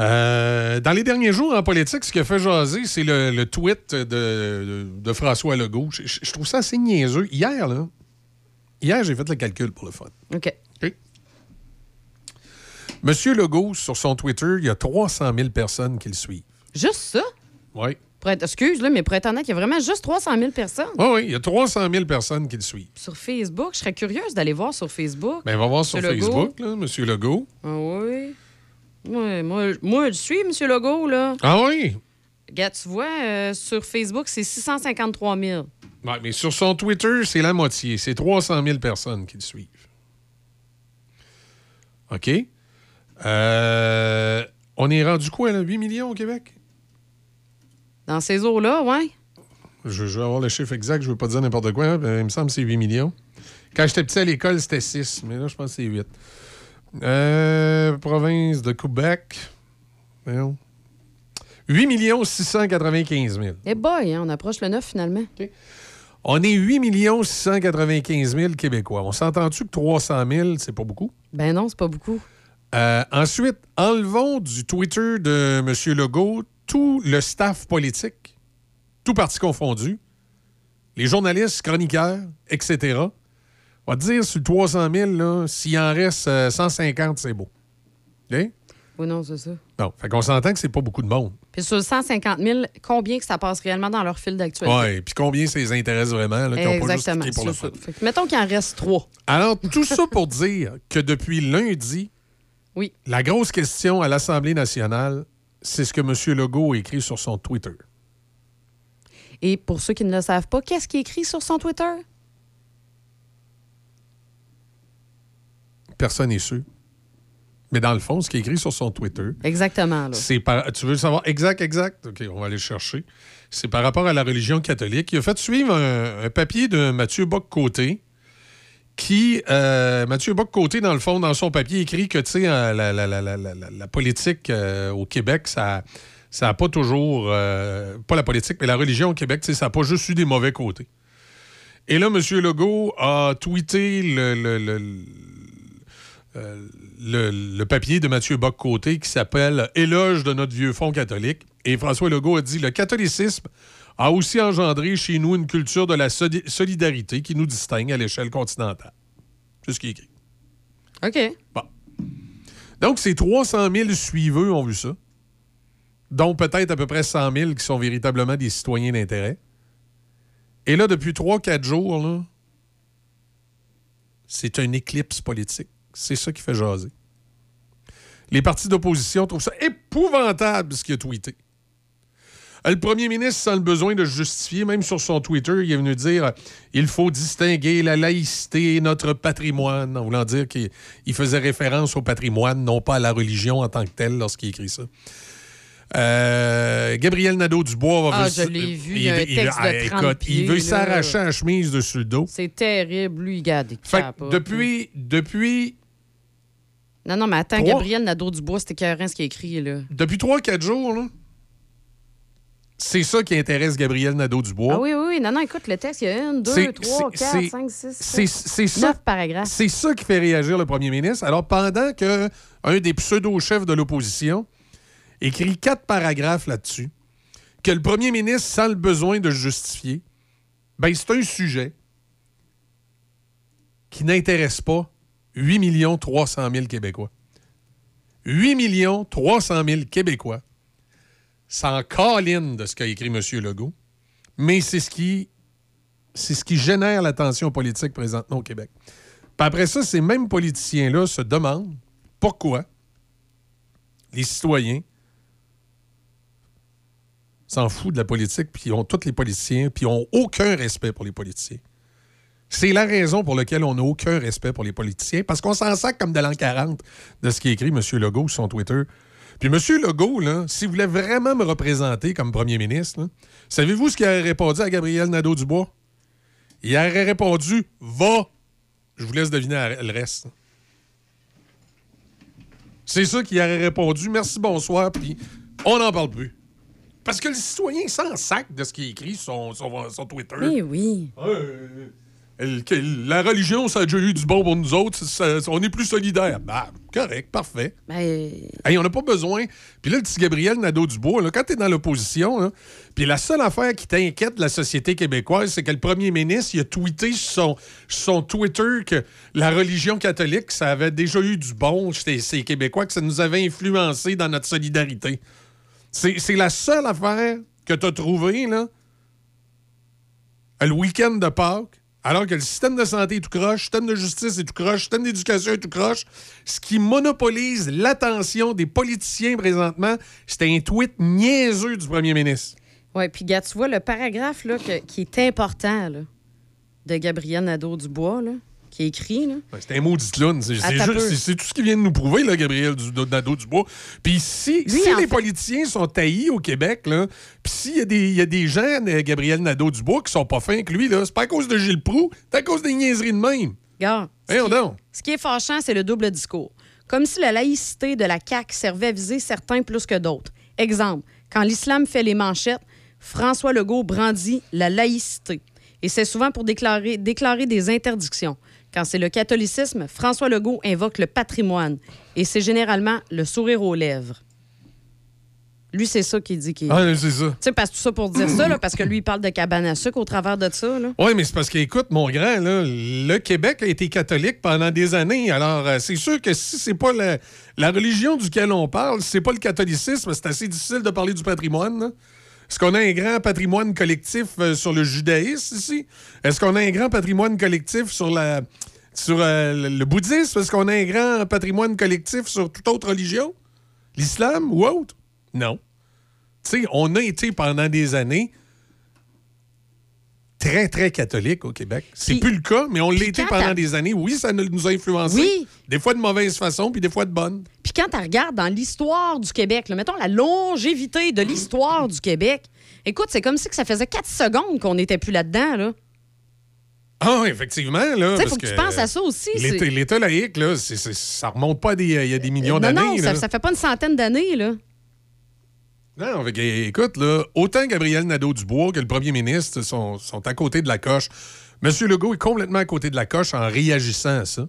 Euh, dans les derniers jours en politique, ce qui a fait jaser, c'est le, le tweet de, de- de François Legault. Je, trouve ça assez niaiseux. Hier, là, hier, j'ai fait le calcul pour le fun. OK. Monsieur Legault, sur son Twitter, il y a 300 000 personnes qui le suivent. Juste ça? Oui. Être, excuse, là, mais pour être honnête, il y a vraiment juste 300 000 personnes. Oui, oui, il y a 300 000 personnes qui le suivent. Sur Facebook, je serais curieuse d'aller voir sur Facebook. Ben, on va voir sur Legault. Facebook, là, Monsieur Legault. Ah oui. Ouais, moi, moi, je suis, M. Legault, là. Ah oui? Regarde, tu vois, euh, sur Facebook, c'est 653 000. Ouais, mais sur son Twitter, c'est la moitié. C'est 300 000 personnes qui le suivent. OK? Euh, on est rendu quoi, là? 8 millions au Québec? Dans ces eaux-là, ouais. Je, je vais avoir le chiffre exact, je ne veux pas dire n'importe quoi. Il me semble que c'est 8 millions. Quand j'étais petit à l'école, c'était 6, mais là, je pense que c'est 8. Euh, province de Québec. Voyons. 8 695 000. Eh boy, hein, on approche le 9 finalement. On est 8 695 000 Québécois. On s'entend-tu que 300 000, c'est pas beaucoup? Ben non, c'est pas beaucoup. Euh, ensuite, enlevons du Twitter de M. Legault tout le staff politique, tout parti confondu, les journalistes, chroniqueurs, etc. On va te dire sur le 300 000, là, s'il en reste euh, 150, c'est beau. OK? Oui, non, c'est ça. Bon, fait qu'on s'entend que c'est pas beaucoup de monde. Puis sur le 150 000, combien que ça passe réellement dans leur fil d'actualité? Ouais, puis combien ça les intéresse vraiment, là, qui ont pas juste Exactement. cliqué pour le fun. Fait que mettons qu'il en reste trois. Alors, tout <laughs> ça pour dire que depuis lundi, oui. la grosse question à l'Assemblée nationale, c'est ce que M. Legault a écrit sur son Twitter. Et pour ceux qui ne le savent pas, qu'est-ce qui est écrit sur son Twitter? Personne n'est sûr. Mais dans le fond, ce qui est écrit sur son Twitter, Exactement. Là. c'est par. Tu veux savoir exact, exact? OK, on va aller le chercher. C'est par rapport à la religion catholique. Il a fait suivre un, un papier de Mathieu Bock-Côté qui. euh, Mathieu Bock-Côté, dans le fond, dans son papier, écrit que, tu sais, euh, la, la- la- la- la- la politique euh, au Québec, ça. Ça n'a pas toujours. euh, pas la politique, mais la religion au Québec, tu sais, ça n'a pas juste eu des mauvais côtés. Et là, M. Legault a tweeté le, le- le- euh, le, le papier de Mathieu Bock-Côté qui s'appelle Éloge de notre vieux fonds catholique. Et François Legault a dit Le catholicisme a aussi engendré chez nous une culture de la soli- solidarité qui nous distingue à l'échelle continentale. C'est ce qui est écrit. OK. Donc, ces 300 000 suiveux ont vu ça, dont peut-être à peu près 100 000 qui sont véritablement des citoyens d'intérêt. Et là, depuis 3-4 jours, là, c'est un éclipse politique. C'est ça qui fait jaser. Les partis d'opposition trouvent ça épouvantable, ce qu'il a tweeté. Euh, Le premier ministre, sans le besoin de justifier, même sur son Twitter, il est venu dire il faut distinguer la laïcité et notre patrimoine, en voulant dire qu'il il faisait référence au patrimoine, non pas à la religion en tant que telle lorsqu'il écrit ça. Euh, Gabriel Nadeau-Dubois va Ah, je l'ai vu, il y a un texte de ah, 30 écoute, il pieds, veut là. s'arracher la chemise dessus le dos. C'est terrible, lui, il garde des Fait que capotes, depuis, depuis, Non, non, mais attends, Trois- Gabriel Nadeau-Dubois, c'était écœurant ce qu'il a écrit, là. depuis 3-4 jours, là, c'est ça qui intéresse Gabriel Nadeau-Dubois. Ah oui, oui, oui. Non, non, écoute, le texte, il y a une, deux, C'est- trois, c'est- quatre, c'est- cinq, six, C'est sept, c'est ça. neuf paragraphes. C'est ça qui fait réagir le premier ministre. Alors, pendant que un des pseudo-chefs de l'opposition écrit quatre paragraphes là-dessus, que le premier ministre sent le besoin de justifier, ben c'est un sujet qui n'intéresse pas 8 300 000 Québécois. 8 300 000 Québécois s'en câlinent de ce qu'a écrit M. Legault, mais c'est ce qui c'est ce qui génère la tension politique présentement au Québec. Puis après ça, ces mêmes politiciens-là se demandent pourquoi les citoyens s'en foutent de la politique, puis ont tous les politiciens, puis ils ont aucun respect pour les politiciens. C'est la raison pour laquelle on n'a aucun respect pour les politiciens, parce qu'on s'en sac comme de l'an 40 de ce qui écrit M. Legault sur son Twitter. Puis M. Legault, là, s'il voulait vraiment me représenter comme premier ministre, là, savez-vous ce qu'il aurait répondu à Gabriel Nadeau-Dubois? Il aurait répondu Va. Je vous laisse deviner le reste. C'est ça qu'il aurait répondu. Merci, bonsoir, puis on n'en parle plus. Parce que le citoyen s'en sac de ce qu'il écrit sur son, son- son Twitter. Oui, oui. Euh, que la religion, ça a déjà eu du bon pour nous autres. ça- ça- on est plus solidaires. Bah, correct, parfait. Ben, Hey, on n'a pas besoin. Puis là, le petit Gabriel Nadeau-Dubois, là, quand tu es dans l'opposition, puis la seule affaire qui t'inquiète de la société québécoise, c'est que le premier ministre, il a tweeté sur son, sur son Twitter que la religion catholique, ça avait déjà eu du bon chez ces Québécois, que ça nous avait influencé dans notre solidarité. C'est c'est la seule affaire que tu as trouvée, là, le week-end de Pâques, alors que le système de santé est tout croche, le système de justice est tout croche, le système d'éducation est tout croche, ce qui monopolise l'attention des politiciens présentement, c'était un tweet niaiseux du premier ministre. Oui, puis gars, tu vois, le paragraphe là, qui est important de Gabriel Nadeau-Dubois, là, qui est écrit, là. Ouais, C'est un maudit clown. C'est c'est Attends juste- peu. c'est- c'est tout ce qu'il vient de nous prouver, là, Gabriel du, Nadeau-Dubois. Puis si, Lui, si en les fait- politiciens sont taillis au Québec, puis s'il y, a des- il y a des gens, euh, Gabriel Nadeau-Dubois, qui sont pas fins que lui, là, c'est pas à cause de Gilles Proux, c'est à cause des niaiseries de même. Regarde. Voyons donc. Ce qui est fâchant, c'est le double discours. Comme si la laïcité de la CAQ servait à viser certains plus que d'autres. Exemple, quand l'islam fait les manchettes, François Legault brandit la laïcité. Et c'est souvent pour déclarer, déclarer des interdictions. Quand c'est le catholicisme, François Legault invoque le patrimoine. Et c'est généralement le sourire aux lèvres. Lui, c'est ça qu'il dit. qu'il- Ah, c'est ça. Tu sais, parce tout ça pour dire ça, là, parce que lui, il parle de cabane à sucre au travers de ça. Oui, mais c'est parce qu'écoute, mon grand, là, le Québec a été catholique pendant des années. Alors, euh, c'est sûr que si c'est pas la, la religion duquel on parle, si c'est pas le catholicisme, c'est assez difficile de parler du patrimoine. là. Est-ce qu'on a un grand patrimoine collectif euh, sur le judaïsme ici? Est-ce qu'on a un grand patrimoine collectif sur sur euh, le bouddhisme? Est-ce qu'on a un grand patrimoine collectif sur toute autre religion? L'islam ou autre? Non. Tu sais, on a été pendant des années très, très catholique au Québec. C'est plus le cas, mais on quand pendant des années. Oui, ça nous a influencés. Oui. Des fois de mauvaise façon, puis des fois de bonne. Puis quand tu regardes dans l'histoire du Québec, là, mettons la longévité de l'histoire du Québec, écoute, c'est comme si que ça faisait 4 secondes qu'on n'était plus là-dedans. Là. Ah, effectivement. Là, Tu sais, parce faut que tu penses à ça aussi, L'État laïque, là, c'est- ça remonte pas à des, il y a des millions non, d'années. non, ça, ça fait pas une centaine d'années. là. Non, écoute, là, autant Gabriel Nadeau-Dubois que le premier ministre sont, sont à côté de la coche. M. Legault est complètement à côté de la coche en réagissant à ça.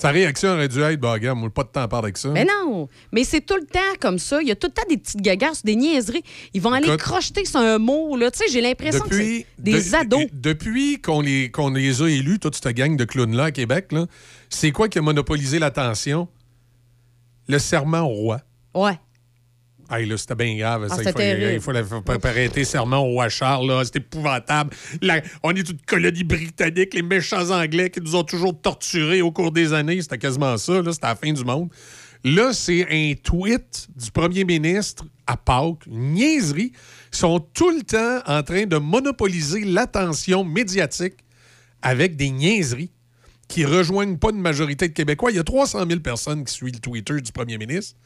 Sa réaction aurait dû être, bah, regarde, moi, pas de temps à parler avec ça. Mais non, mais c'est tout le temps comme ça. Il y a tout le temps des petites gagasses, des niaiseries. Ils vont aller Écoute, crocheter sur un mot. Là. Tu sais, j'ai l'impression que c'est des de- ados. Depuis qu'on les, a élus, toute cette gang de clowns-là à Québec, là, c'est quoi qui a monopolisé l'attention? Le serment au roi. Ouais. Hey, là, c'était bien grave. Ah, ça. il c'était faut, il faut, il faut serment au là. C'est épouvantable. On est toute colonie britannique, les méchants Anglais qui nous ont toujours torturés au cours des années. C'était quasiment ça. là. C'était la fin du monde. Là, c'est un tweet du premier ministre à Pâques, une niaiserie. Ils sont tout le temps en train de monopoliser l'attention médiatique avec des niaiseries qui rejoignent pas une majorité de Québécois. Il y a 300 000 personnes qui suivent le Twitter du premier ministre.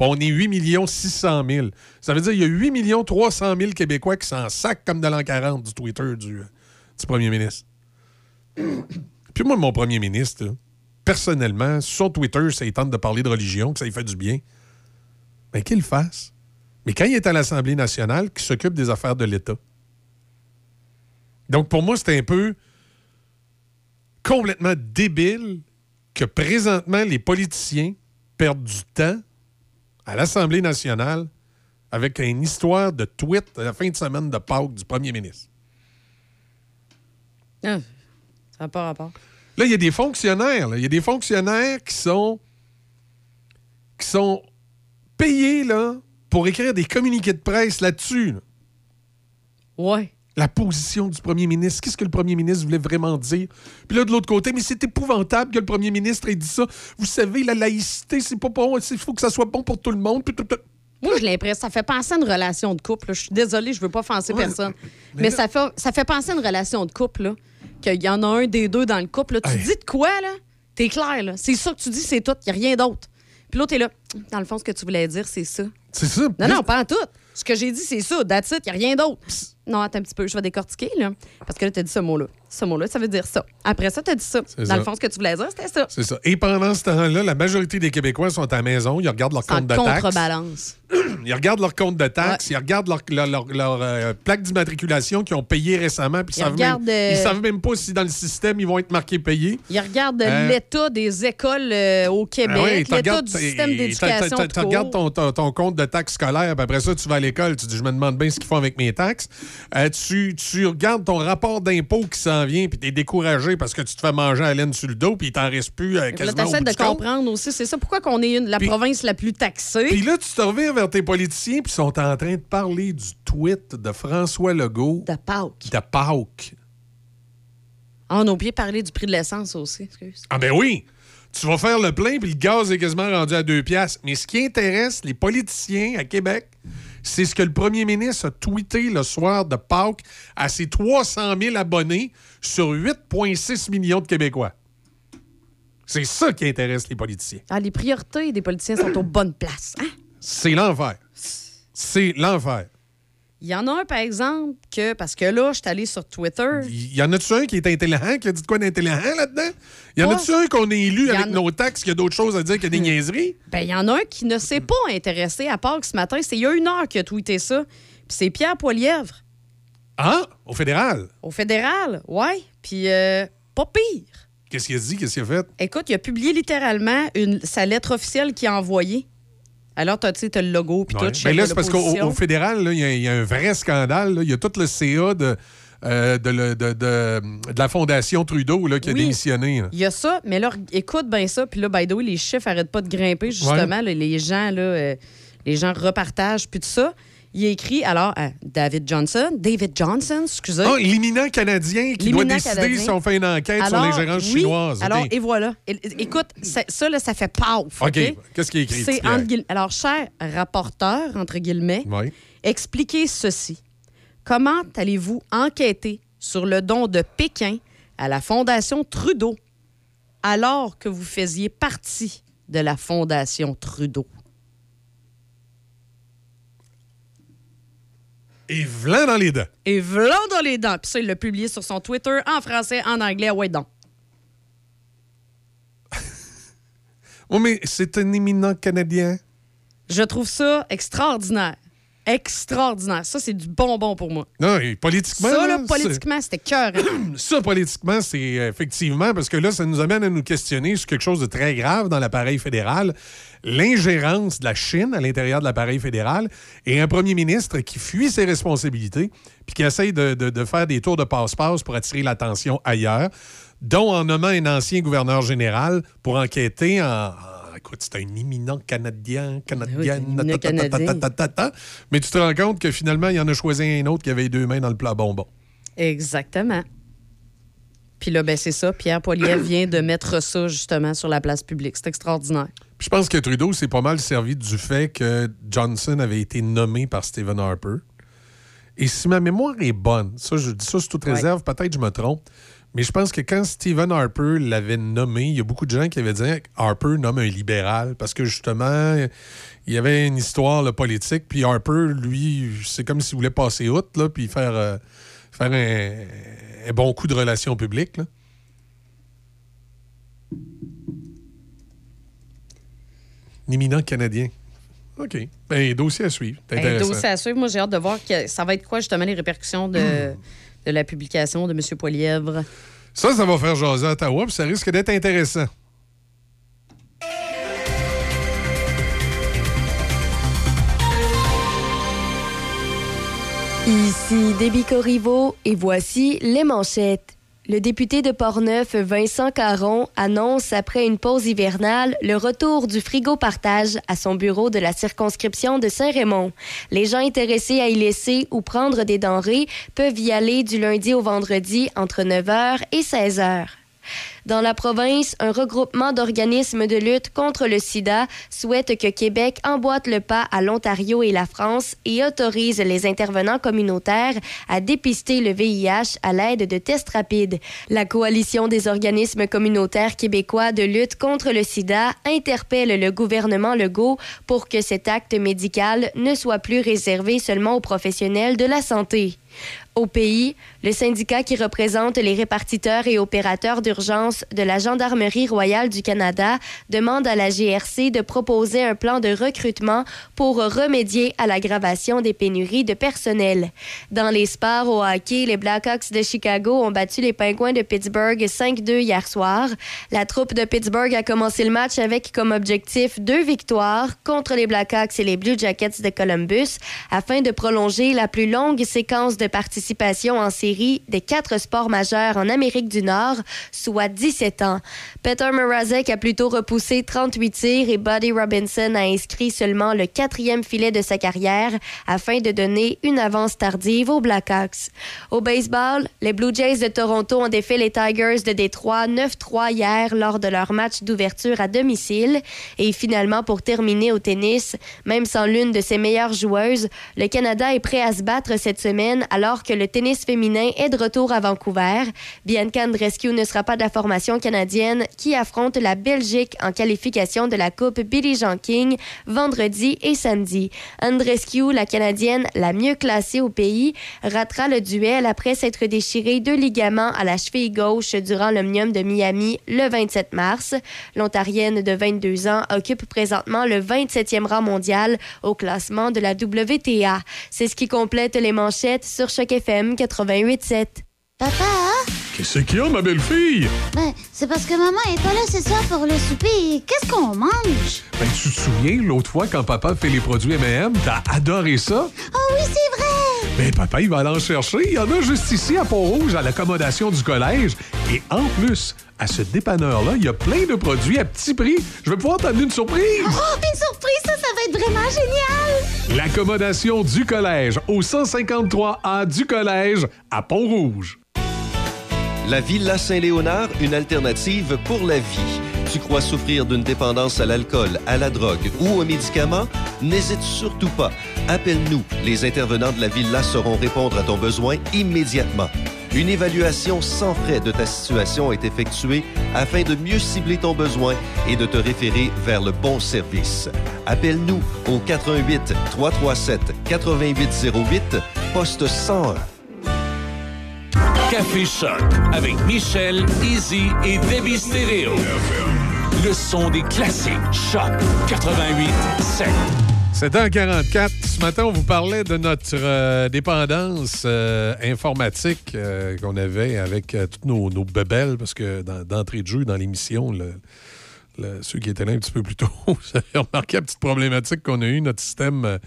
On est 8 600 000. Ça veut dire qu'il y a 8 300 000 Québécois qui s'en sacent comme de l'an 40 du Twitter du, du premier ministre. <coughs> Puis moi, mon premier ministre, personnellement, sur Twitter, ça il tente de parler de religion, que ça lui fait du bien. Mais qu'il fasse. Mais quand il est à l'Assemblée nationale, qu'il s'occupe des affaires de l'État. Donc pour moi, c'est un peu complètement débile que présentement les politiciens perdent du temps à l'Assemblée nationale avec une histoire de tweet à la fin de semaine de Pâques du premier ministre. Ah, ça n'a pas rapport. Là, il y a des fonctionnaires. Il y a des fonctionnaires qui sont qui sont payés là, pour écrire des communiqués de presse là-dessus. là. Ouais. La position du premier ministre. Qu'est-ce que le premier ministre voulait vraiment dire? Puis là, de l'autre côté, mais c'est épouvantable que le premier ministre ait dit ça. Vous savez, la laïcité, c'est pas bon. Il faut que ça soit bon pour tout le monde. Puis tout- tout- Moi, j'ai l'impression ça fait penser à une relation de couple. là. Je suis désolée, je veux pas offenser Ouais, personne. mais Mais, là- ça, fait, ça fait penser à une relation de couple, là, qu'il y en a un des deux dans le couple. là. Tu dis de quoi, là? T'es clair, là. C'est ça que tu dis, c'est tout. Il a rien d'autre. Puis l'autre est là. Dans le fond, ce que tu voulais dire, c'est ça. C'est ça. Non, non, pas en tout. Ce que j'ai dit, c'est ça. That's it. Il a rien d'autre. Non, attends un petit peu. Je vais décortiquer, là. Parce que là, t'as dit ce mot-là. Ce mot-là, ça veut dire ça. Après ça, t'as dit ça. Dans ça. le fond, ce que tu voulais dire, c'était ça. C'est ça. Et pendant ce temps-là, la majorité des Québécois sont à la maison. Ils regardent leur En compte de taxes. contrebalance. <clears throat> Ils regardent leur compte de taxes, ils regardent leur, leur- leur- leur, euh, plaque d'immatriculation qu'ils ont payé récemment, puis ils Ils savent, regardent, même, euh, ils savent même pas si dans le système ils vont être marqués payés. Il regarde Euh, l'état des écoles euh, au Québec, Ah oui, tu l'état du système d'éducation. Tu regardes ton, ton- ton compte de taxes scolaires, puis après ça, tu vas à tu dis, je me demande bien ce qu'ils font avec mes taxes. Euh, tu, tu regardes ton rapport d'impôt qui s'en vient, puis tu es découragé parce que tu te fais manger à laine sur le dos, puis il t'en reste plus euh, Là, quasiment au t'essaies bout de compte. comprendre aussi. C'est ça pourquoi qu'on est une, la province la plus taxée? Puis là, tu te reviens vers tes politiciens, puis ils sont en train de parler du tweet de François Legault. De Pâques. De Pâques. Ah, on a oublié de parler du prix de l'essence aussi. Excuse. Ah ben oui! Tu vas faire le plein, puis le gaz est quasiment rendu à deux piastres. Mais ce qui intéresse les politiciens à Québec, c'est ce que le premier ministre a tweeté le soir de Pâques à ses 300 000 abonnés sur 8,6 millions de Québécois. C'est ça qui intéresse les politiciens. Ah, les priorités des politiciens sont aux bonnes places. Hein? C'est l'enfer. C'est l'enfer. Il y en a un, par exemple, que, parce que là, je suis allée sur Twitter. Il y en a-tu un qui est intelligent, qui a dit de quoi d'intelligent là-dedans? Il y en a-tu un qu'on est élu y avec nos taxes, qui a d'autres choses à dire que des niaiseries? Ben, il y en a un qui ne s'est pas intéressé à Pâques ce matin. C'est il y a une heure qu'il a tweeté ça. Puis c'est Pierre Poilièvre, Ah, au fédéral. au fédéral. Ouais. Puis euh, pas pire. Qu'est-ce qu'il a dit? Qu'est-ce qu'il a fait? Écoute, il a publié littéralement une, sa lettre officielle qu'il a envoyée. Alors, tu sais, t'as le logo, puis Ouais. tout. Ben chef là, c'est parce qu'au fédéral, il y, a- il y a un vrai scandale. Il y a tout le CA de, euh, de, le- de- de- de la Fondation Trudeau là, qui a démissionné. Il y a ça, mais là, écoute bien ça. Puis là, by the way, les chiffres arrêtent pas de grimper, justement. là, les gens, là, euh, les gens repartagent, puis tout ça. Il a écrit, alors, à David Johnson, David Johnson, excusez. Ah, l'imminent Canadien qui doit décider Canadien. si on fait une enquête Alors, sur l'ingérence oui, chinoise. Alors, et voilà. Écoute, ça, ça, là, ça fait paf. OK. Qu'est-ce qu'il a écrit, C'est entre. Alors, cher rapporteur, entre guillemets, expliquez ceci. Comment allez-vous enquêter sur le don de Pékin à la Fondation Trudeau alors que vous faisiez partie de la Fondation Trudeau? Et vlan dans les dents. Et vlan dans les dents. Puis ça, il l'a publié sur son Twitter en français, en anglais. Ouais, donc. <laughs> Oh, mais c'est un éminent Canadien. Je trouve ça extraordinaire. Extraordinaire. Ça, c'est du bonbon pour moi. Non, et politiquement. ça, là, politiquement, c'était cœur. c'est- <clears throat> Ça, politiquement, c'est effectivement parce que là, ça nous amène à nous questionner sur quelque chose de très grave dans l'appareil fédéral l'ingérence de la Chine à l'intérieur de l'appareil fédéral et un premier ministre qui fuit ses responsabilités puis qui essaye de, de- de faire des tours de passe-passe pour attirer l'attention ailleurs, dont en nommant un ancien gouverneur général pour enquêter en. en- Écoute, c'est un imminent Canadien, Canadienne, Canadien. mais tu te rends compte que finalement, il en a choisi un autre qui avait les deux mains dans le plat bonbon. Exactement. Puis là, ben, c'est ça. Pierre Poilievre vient de mettre ça, justement, sur la place publique. C'est extraordinaire. Puis je pense que Trudeau s'est pas mal servi du fait que Johnson avait été nommé par Stephen Harper. Et si ma mémoire est bonne, ça, je dis ça sous toute Ouais. réserve, peut-être je me trompe, mais je pense que quand Stephen Harper l'avait nommé, il y a beaucoup de gens qui avaient dit Harper nomme un libéral parce que justement, il y avait une histoire là, politique, puis Harper, lui, c'est comme s'il voulait passer outre, là, puis faire, euh, faire un, un bon coup de relations publiques. là. Éminent Canadien. OK. Ben, dossier à suivre. Un intéressant. dossier à suivre. Moi, j'ai hâte de voir que ça va être quoi, justement, les répercussions de, <clears throat> de la publication de M. Poilièvre. Ça, ça va faire jaser à Ottawa, puis ça risque d'être intéressant. Ici Déby Corriveau et voici les manchettes. Le député de Portneuf, Vincent Caron, annonce après une pause hivernale le retour du frigo partage à son bureau de la circonscription de Saint-Raymond. Les gens intéressés à y laisser ou prendre des denrées peuvent y aller du lundi au vendredi entre 9h et 16h. Dans la province, un regroupement d'organismes de lutte contre le sida souhaite que Québec emboîte le pas à l'Ontario et la France et autorise les intervenants communautaires à dépister le VIH à l'aide de tests rapides. La coalition des organismes communautaires québécois de lutte contre le sida interpelle le gouvernement Legault pour que cet acte médical ne soit plus réservé seulement aux professionnels de la santé. Au pays, le syndicat qui représente les répartiteurs et opérateurs d'urgence de la Gendarmerie royale du Canada demande à la GRC de proposer un plan de recrutement pour remédier à l'aggravation des pénuries de personnel. Dans les sports au hockey, les Blackhawks de Chicago ont battu les Pingouins de Pittsburgh 5-2 hier soir. La troupe de Pittsburgh a commencé le match avec comme objectif deux victoires contre les Blackhawks et les Blue Jackets de Columbus afin de prolonger la plus longue séquence de participation en série des quatre sports majeurs en Amérique du Nord, soit 17 ans. Peter Mrazek a plutôt repoussé 38 tirs et Buddy Robinson a inscrit seulement le quatrième filet de sa carrière afin de donner une avance tardive aux Blackhawks. Au baseball, les Blue Jays de Toronto ont défait les Tigers de Détroit 9-3 hier lors de leur match d'ouverture à domicile. Et finalement, pour terminer au tennis, même sans l'une de ses meilleures joueuses, le Canada est prêt à se battre cette semaine alors que le tennis féminin est de retour à Vancouver. Bianca Andreescu ne sera pas de la formation canadienne qui affronte la Belgique en qualification de la Coupe Billie Jean King vendredi et samedi. Andreescu, la Canadienne la mieux classée au pays, ratera le duel après s'être déchiré deux ligaments à la cheville gauche durant l'Omnium de Miami le 27 mars. L'Ontarienne de 22 ans occupe présentement le 27e rang mondial au classement de la WTA. C'est ce qui complète les manchettes sur Choc FM 88.7. Papa, Qu'est-ce qu'il y a, ma belle-fille? ben, c'est parce que maman est pas là ce soir pour le souper. Qu'est-ce qu'on mange? Ben, tu te souviens, l'autre fois, quand papa fait les produits M&M, t'as adoré ça? Oh oui, c'est vrai! Ben, papa, il va aller en chercher. Il y en a juste ici, à Pont-Rouge, à l'accommodation du collège. Et en plus, à ce dépanneur-là, il y a plein de produits à petit prix. Je vais pouvoir t'amener une surprise. Oh, une surprise, ça, ça va être vraiment génial! L'accommodation du collège au 153A du collège à Pont-Rouge. La Villa Saint-Léonard, une alternative pour la vie. Tu crois souffrir d'une dépendance à l'alcool, à la drogue ou aux médicaments? N'hésite surtout pas. Appelle-nous. Les intervenants de la Villa sauront répondre à ton besoin immédiatement. Une évaluation sans frais de ta situation est effectuée afin de mieux cibler ton besoin et de te référer vers le bon service. Appelle-nous au 88 337 8808 poste 101. Café Choc avec Michel, Easy et Debbie Stereo. Le son des classiques. Choc 88 7. C'était en 44. Ce matin, on vous parlait de notre euh, dépendance euh, informatique euh, qu'on avait avec toutes nos, nos bebelles, parce que d'entrée de jeu dans l'émission, ceux qui étaient là un petit peu plus tôt, <laughs> vous avez remarqué la petite problématique qu'on a eue. Notre système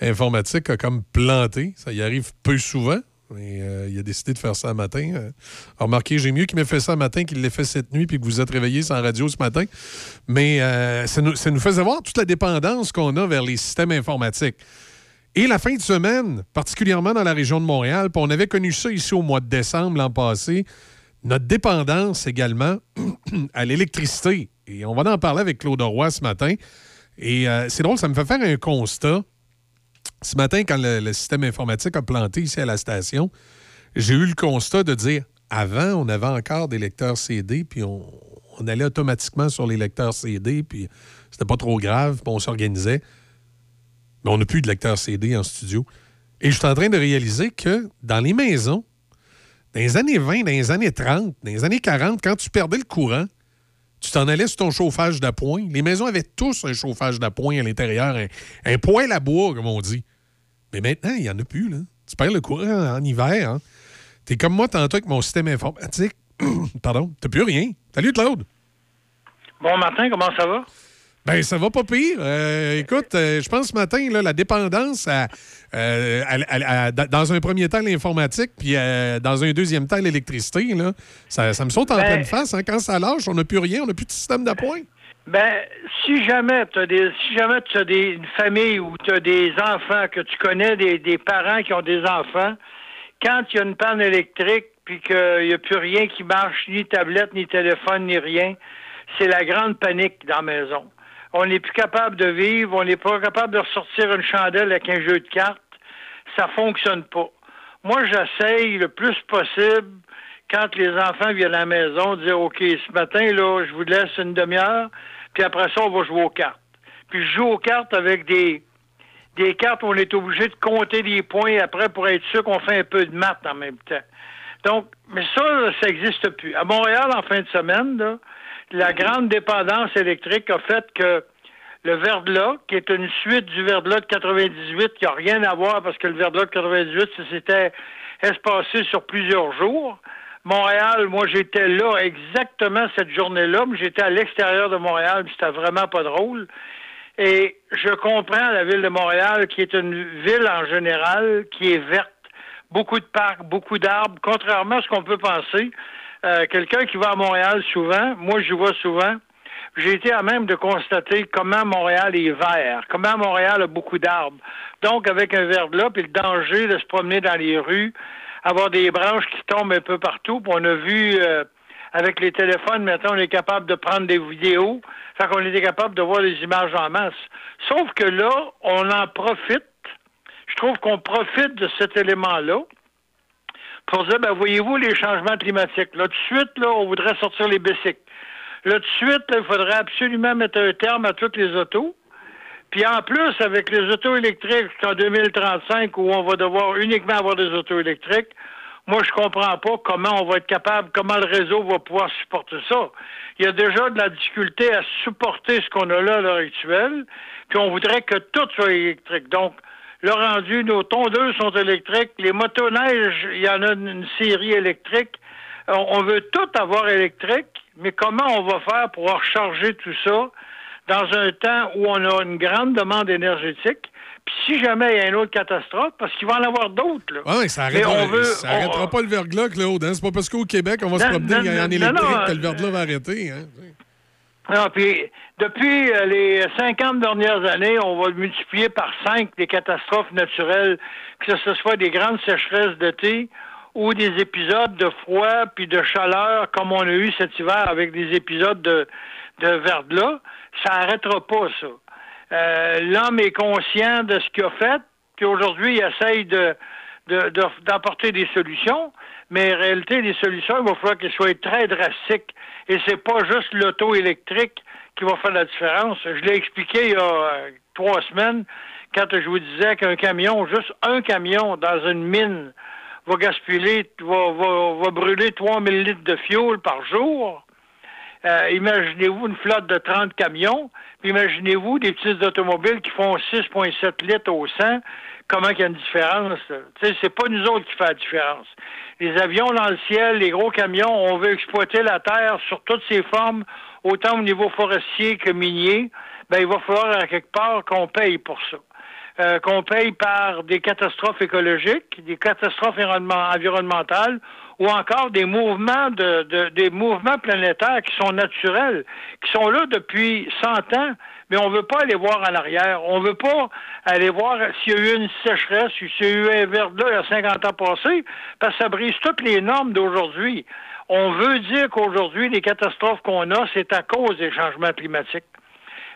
informatique a comme planté. Ça y arrive peu souvent. Mais euh, il a décidé de faire ça un matin. Euh, remarquez, j'ai mieux qu'il m'ait fait ça un matin qu'il l'ait fait cette nuit puis que vous êtes réveillé sans radio ce matin. Mais euh, ça, nous, ça nous faisait voir toute la dépendance qu'on a vers les systèmes informatiques. Et la fin de semaine, particulièrement dans la région de Montréal, puis on avait connu ça ici au mois de décembre l'an passé, notre dépendance également <clears throat> à l'électricité. Et on va en parler avec Claude Roy ce matin. Et c'est drôle, ça me fait faire un constat. Ce matin, quand le, système informatique a planté ici à la station, j'ai eu le constat de dire avant, on avait encore des lecteurs CD, puis on, on allait automatiquement sur les lecteurs CD, puis c'était pas trop grave, puis on s'organisait. Mais on n'a plus de lecteurs CD en studio. Et je suis en train de réaliser que dans les maisons, dans les années 20, dans les années 30, dans les années 40, quand tu perdais le courant, tu t'en allais sur ton chauffage d'appoint. Les maisons avaient tous un chauffage d'appoint à l'intérieur, un, un poêle à bois, comme on dit. Mais maintenant, il n'y en a plus. Là. Tu perds le courant en hiver. Hein? T'es comme moi tantôt avec mon système informatique. <coughs> Pardon, t'as plus rien. Salut Claude. Bon matin, comment ça va? Ben, ça va pas pire. Euh, écoute, euh, je pense ce matin, là, la dépendance à, euh, à- à- à- dans un premier temps l'informatique, puis dans un deuxième temps l'électricité, là, ça, ça me saute en Ben- pleine face. hein. Quand ça lâche, on n'a plus rien, on n'a plus de système d'appoint. Ben, si jamais tu as des si jamais tu as des, une famille où tu as des enfants que tu connais, des, des parents qui ont des enfants, quand il y a une panne électrique puis qu'il n'y a plus rien qui marche, ni tablette, ni téléphone, ni rien, c'est la grande panique dans la maison. On n'est plus capable de vivre, on n'est pas capable de ressortir une chandelle avec un jeu de cartes. Ça fonctionne pas. Moi, j'essaye le plus possible quand les enfants viennent à la maison, de dire OK, ce matin, là, je vous laisse une demi-heure, puis après ça, on va jouer aux cartes. Puis je joue aux cartes avec des, des cartes où on est obligé de compter des points après pour être sûr qu'on fait un peu de maths en même temps. Donc, mais ça, ça n'existe plus. À Montréal, en fin de semaine, là, la grande dépendance électrique a fait que le verglas, qui est une suite du verglas de 98, qui n'a rien à voir parce que le verglas de 98, ça s'était espacé sur plusieurs jours. Montréal, moi, j'étais là exactement cette journée-là, mais j'étais à l'extérieur de Montréal, puis c'était vraiment pas drôle. Et je comprends la ville de Montréal, qui est une ville en général qui est verte, beaucoup de parcs, beaucoup d'arbres, contrairement à ce qu'on peut penser. Euh, Quelqu'un qui va à Montréal souvent, moi je vois souvent, j'ai été à même de constater comment Montréal est vert, comment Montréal a beaucoup d'arbres. Donc, avec un verglas, puis le danger de se promener dans les rues, avoir des branches qui tombent un peu partout, puis on a vu euh, avec les téléphones, maintenant, on est capable de prendre des vidéos, fait qu'on était capable de voir les images en masse. Sauf que là, on en profite. Je trouve qu'on profite de cet élément-là pour dire, ben, voyez-vous les changements climatiques? Là, de suite, là, on voudrait sortir les bicycles. Là, de suite, là, il faudrait absolument mettre un terme à toutes les autos. Puis en plus, avec les autos électriques jusqu'en 2035, où on va devoir uniquement avoir des autos électriques, moi, je comprends pas comment on va être capable, comment le réseau va pouvoir supporter ça. Il y a déjà de la difficulté à supporter ce qu'on a là à l'heure actuelle, puis on voudrait que tout soit électrique. Donc, le rendu, nos tondeuses sont électriques, les motoneiges, il y en a une série électrique. On veut tout avoir électrique, mais comment on va faire pour recharger tout ça dans un temps où on a une grande demande énergétique? Puis si jamais il y a une autre catastrophe, parce qu'il va en avoir d'autres, là. Ouais, ça Mais arrêtera, on pas le verglas, Claude. Hein? C'est pas parce qu'au Québec, on va se promener non, en non, électrique non, que le verglas va arrêter. Hein? Non, puis depuis euh, les 50 dernières années, on va multiplier par 5 les catastrophes naturelles, que ce soit des grandes sécheresses d'été ou des épisodes de froid puis de chaleur comme on a eu cet hiver avec des épisodes de, de verglas. Ça n'arrêtera pas, ça. Euh, L'homme est conscient de ce qu'il a fait, puis aujourd'hui, il essaye de de- de- d'apporter des solutions, mais en réalité, les solutions, il va falloir qu'elles soient très drastiques. Et c'est pas juste l'auto électrique qui va faire la différence. Je l'ai expliqué il y a euh, trois semaines, quand je vous disais qu'un camion, juste un camion dans une mine, va gaspiller, va, va, va brûler 3000 litres de fioul par jour. euh, imaginez-vous une flotte de 30 camions, puis imaginez-vous des petites automobiles qui font 6,7 litres au 100. Comment il y a une différence? c'est pas nous autres qui fait la différence. Les avions dans le ciel, les gros camions, on veut exploiter la terre sur toutes ses formes, autant au niveau forestier que minier. Ben, il va falloir à quelque part qu'on paye pour ça. Euh, qu'on paye par des catastrophes écologiques, des catastrophes environnement- environnementales ou encore des mouvements de, de- des mouvements planétaires qui sont naturels, qui sont là depuis 100 ans, mais on veut pas aller voir en arrière. On veut pas aller voir s'il y a eu une sécheresse, s'il y a eu un verglas il y a 50 ans passés, parce que ça brise toutes les normes d'aujourd'hui. On veut dire qu'aujourd'hui, les catastrophes qu'on a, c'est à cause des changements climatiques.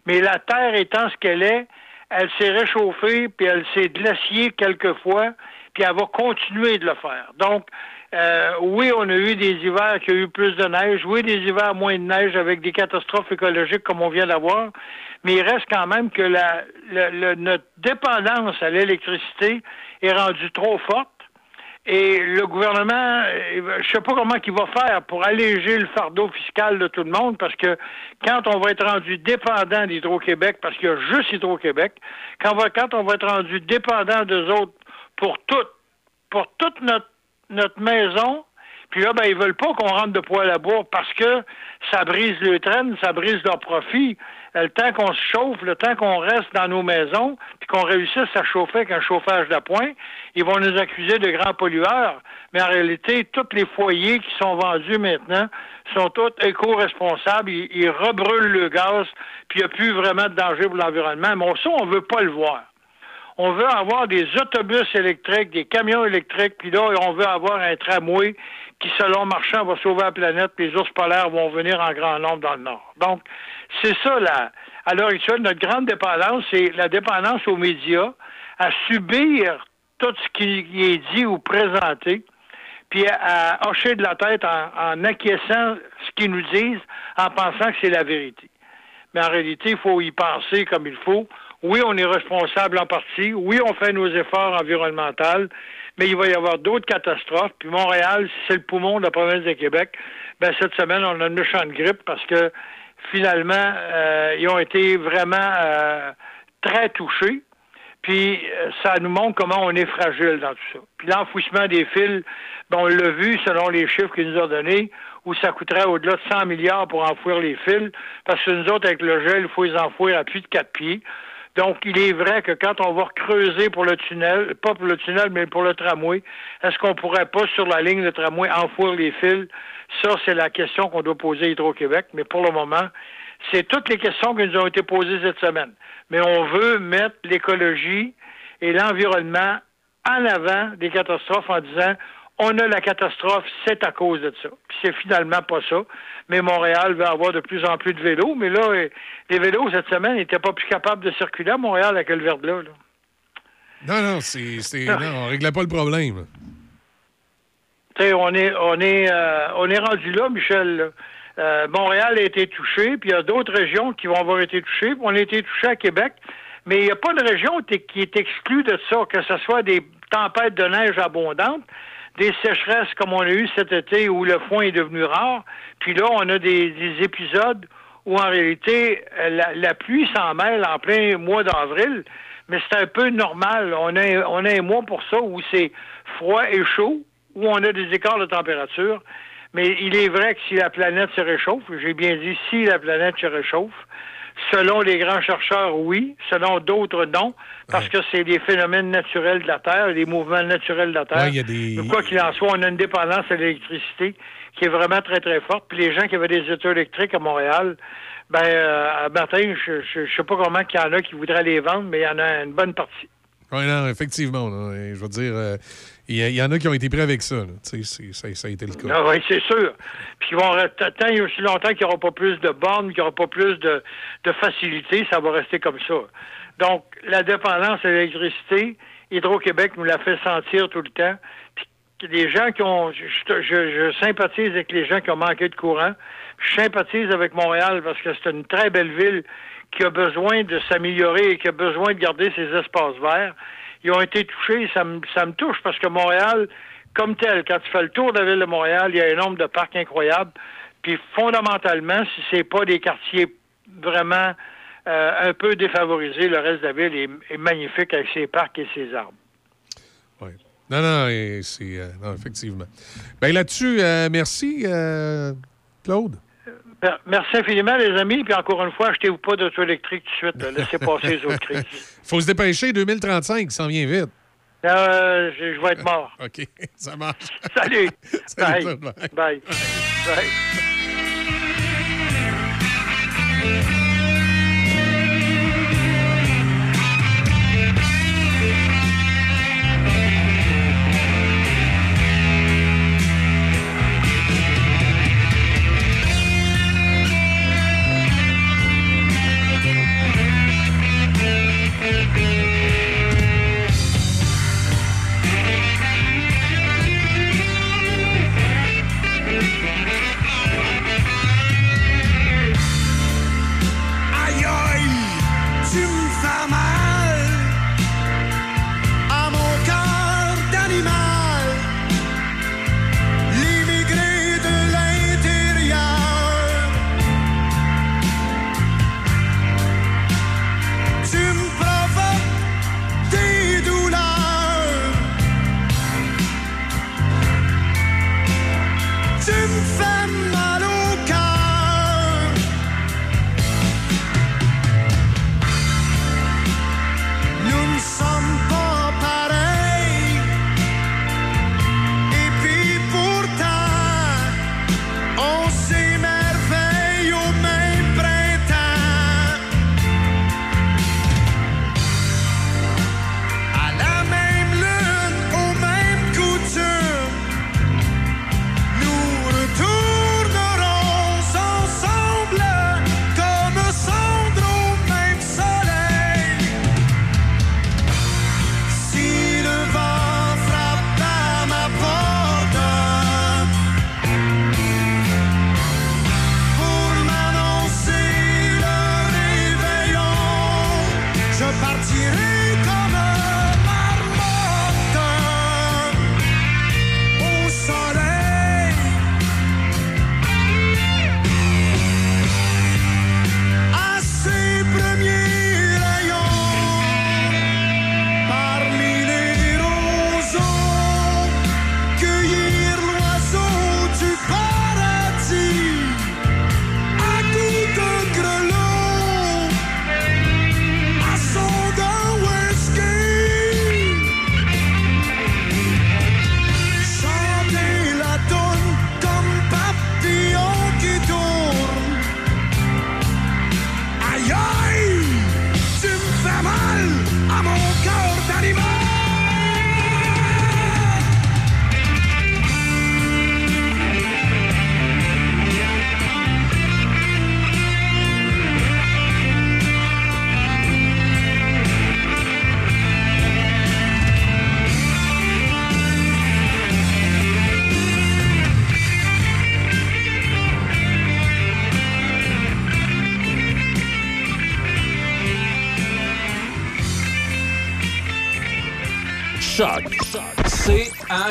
Mais la Terre étant ce qu'elle est, elle s'est réchauffée, puis elle s'est glaciée quelquefois, puis elle va continuer de le faire. Donc, euh, oui, on a eu des hivers qui ont eu plus de neige, oui, des hivers moins de neige avec des catastrophes écologiques comme on vient d'avoir, mais il reste quand même que notre dépendance à l'électricité est rendue trop forte. Et le gouvernement, euh, je sais pas comment il va faire pour alléger le fardeau fiscal de tout le monde, parce que quand on va être rendu dépendant d'Hydro-Québec, parce qu'il y a juste Hydro-Québec, quand, on va- être rendu dépendant d'eux autres pour tout, pour toute notre, maison, puis là, ben, ils veulent pas qu'on rentre de poil à bois parce que ça brise le train, ça brise leur profit. Le temps qu'on se chauffe, le temps qu'on reste dans nos maisons, puis qu'on réussisse à chauffer avec un chauffage d'appoint, ils vont nous accuser de grands pollueurs. Mais en réalité, tous les foyers qui sont vendus maintenant sont tous éco-responsables. Ils, rebrûlent le gaz, puis il n'y a plus vraiment de danger pour l'environnement. Mais ça, on veut pas le voir. On veut avoir des autobus électriques, des camions électriques, puis là, on veut avoir un tramway qui, selon Marchand, va sauver la planète, puis les ours polaires vont venir en grand nombre dans le Nord. Donc, c'est ça, là. À l'heure actuelle, notre grande dépendance, c'est la dépendance aux médias, à subir tout ce qui est dit ou présenté, puis à, hocher de la tête en, en acquiesçant ce qu'ils nous disent, en pensant que c'est la vérité. Mais en réalité, il faut y penser comme il faut. Oui, on est responsable en partie. Oui, on fait nos efforts environnementaux, mais il va y avoir d'autres catastrophes. Puis Montréal, c'est le poumon de la province de Québec. Ben, cette semaine, on a une méchante grippe parce que finalement, euh, ils ont été vraiment euh, très touchés. Puis euh, ça nous montre comment on est fragile dans tout ça. Puis l'enfouissement des fils, ben, on l'a vu selon les chiffres qu'il nous a donnés, où ça coûterait au-delà de 100 milliards pour enfouir les fils, parce que nous autres, avec le gel, il faut les enfouir à plus de quatre pieds. Donc, il est vrai que quand on va creuser pour le tunnel, pas pour le tunnel, mais pour le tramway, est-ce qu'on pourrait pas, sur la ligne de tramway, enfouir les fils? Ça, c'est la question qu'on doit poser à Hydro-Québec. Mais pour le moment, c'est toutes les questions qui nous ont été posées cette semaine. Mais on veut mettre l'écologie et l'environnement en avant des catastrophes en disant on a la catastrophe, c'est à cause de ça. Puis c'est finalement pas ça. Mais Montréal va avoir de plus en plus de vélos. Mais là, euh, les vélos, cette semaine, n'étaient pas plus capables de circuler à Montréal avec le verglas. Là. Non, non, c'est, c'est- non, on réglait pas le problème. Tu sais, on est, on est, euh, on est rendu là, Michel. là. Euh, Montréal a été touché, puis il y a d'autres régions qui vont avoir été touchées. On a été touché à Québec, mais il n'y a pas de région t- qui est exclue de ça, que ce soit des tempêtes de neige abondantes, des sécheresses comme on a eu cet été où le foin est devenu rare, puis là, on a des, des épisodes où en réalité, euh, la, la pluie s'en mêle en plein mois d'avril, mais c'est un peu normal. On a, on a un mois pour ça où c'est froid et chaud, où on a des écarts de température. Mais il est vrai que si la planète se réchauffe, j'ai bien dit si la planète se réchauffe, selon les grands chercheurs, oui, selon d'autres, non, parce que c'est des phénomènes naturels de la Terre, des mouvements naturels de la Terre. Ouais, il y a des- Mais quoi qu'il en soit, on a une dépendance à l'électricité qui est vraiment très, très forte. Puis les gens qui avaient des autos électriques à Montréal, ben, euh, à matin, je, je sais pas comment qu'il y en a qui voudraient les vendre, mais il y en a une bonne partie. Oui, non, effectivement. là, je veux dire, euh, il y, en a qui ont été pris avec ça. ça, a été le cas. Ah oui, c'est sûr. Puis ils vont tant et aussi longtemps qu'il n'y aura pas plus de bornes, qu'il n'y aura pas plus de, de facilité, ça va rester comme ça. Donc, la dépendance à l'électricité, Hydro-Québec nous l'a fait sentir tout le temps. Puis les gens qui ont. Je sympathise avec les gens qui ont manqué de courant. Je sympathise avec Montréal parce que c'est une très belle ville qui a besoin de s'améliorer et qui a besoin de garder ses espaces verts. Ils ont été touchés, ça me, touche parce que Montréal, comme tel, quand tu fais le tour de la ville de Montréal, il y a un nombre de parcs incroyables. Puis fondamentalement, si c'est pas des quartiers vraiment euh, un peu défavorisés, le reste de la ville est, magnifique avec ses parcs et ses arbres. Non, non, et c'est. euh, non, effectivement. Ben là-dessus, euh, merci, Claude. Merci infiniment, les amis. Puis encore une fois, achetez-vous pas d'auto électrique tout de suite. là. Laissez passer les autres crises. <laughs> faut se dépêcher, 2035, ça s'en vient vite. Euh, je, je vais être mort. <laughs> OK, ça marche. Salut. <laughs> Salut, Bye. Bye. Bye. Aïe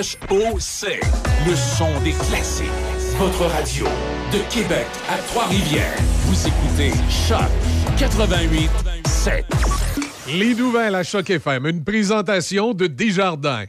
C-H-O-C. Le son des classiques. Votre radio. De Québec à Trois-Rivières. Vous écoutez Choc 88 7. Les nouvelles à Choc FM, une présentation de Desjardins.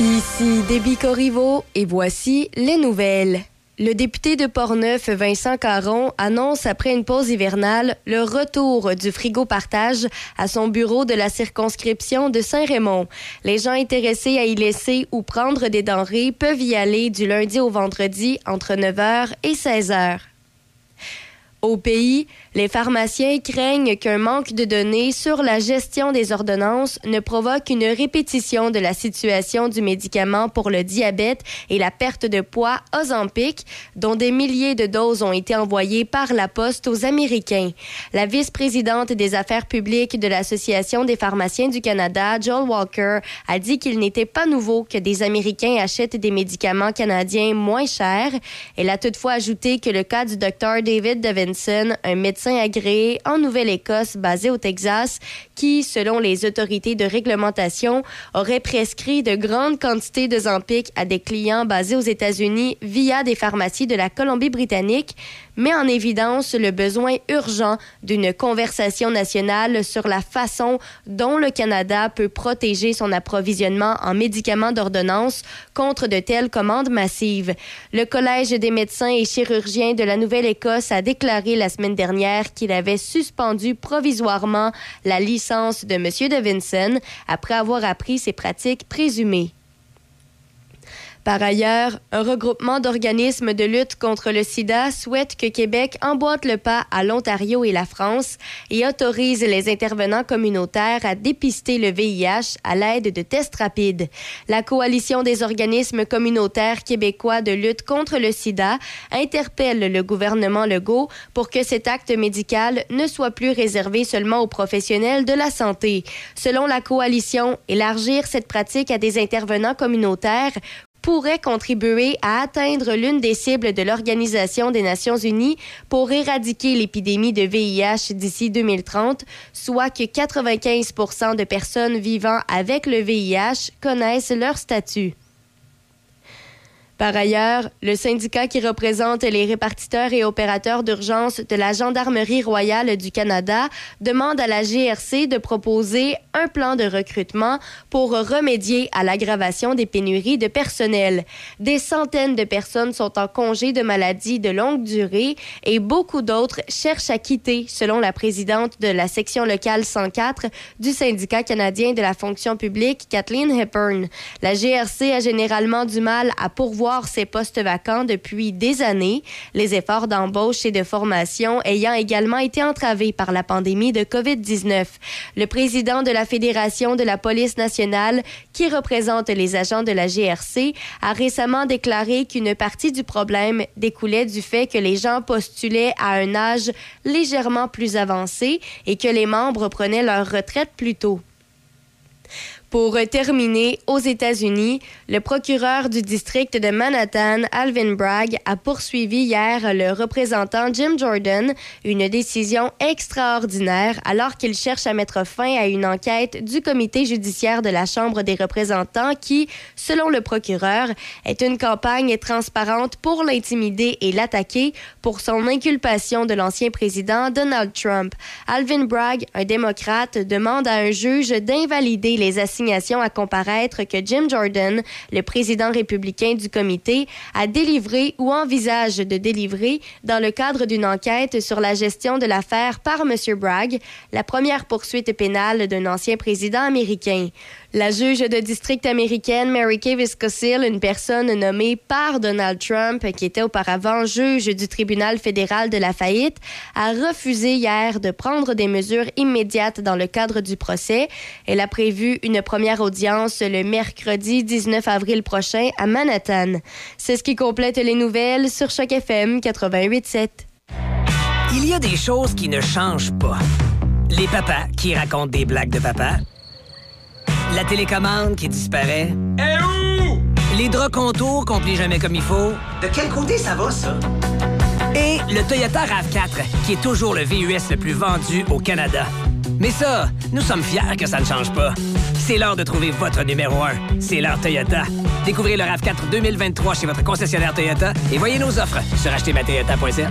Ici Déby Corriveau et voici les nouvelles. Le député de Portneuf, Vincent Caron, annonce après une pause hivernale le retour du frigo partage à son bureau de la circonscription de Saint-Raymond. Les gens intéressés à y laisser ou prendre des denrées peuvent y aller du lundi au vendredi entre 9h et 16h. Au pays, les pharmaciens craignent qu'un manque de données sur la gestion des ordonnances ne provoque une répétition de la situation du médicament pour le diabète et la perte de poids Ozempic, dont des milliers de doses ont été envoyées par la poste aux Américains. La vice-présidente des affaires publiques de l'Association des pharmaciens du Canada, Joel Walker, a dit qu'il n'était pas nouveau que des Américains achètent des médicaments canadiens moins chers. Elle a toutefois ajouté que le cas du docteur David Devinson Un médecin agréé en Nouvelle-Écosse basé au Texas, qui, selon les autorités de réglementation, aurait prescrit de grandes quantités de Zampic à des clients basés aux États-Unis via des pharmacies de la Colombie-Britannique, met en évidence le besoin urgent d'une conversation nationale sur la façon dont le Canada peut protéger son approvisionnement en médicaments d'ordonnance contre de telles commandes massives. Le Collège des médecins et chirurgiens de la Nouvelle-Écosse a déclaré la semaine dernière qu'il avait suspendu provisoirement la licence de M. Davidson après avoir appris ses pratiques présumées. Par ailleurs, un regroupement d'organismes de lutte contre le sida souhaite que Québec emboîte le pas à l'Ontario et la France et autorise les intervenants communautaires à dépister le VIH à l'aide de tests rapides. La coalition des organismes communautaires québécois de lutte contre le sida interpelle le gouvernement Legault pour que cet acte médical ne soit plus réservé seulement aux professionnels de la santé. Selon la coalition, élargir cette pratique à des intervenants communautaires pourrait contribuer à atteindre l'une des cibles de l'Organisation des Nations Unies pour éradiquer l'épidémie de VIH d'ici 2030, soit que 95% de personnes vivant avec le VIH connaissent leur statut. Par ailleurs, le syndicat qui représente les répartiteurs et opérateurs d'urgence de la Gendarmerie royale du Canada demande à la GRC de proposer un plan de recrutement pour remédier à l'aggravation des pénuries de personnel. Des centaines de personnes sont en congé de maladie de longue durée et beaucoup d'autres cherchent à quitter, selon la présidente de la section locale 104 du syndicat canadien de la fonction publique, Kathleen Hepburn. La GRC a généralement du mal à pourvoir ces postes vacants depuis des années, les efforts d'embauche et de formation ayant également été entravés par la pandémie de COVID-19. Le président de la Fédération de la police nationale, qui représente les agents de la GRC, a récemment déclaré qu'une partie du problème découlait du fait que les gens postulaient à un âge légèrement plus avancé et que les membres prenaient leur retraite plus tôt. Pour terminer, aux États-Unis, le procureur du district de Manhattan, Alvin Bragg, a poursuivi hier le représentant Jim Jordan, une décision extraordinaire alors qu'il cherche à mettre fin à une enquête du comité judiciaire de la Chambre des représentants qui, selon le procureur, est une campagne transparente pour l'intimider et l'attaquer pour son inculpation de l'ancien président Donald Trump. Alvin Bragg, un démocrate, demande à un juge d'invalider les à comparaître que Jim Jordan, le président républicain du comité, a délivré ou envisage de délivrer dans le cadre d'une enquête sur la gestion de l'affaire par M. Bragg, la première poursuite pénale d'un ancien président américain. La juge de district américaine Mary Kay Viscosil, une personne nommée par Donald Trump, qui était auparavant juge du tribunal fédéral de la faillite, a refusé hier de prendre des mesures immédiates dans le cadre du procès. Elle a prévu une première audience le mercredi 19 avril prochain à Manhattan. C'est ce qui complète les nouvelles sur Choc FM 88.7. Il y a des choses qui ne changent pas. Les papas qui racontent des blagues de papa. La télécommande qui disparaît. Eh où? Les draps contours qu'on plie jamais comme il faut. De quel côté ça va, ça? Et le Toyota RAV4, qui est toujours le VUS le plus vendu au Canada. Mais ça, nous sommes fiers que ça ne change pas. C'est l'heure de trouver votre numéro 1. C'est l'heure Toyota. Découvrez le RAV4 2023 chez votre concessionnaire Toyota et voyez nos offres sur achetermatoyota.ca.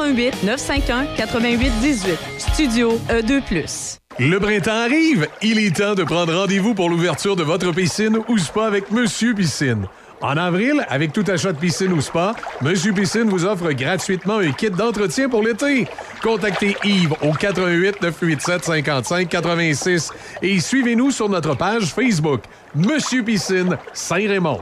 88 951 88 18. Studio E E2+. Le printemps arrive. Il est temps de prendre rendez-vous pour l'ouverture de votre piscine ou spa avec Monsieur Piscine. En avril, avec tout achat de piscine ou spa, Monsieur Piscine vous offre gratuitement un kit d'entretien pour l'été. Contactez Yves au 88 987 55 86 et suivez-nous sur notre page Facebook Monsieur Piscine Saint-Raymond.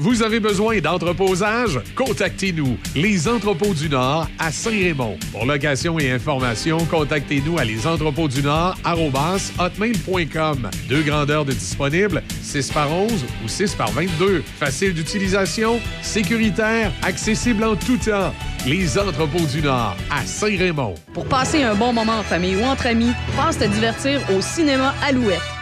Vous avez besoin d'entreposage? Contactez-nous, Les Entrepôts du Nord à Saint-Raymond. Pour location et information, contactez-nous à lesentrepôtsdunord@hotmail.com. Deux grandeurs de disponibles, 6 par 11 ou 6 par 22. Facile d'utilisation, sécuritaire, accessible en tout temps. Les Entrepôts du Nord à Saint-Raymond. Pour passer un bon moment en famille ou entre amis, passe te divertir au cinéma Alouette.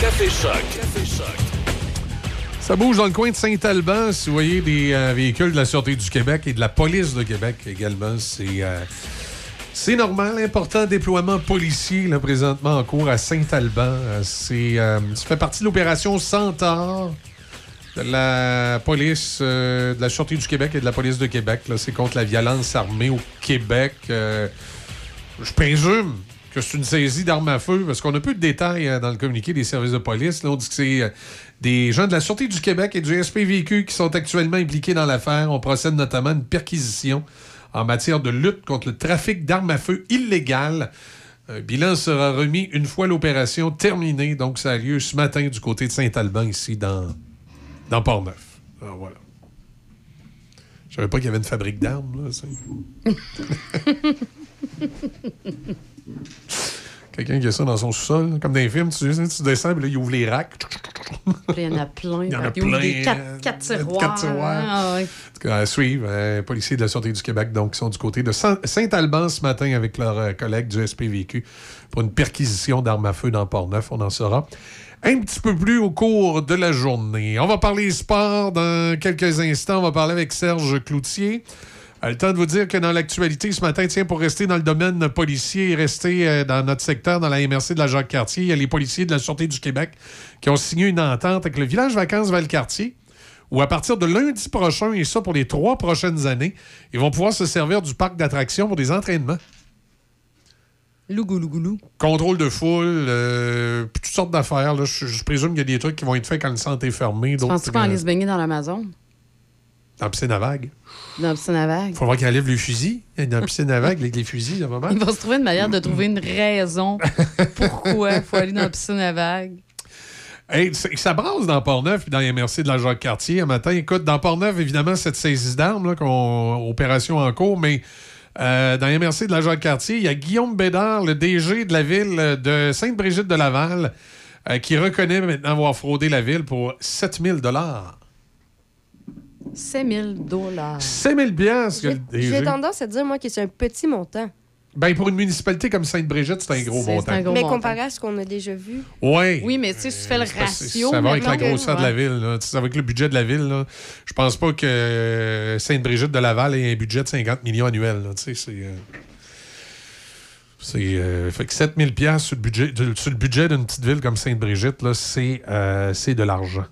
Café Choc. Café Choc. Ça bouge dans le coin de Saint-Alban. Si vous voyez des euh, véhicules de la Sûreté du Québec et de la Police de Québec également, c'est euh, normal. Important déploiement policier là, présentement en cours à Saint-Alban. Euh, c'est ça fait partie de l'opération Centaure de la police de la Sûreté du Québec et de la Police de Québec. là. C'est contre la violence armée au Québec. Je présume que c'est une saisie d'armes à feu, parce qu'on a peu de détails euh, dans le communiqué des services de police. Là, on dit que c'est euh, des gens de la Sûreté du Québec et du SPVQ qui sont actuellement impliqués dans l'affaire. On procède notamment à une perquisition en matière de lutte contre le trafic d'armes à feu illégales. Un bilan sera remis une fois l'opération terminée. Donc, ça a lieu ce matin du côté de Saint-Alban, ici, dans, dans Port-Neuf. Alors, voilà. Je savais pas qu'il y avait une fabrique d'armes, là. <laughs> Quelqu'un qui a ça dans son sous-sol, comme dans les films, tu, tu descends, puis là, il ouvre les racks. Il y en a plein. Il y en a Il ouvre des plein, quatre, euh, quatre tiroirs. quatre tiroirs. Ah, ouais. En tout cas, à suivre, euh, policiers de la Sûreté du Québec, donc, qui sont du côté de Saint- Saint-Alban ce matin avec leurs euh, collègues du SPVQ pour une perquisition d'armes à feu dans Port-Neuf. On en saura un petit peu plus au cours de la journée. On va parler sport dans quelques instants. On va parler avec Serge Cloutier. Euh, le temps de vous dire que dans l'actualité ce matin, tiens, pour rester dans le domaine policier et rester euh, dans notre secteur, dans la MRC de la Jacques-Cartier, il y a les policiers de la Sûreté du Québec qui ont signé une entente avec le village vacances Valcartier où à partir de lundi prochain, et ça pour les trois prochaines années, ils vont pouvoir se servir du parc d'attractions pour des entraînements. Lougou, lougou, lou. Contrôle de foule, euh, toutes sortes d'affaires. Je, présume qu'il y a des trucs qui vont être faits quand le centre est fermé. Tu penses-tu qu'on aller se baigner dans l'Amazon? Dans la piscine à vagues. Dans la piscine à vagues? Il faut voir qu'ils enlèvent les fusils. Dans la piscine à vagues <laughs> avec les fusils, à moment. Il va se trouver une manière de trouver une raison <laughs> pourquoi il faut aller dans la piscine à vagues. Hey, ça brasse dans Port-Neuf et dans les MRC de la Jacques-Cartier un matin. Écoute, dans Port-Neuf, évidemment, cette saisie d'armes, opération en cours, mais euh, dans les MRC de la Jacques-Cartier, il y a Guillaume Bédard, le DG de la ville de Sainte-Brigitte-de-Laval, euh, qui reconnaît maintenant avoir fraudé la ville pour 7000 dollars. 7 000 dollars. 7000 piastres J'ai tendance à dire, moi, que c'est un petit montant. Ben, pour une municipalité comme Sainte-Brigitte, c'est un gros montant. c'est un gros Mais montant. comparé à ce qu'on a déjà vu. Ouais. Oui, mais tu sais, si tu fais le ratio. Ça va avec la grosseur de la ville. là. Tu sais, avec le budget de la ville, là, je pense pas que euh, Sainte-Brigitte de Laval ait un budget de 50 millions annuels. Tu sais, c'est. euh, c'est, euh, fait que 7000 pièces sur le budget sur le budget d'une petite ville comme Sainte-Brigitte, là, c'est, euh, c'est de l'argent.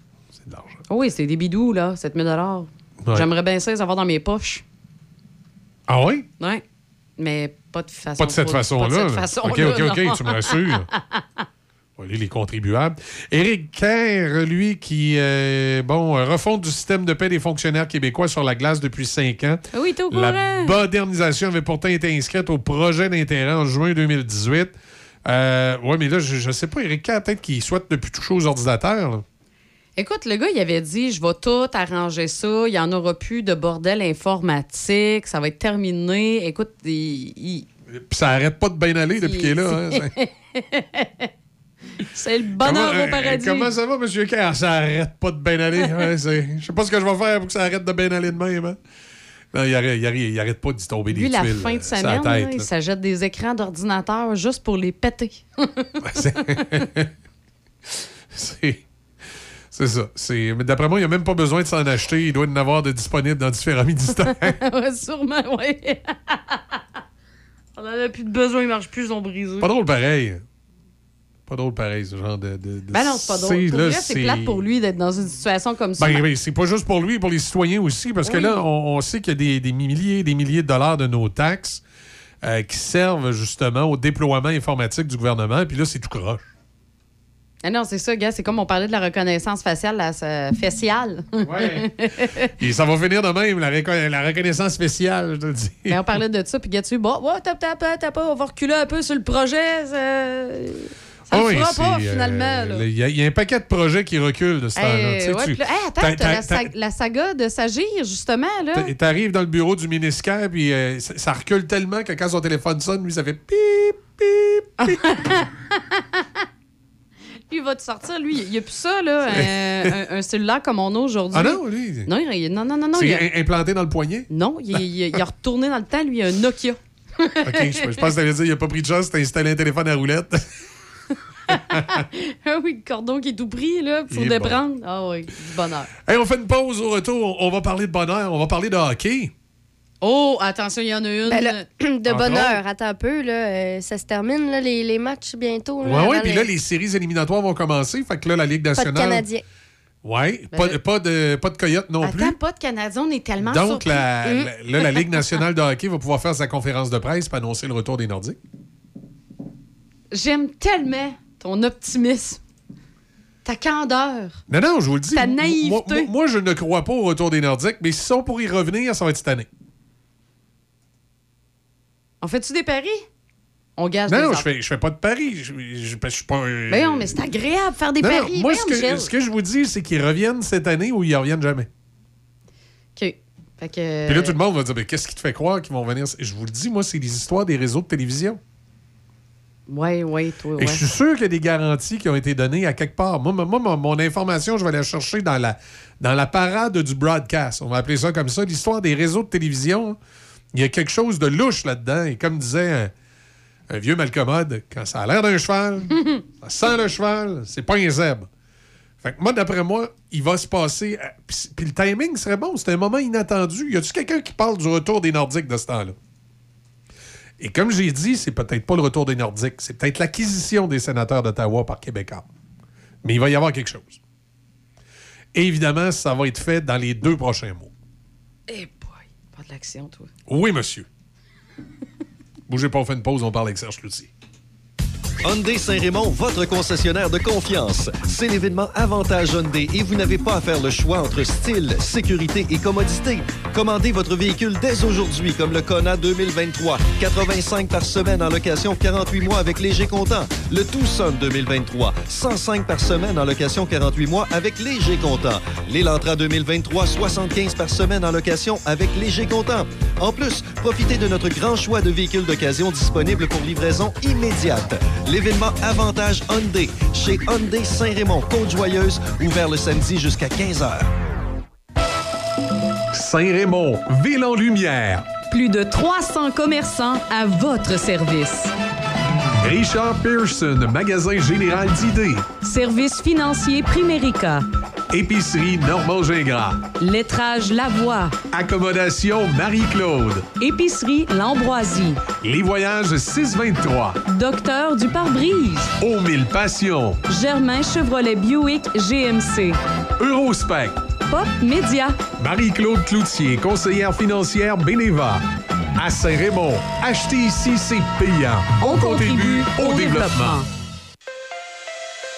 Oh oui, c'est des bidous, là, 7 000 dollars. Ouais. J'aimerais bien ça les avoir dans mes poches. Ah oui? Ouais. Mais pas de façon. Pas de cette façon-là. façon-là, OK, OK, OK, non. tu me rassures. <laughs> Les contribuables. Éric Kerr, lui, qui, euh, bon, euh, refonte du système de paie des fonctionnaires québécois sur la glace depuis cinq ans. Ah Oui, au La modernisation avait pourtant été inscrite au projet d'intérêt en juin 2018. Euh, oui, mais là, je, je sais pas, Éric Kerr, peut-être qu'il souhaite ne plus toucher aux ordinateurs. là. Écoute, le gars, il avait dit je vais tout arranger ça, il n'y en aura plus de bordel informatique, ça va être terminé. Écoute, il. il- Puis ça arrête pas de bien aller depuis qu'il est là. hein. <laughs> C'est le bonheur Comment- au paradis. euh, Comment ça va, M. Kerr? Ça arrête pas de bien aller. Ouais, <laughs> c'est- je sais pas ce que je vais faire pour que ça arrête de bien aller de même. hein. Non, il arrête, il arrête- il arrête pas d'y tomber Lui, des la tuiles. fin euh, de la semaine, là, tête, il s'achète des écrans d'ordinateur juste pour les péter. <laughs> C'est c'est ça. C'est- mais D'après moi, il n'y a même pas besoin de s'en acheter. Il doit en avoir de disponibles dans différents <laughs> ministères. <laughs> ouais, sûrement, oui. On en a plus de besoin, ils marchent plus, ils ont brisé. pas drôle pareil. Pas drôle pareil, ce genre de. de, de- Ben non, c'est pas drôle. Pour là, vrai, c'est plate pour lui d'être dans une situation comme ça. Ben, ben, c'est pas juste pour lui, pour les citoyens aussi, parce que là, on, on sait qu'il y a des, des milliers et des milliers de dollars de nos taxes euh, qui servent justement au déploiement informatique du gouvernement, puis là, c'est tout croche. Ah non, c'est ça, gars. C'est comme on parlait de la reconnaissance faciale, la faciale. <laughs> Et ça va finir de même, la, la reconnaissance spéciale, je te le dis. Ben, on parlait de ça, puis gars, tu bon, ouais, pas, t'as pas, on va reculer un peu sur le projet. Ça, oui, fera pas, euh, finalement. Il y, a- il y a un paquet de projets qui reculent de ce temps-là. Hey, Tu sais, ouais, tu- puis là, hey, attends, t'as- t'as la, t'as- sa- la saga de Sagir, justement, là. T'a- T'arrives dans le bureau du ministère, puis euh, ça, ça recule tellement que quand son téléphone sonne, lui, ça fait pip, pip, pip. <laughs> Il va te sortir, lui, il n'y a plus ça, là, un, un- un cellulaire comme on a aujourd'hui. Ah non, lui? Non, il- non, non, non. non C'est a- implanté dans le poignet? Non, il, il- il a retourné dans le temps, lui, il a un Nokia. <laughs> OK, je, je pense que t'allais dire, il a pas pris de chance, t'as installé un téléphone à roulette. <laughs> ah oui, le cordon qui est tout pris, là, pour déprendre. Ah oui, du bonheur. hey, on fait une pause au retour. On va parler de bonheur, on va parler de hockey. Oh, attention, il y en a une. Ben là, <clears throat> de Entre bonne heure, autres. attends un peu, là, euh, ça se termine, là, les, les matchs bientôt. ouais, avant puis là, les séries éliminatoires vont commencer. Fait que là, la Ligue Pas de nationale. Canadiens. Ouais, Ben pas, pas de, pas de coyote non plus. Attends, pas de Canadien, on est tellement Donc, surpris. la, Hum. la- là, la Ligue nationale de hockey va pouvoir faire sa conférence de presse pour annoncer le retour des Nordiques. J'aime tellement ton optimisme, ta candeur. Non, non, je vous le dis. Ta naïveté. Moi, moi- moi, je ne crois pas au retour des Nordiques, mais si sont pour y revenir, ça va être cette année. On fait-tu des paris? On gage Non, des non, je fais, je fais pas de paris. Je, je, je suis pas. un- Ben non, mais c'est agréable de faire des Non, non, paris. moi, ce que, ce que je vous dis, c'est qu'ils reviennent cette année ou ils reviennent jamais. OK. Fait que... Puis là, tout le monde va dire ben, Qu'est-ce qui te fait croire qu'ils vont venir? Je vous le dis, moi, c'est les histoires des réseaux de télévision. Oui, oui, toi, ouais. Et je suis sûr qu'il y a des garanties qui ont été données à quelque part. Moi, moi, moi, mon information, je vais la chercher dans la, dans la parade du broadcast. On va appeler ça comme ça. L'histoire des réseaux de télévision, il y a quelque chose de louche là-dedans. Et comme disait un, un vieux malcommode, quand ça a l'air d'un cheval, <laughs> ça sent le cheval, c'est pas un zèbre. Fait que moi, d'après moi, il va se passer. euh, Puis puis le timing serait bon. C'était un moment inattendu. Y a-tu quelqu'un qui parle du retour des Nordiques de ce temps-là? Et comme j'ai dit, c'est peut-être pas le retour des Nordiques, c'est peut-être l'acquisition des sénateurs d'Ottawa par Québécois. Mais il va y avoir quelque chose. Et évidemment, ça va être fait dans les deux prochains mois. Oui, monsieur. Bougez pas, on fait une pause, on parle avec Serge Cloutier. Hyundai Saint-Raymond, votre concessionnaire de confiance. C'est l'événement Avantage Hyundai et vous n'avez pas à faire le choix entre style, sécurité et commodité. Commandez votre véhicule dès aujourd'hui comme le Kona 2023. 85 par semaine en location 48 mois avec léger comptant. Le Tucson 2023. 105 par semaine en location 48 mois avec léger comptant. L'Elantra 2023. 75 par semaine en location avec léger comptant. En plus, profitez de notre grand choix de véhicules d'occasion disponibles pour livraison immédiate. L'événement Avantage Hyundai chez Hyundai Saint-Raymond, Côte-Joyeuse, ouvert le samedi jusqu'à 15h. Saint-Raymond, ville en lumière. Plus de 300 commerçants à votre service. Richard Pearson, magasin général d'idées. Service financier Primérica. Épicerie Normand Gingras. Lettrage Lavoie. Accommodation Marie-Claude. Épicerie L'Ambroisie. Les voyages 623. Docteur du pare-brise. Aux mille passions. Germain Chevrolet Buick GMC. Eurospec. Pop Média. Marie-Claude Cloutier, conseillère financière Beneva. À Saint-Raymond, acheter ici, c'est payant. On contribue au développement.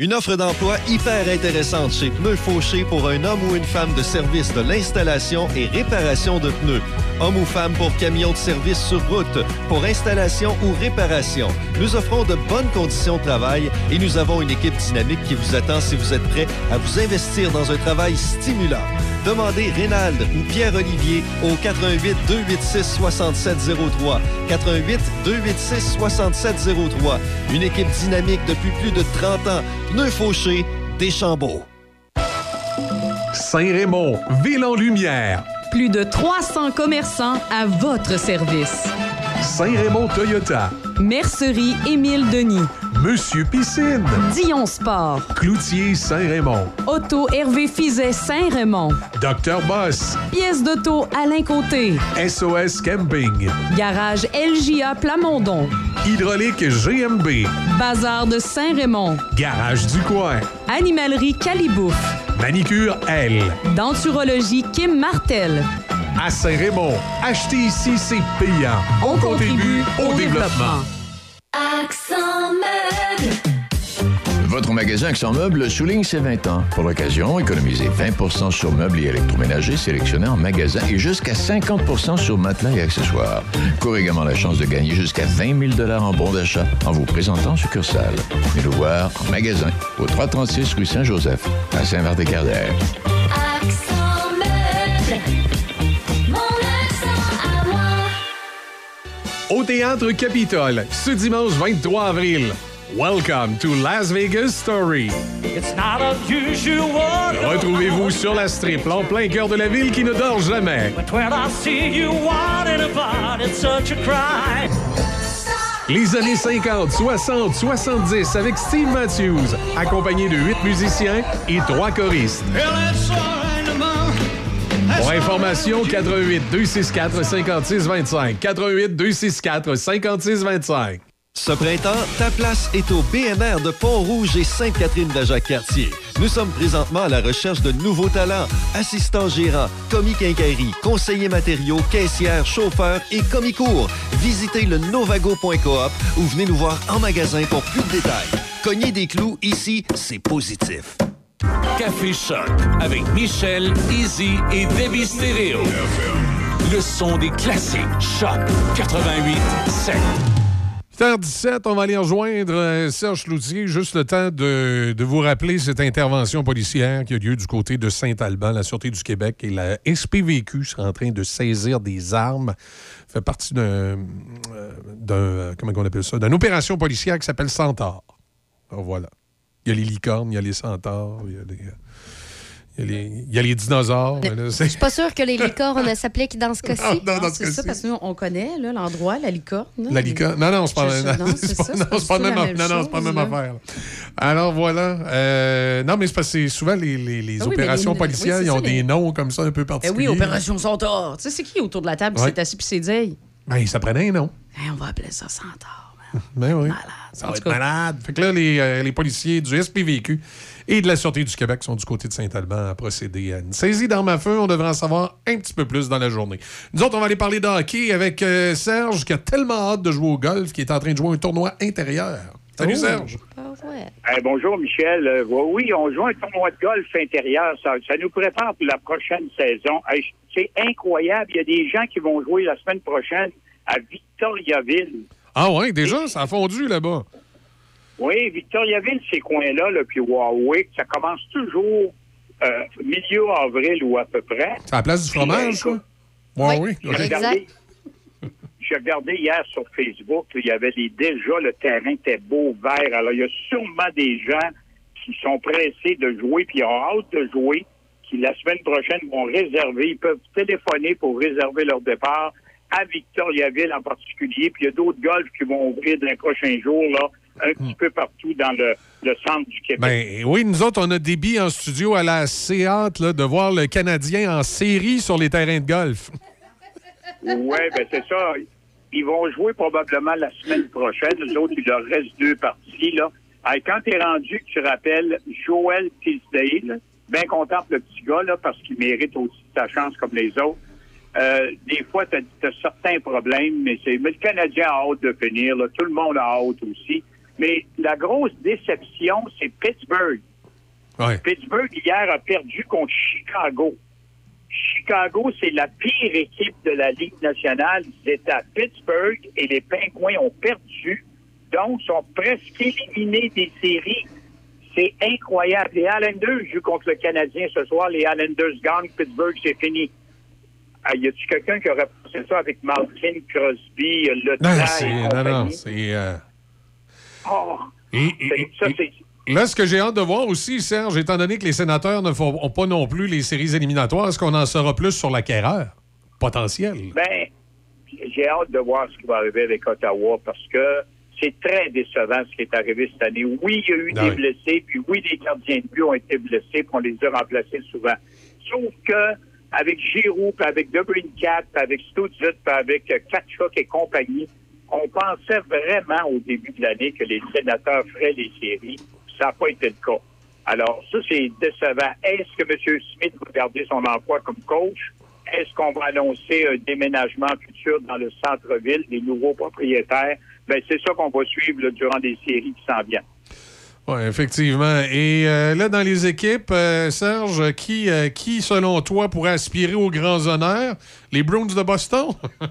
Une offre d'emploi hyper intéressante chez Pneus Fauché pour un homme ou une femme de service de l'installation et réparation de pneus. Homme ou femme pour camion de service sur route, pour installation ou réparation. Nous offrons de bonnes conditions de travail et nous avons une équipe dynamique qui vous attend si vous êtes prêt à vous investir dans un travail stimulant. Demandez Rénald ou Pierre-Olivier au 88 286 6703. 88 286 6703. Une équipe dynamique depuis plus de 30 ans. Pneus Fauché, Deschambault. Saint-Raymond, ville en lumière. Plus de 300 commerçants à votre service. Saint-Raymond Toyota. Mercerie Émile Denis. Monsieur Piscine. Dion Sport. Cloutier Saint-Raymond. Auto Hervé Fizet Saint-Raymond. Docteur Boss. Pièce d'auto Alain Côté. SOS Camping. Garage LJA Plamondon. Hydraulique GMB. Bazar de Saint-Raymond. Garage du coin. Animalerie Calibouf. Manicure L. Denturologie Kim Martel. À Saint-Raymond, acheter ici, c'est payant. On, contribue au, développement. Accent meuble. Votre magasin Accent Meubles souligne ses 20 ans. Pour l'occasion, économisez 20% sur meubles et électroménagers sélectionnés en magasin et jusqu'à 50% sur matelas et accessoires. Courez également la chance de gagner jusqu'à 20 000 en bons d'achat en vous présentant en succursale. Venez nous voir en magasin au 336 rue Saint-Joseph à Saint-Vert-des-Cardères. Au Théâtre Capitole, ce dimanche 23 avril. Welcome to Las Vegas Story. It's not unusual. Retrouvez-vous sur la strip, en plein cœur de la ville qui ne dort jamais. Les années 50, 60, 70 avec Steve Matthews, accompagné de huit musiciens et trois choristes. Pour information, 88 264 56 25. 88 264 56 25. Ce printemps, ta place est au BMR de Pont-Rouge et Sainte-Catherine-de-Jacques-Cartier. Nous sommes présentement à la recherche de nouveaux talents, assistants gérants, commis quincaillerie, conseillers matériaux, caissières, chauffeurs et commis cours. Visitez le novago.coop ou venez nous voir en magasin pour plus de détails. Cognez des clous, ici, c'est positif. Café Choc avec Michel, Easy et Debbie Stereo. Le son des classiques. Choc 88 7. 8h17, on va aller rejoindre euh, Serge Cloutier. Juste le temps de, de vous rappeler cette intervention policière qui a lieu du côté de Saint-Alban, la Sûreté du Québec et la SPVQ sera en train de saisir des armes. fait partie d'un, euh, euh, comment on appelle ça, d'une opération policière qui s'appelle Centaure. Alors, voilà. Il y a les licornes, il y a les centaures, il y a les, il y a les, il y a les dinosaures. mais là, Je suis pas sûre que les licornes <laughs> s'appliquent dans ce cas-ci. Non, non, dans ce C'est ça, cas-ci. parce que nous, on connaît l'endroit, la licorne. La licorne. Non, non, c'est pas, <laughs> la même, non, même non, c'est pas même affaire. là. Alors voilà. Euh, non, mais c'est parce que souvent les, les- les Ah oui, opérations les- policières, oui, ils ont ça, des noms comme ça un peu Eh particuliers. oui, Opération Centaure. Tu sais, c'est qui autour de la table qui s'est assis puis s'est dit Ben, ça prenait un nom. Hey, on va appeler ça Centaure. Ben oui. En Ça va être cas. malade. Fait que là, les, euh, les policiers du SPVQ et de la Sûreté du Québec sont du côté de Saint-Alban à procéder à une saisie d'armes à feu. On devrait en savoir un petit peu plus dans la journée. Nous autres, on va aller parler de hockey avec euh, Serge qui a tellement hâte de jouer au golf qu'il est en train de jouer un tournoi intérieur. Salut Oh. Serge. Eh, bonjour, Michel. Euh, oui, on joue un tournoi de golf intérieur. Ça, ça nous prépare pour la prochaine saison. C'est incroyable. Il y a des gens qui vont jouer la semaine prochaine à Victoriaville. Ah ouais, déjà, ça a fondu là-bas. Oui, Victoriaville, ces coins-là, là, puis Warwick, ça commence toujours euh, milieu avril ou à peu près. C'est à la place du fromage, ça? Ouais, oui. J'ai regardé, j'ai regardé hier sur Facebook, il y avait les, déjà le terrain était beau, vert. Alors, il y a sûrement des gens qui sont pressés de jouer, puis ils ont hâte de jouer, qui la semaine prochaine vont réserver. Ils peuvent téléphoner pour réserver leur départ à Victoriaville en particulier. Puis il y a d'autres golfs qui vont ouvrir dans les prochains jours, là, un petit peu partout dans le, le centre du Québec. Ben oui, nous autres, on a des billes en studio à la assez hâte là, de voir le Canadien en série sur les terrains de golf. Oui, ben c'est ça. Ils vont jouer probablement la semaine prochaine. Nous autres, il leur reste deux parties. Là. Hey, quand tu es rendu, que tu rappelles Joel Tisdale, bien content pour le petit gars, là, parce qu'il mérite aussi sa chance comme les autres. Euh, des fois, tu as, certains problèmes, mais, c'est, mais le Canadien a hâte de finir. là. Tout le monde a hâte aussi. Mais la grosse déception, c'est Pittsburgh. Pittsburgh, hier, a perdu contre Chicago. Chicago, c'est la pire équipe de la Ligue nationale. Ils étaient à Pittsburgh et les Pingouins ont perdu. Donc, sont presque éliminés des séries. C'est incroyable. Les Islanders jouent contre le Canadien ce soir. Les Islanders gagnent. Pittsburgh, c'est fini. Ah, y a-tu quelqu'un qui aurait pensé ça avec Malkin, Crosby, Le Non, c'est, non, non, c'est. euh, Oh, et- et- c'est- ça, c'est Là, ce que j'ai hâte de voir aussi, Serge, étant donné que les sénateurs ne font pas non plus les séries éliminatoires, est-ce qu'on en saura plus sur l'acquéreur potentiel? Ben, j'ai hâte de voir ce qui va arriver avec Ottawa parce que c'est très décevant ce qui est arrivé cette année. Oui, il y a eu Ah des oui. blessés, puis oui, des gardiens de but ont été blessés, puis on les a remplacés souvent. Sauf que avec Giroud, puis avec Debrincat, puis avec Stutzit, puis avec euh, Kachuk et compagnie, on pensait vraiment au début de l'année que les sénateurs feraient les séries. Ça n'a pas été le cas. Alors, ça, c'est décevant. Est-ce que M. Smith va garder son emploi comme coach? Est-ce qu'on va annoncer un déménagement futur dans le centre-ville, des nouveaux propriétaires? Ben, c'est ça qu'on va suivre là, durant des séries qui s'en viennent. Oui, effectivement. Et euh, là, dans les équipes, euh, Serge, qui, euh, qui, selon toi, pourrait aspirer aux grands honneurs? Les Bruins de Boston? <laughs>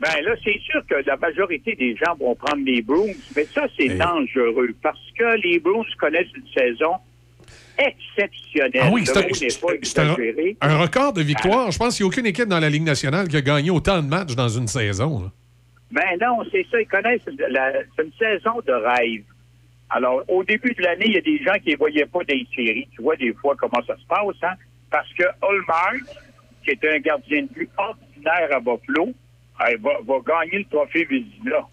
Ben là, c'est sûr que la majorité des gens vont prendre les Bruins, mais ça, c'est dangereux parce que les Bruins connaissent une saison exceptionnelle. Ah oui, c'est un, un- record de victoire. Je pense qu'il n'y a aucune équipe dans la Ligue nationale qui a gagné autant de matchs dans une saison. là. Ben non, c'est ça, ils connaissent la- une saison de rêve. Alors, au début de l'année, il y a des gens qui ne voyaient pas des séries. Tu vois des fois comment ça se passe, hein? Parce que Hallmark, qui est un gardien de but ordinaire à Buffalo, euh, va, va gagner le trophée Vézina.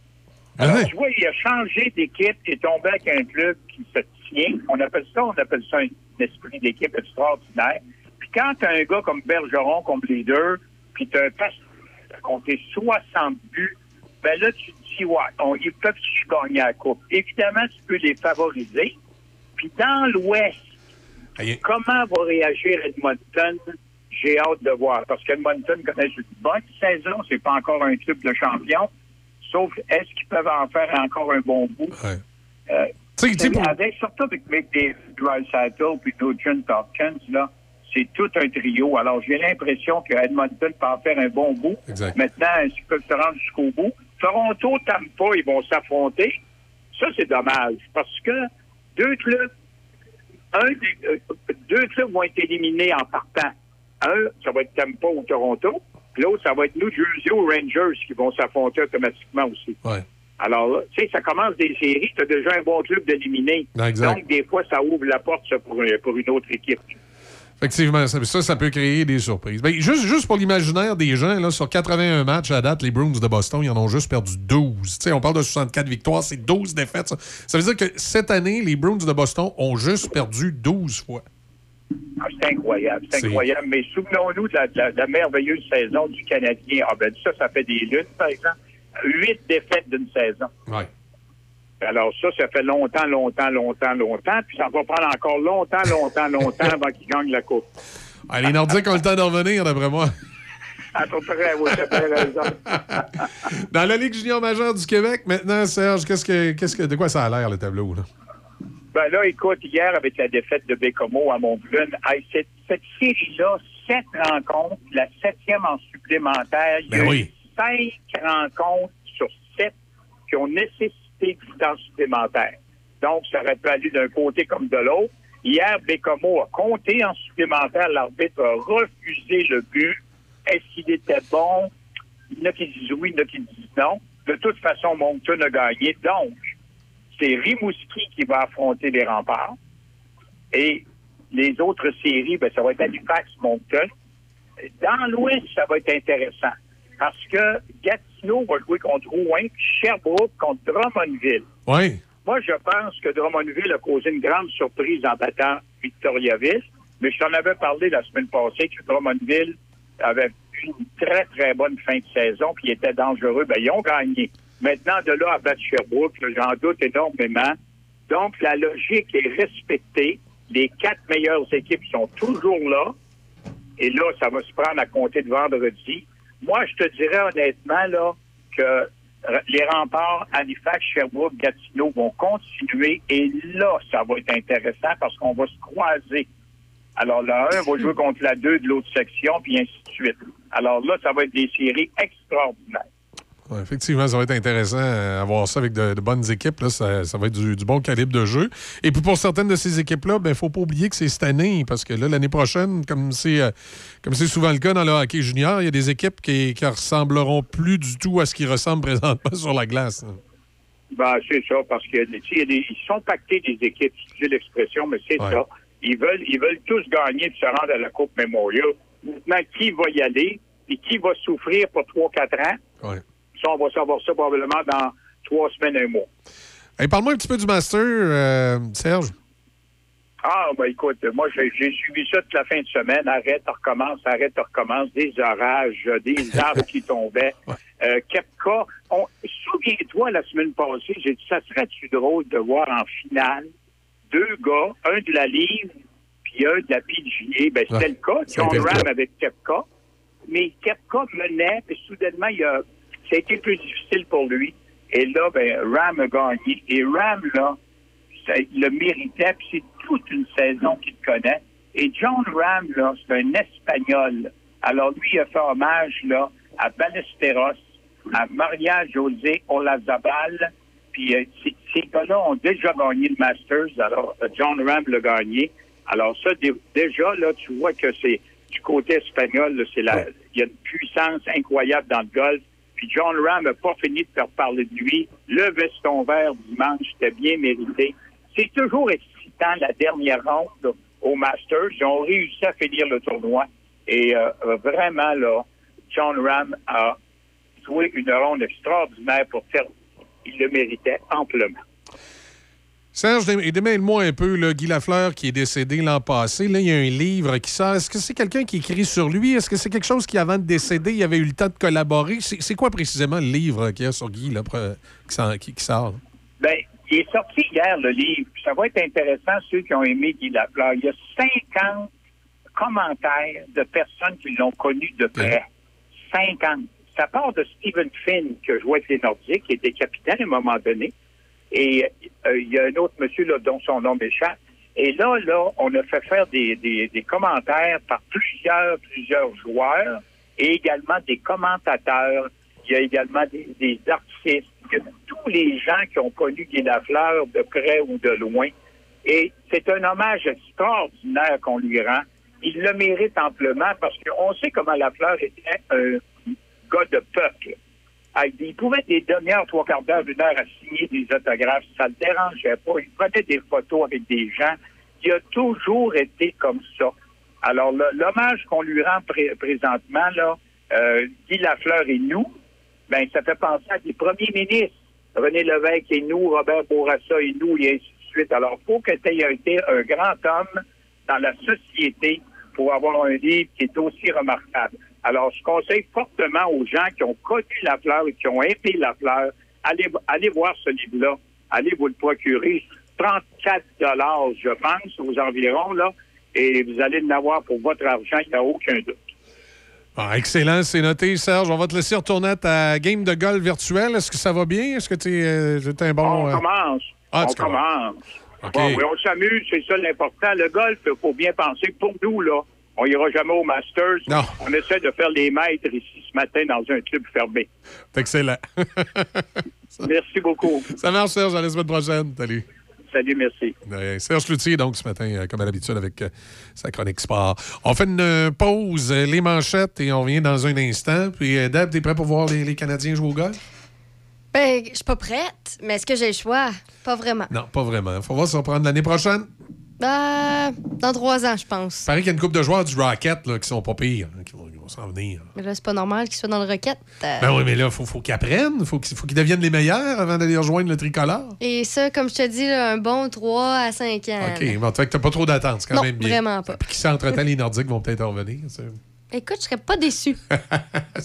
Alors, tu vois, il a changé d'équipe, est tombé avec un club qui se tient. On appelle ça, on appelle ça un esprit d'équipe extraordinaire. Puis quand tu as un gars comme Bergeron, comme leader, puis tu as un passe qui a compté 60 buts, ben là, tu te dis, ouais, on- ils peuvent gagner la Coupe. Évidemment, tu peux les favoriser. Puis dans l'Ouest, comment va réagir Edmonton? J'ai hâte de voir. Parce qu'Edmonton connaît une bonne saison. C'est pas encore un club de champion. Sauf, est-ce qu'ils peuvent en faire encore un bon bout? Euh, pour- avec, surtout avec McDavid, Drysdale puis Nugent Hopkins, là, c'est tout un trio. Alors, j'ai l'impression que Edmonton peut en faire un bon bout. Exact. Maintenant, est-ce qu'ils peuvent se rendre jusqu'au bout? Toronto, Tampa, ils vont s'affronter. Ça, c'est dommage. Parce que deux clubs, un euh, deux clubs vont être éliminés en partant. Un, ça va être Tampa ou Toronto. Puis l'autre, ça va être New Jersey ou Rangers qui vont s'affronter automatiquement aussi. Alors, là, tu sais, ça commence des séries, tu as déjà un bon club d'éliminer. Donc, des fois, ça ouvre la porte ça, pour, un- pour une autre équipe. Effectivement, ça, ça, ça peut créer des surprises. Ben, juste, juste pour l'imaginaire des gens, là, sur 81 matchs à date, les Bruins de Boston, ils en ont juste perdu 12. Tu sais, on parle de 64 victoires, c'est 12 défaites. Ça. Ça veut dire que cette année, les Bruins de Boston ont juste perdu 12 fois. Ah, c'est incroyable, c'est incroyable. Mais souvenons-nous de la, de la- de la merveilleuse saison du Canadien. Ah ben ça, ça fait des luttes, par exemple. Huit défaites d'une saison. Ouais. Alors ça, ça fait longtemps, longtemps, longtemps, longtemps. Puis ça va prendre encore longtemps, longtemps, longtemps avant qu'ils gagnent la Coupe. Ah, les Nordiques ont le temps d'en revenir, d'après moi. À peu près, oui. <laughs> Dans la Ligue junior majeure du Québec, maintenant, Serge, qu'est-ce que, qu'est-ce que, de quoi ça a l'air, le tableau? Là? Ben là, écoute, hier, avec la défaite de Bécomo à Montblune, hey, cette, cette série-là, sept rencontres, la septième en supplémentaire, il y a Ben oui. cinq rencontres sur sept qui ont nécessité supplémentaire. Donc, ça aurait pu aller d'un côté comme de l'autre. Hier, Bécomo a compté en supplémentaire. L'arbitre a refusé le but. Est-ce qu'il était bon? Il y en a qui disent oui, il y en a qui disent non. De toute façon, Moncton a gagné. Donc, c'est Rimouski qui va affronter les remparts. Et les autres séries, ben, ça va être Halifax, Moncton. Dans l'Ouest, ça va être intéressant. Parce que Gatineau va jouer contre Rouen, puis Sherbrooke contre Drummondville. Oui. Moi, je pense que Drummondville a causé une grande surprise en battant Victoriaville. Mais je t'en avais parlé la semaine passée que Drummondville avait eu une très, très bonne fin de saison, puis ils étaient dangereux. Ben, ils ont gagné. Maintenant, de là à battre Sherbrooke, j'en doute énormément. Donc, la logique est respectée. Les quatre meilleures équipes sont toujours là. Et là, ça va se prendre à compter de vendredi. Moi, je te dirais honnêtement là que les remparts Halifax, Sherbrooke, Gatineau vont continuer. Et là, ça va être intéressant parce qu'on va se croiser. Alors, la 1 va jouer <laughs> contre la 2 de l'autre section, puis ainsi de suite. Alors là, ça va être des séries extraordinaires. Ouais, effectivement, ça va être intéressant euh, à voir ça avec de, de bonnes équipes. Là. Ça, ça va être du, du bon calibre de jeu. Et puis pour certaines de ces équipes-là, il ne faut pas oublier que c'est cette année, parce que là, l'année prochaine, comme c'est euh, comme c'est souvent le cas dans le hockey junior, il y a des équipes qui, qui ressembleront plus du tout à ce qui ressemble présentement sur la glace. là. Ben, c'est ça, parce que tu sais, il y a des- ils sont pactés des équipes, si j'ai l'expression, mais c'est Ouais. ça. Ils veulent, ils veulent tous gagner et se rendre à la Coupe Memorial. Maintenant, qui va y aller et qui va souffrir pour 3-4 ans? Ouais. Ça, on va savoir ça probablement dans trois semaines, un mois. Hey, Parle-moi un petit peu du Master, euh, Serge. Ah, ben écoute, moi, j'ai suivi ça toute la fin de semaine. Arrête, recommence, arrête, recommence. Des orages, euh, des <laughs> arbres qui tombaient. Euh, Kepka, on- souviens-toi, la semaine passée, j'ai dit, ça serait-tu drôle de voir en finale deux gars, un de la Ligue puis un de la PGA. Ben, c'était Ouais, le cas. John Ram avec Kepka. Mais Kepka menait, puis soudainement, il a, ça a été plus difficile pour lui. Et là, ben, Ram a gagné. Et Ram, là, ça, il le méritait, puis c'est toute une saison qu'il connaît. Et John Ram, là, c'est un Espagnol. Alors, lui, il a fait hommage, là, à Ballesteros, à Maria José Olazabal, puis euh, ces, ces gars-là ont déjà gagné le Masters, alors euh, John Ram l'a gagné. Alors ça, dé- déjà, là, tu vois que c'est du côté espagnol, c'est la, il y a une puissance incroyable dans le golf. Puis John Ram n'a pas fini de faire parler de lui. Le veston vert dimanche, c'était bien mérité. C'est toujours excitant, la dernière ronde au Masters. Ils ont réussi à finir le tournoi. Et euh, vraiment, là, John Ram a joué une ronde extraordinaire pour faire. Il le méritait amplement. Serge, dé- démêle-moi un peu, là, Guy Lafleur qui est décédé l'an passé. Là, il y a un livre qui sort. Est-ce que c'est quelqu'un qui écrit sur lui? Est-ce que c'est quelque chose qui, avant de décéder, il avait eu le temps de collaborer? C'est quoi précisément le livre qu'il y a sur Guy là, qui, sort? Ben, il est sorti hier, le livre. Ça va être intéressant, ceux qui ont aimé Guy Lafleur. Il y a 50 commentaires de personnes qui l'ont connu de près. 50. Ça part de Stephen Finn, qui a joué avec les Nordiques, qui était capitaine à un moment donné. Et euh, il y a un autre monsieur là, dont son nom m'échappe. Et là, là, on a fait faire des, des, des commentaires par plusieurs, plusieurs joueurs et également des commentateurs. Il y a également des, des artistes, tous les gens qui ont connu Guy Lafleur de près ou de loin. Et c'est un hommage extraordinaire qu'on lui rend. Il le mérite amplement parce qu'on sait comment Lafleur était un gars de peuple. Il pouvait des demi-heures, trois quarts d'heure, une heure à signer des autographes. Ça le dérangeait pas. Il prenait des photos avec des gens. Il a toujours été comme ça. Alors, l'hommage qu'on lui rend pré- présentement, là, euh, Guy Lafleur et nous, ben, ça fait penser à des premiers ministres. René Lévesque et nous, Robert Bourassa et nous, et ainsi de suite. Alors, faut que tu aies été un grand homme dans la société pour avoir un livre qui est aussi remarquable. Alors, je conseille fortement aux gens qui ont connu la fleur et qui ont aimé la fleur, allez, allez voir ce livre-là. Allez vous le procurer. 34 dollars, je pense, aux environs, là. Et vous allez en avoir pour votre argent, il n'y a aucun doute. Ah, excellent, c'est noté, Serge. On va te laisser retourner à ta game de golf virtuelle. Est-ce que ça va bien? Est-ce que tu es, un bon... On euh, commence. Ah, on commence. Bon, oui, on s'amuse, c'est ça l'important. Le golf, il faut bien penser. Pour nous, là, on ira jamais au Masters. Non. On essaie de faire les maîtres ici ce matin dans un club fermé. C'est excellent. <laughs> Merci beaucoup. ça marche, Serge. À la semaine prochaine. Salut. Salut, merci. Serge Cloutier, donc, ce matin, euh, comme à l'habitude, avec euh, sa chronique sport. On fait une euh, pause, les manchettes, et on revient dans un instant. Puis, Deb, t'es prêt pour voir les, les Canadiens jouer au golf? Ben, je suis pas prête, mais est-ce que j'ai le choix? Pas vraiment. Non, pas vraiment. Faut voir si on prend l'année prochaine. Euh, dans trois ans, je pense. Il paraît qu'il y a une couple de joueurs du Rocket là, qui sont pas pires, hein, qui vont, vont s'en venir. Mais là, c'est pas normal qu'ils soient dans le Rocket. euh. Ben oui, mais là, il faut, faut qu'ils apprennent. faut qu'ils faut qu'ils deviennent les meilleurs avant d'aller rejoindre le tricolore. Et ça, comme je te dis, là, un bon 3 à 5 ans. OK, bon, fait que t'as pas trop d'attente, c'est quand Non, même bien. vraiment pas. Puis qui sait, entre-temps, les Nordiques vont peut-être en revenir. Écoute, je serais pas déçu. <laughs>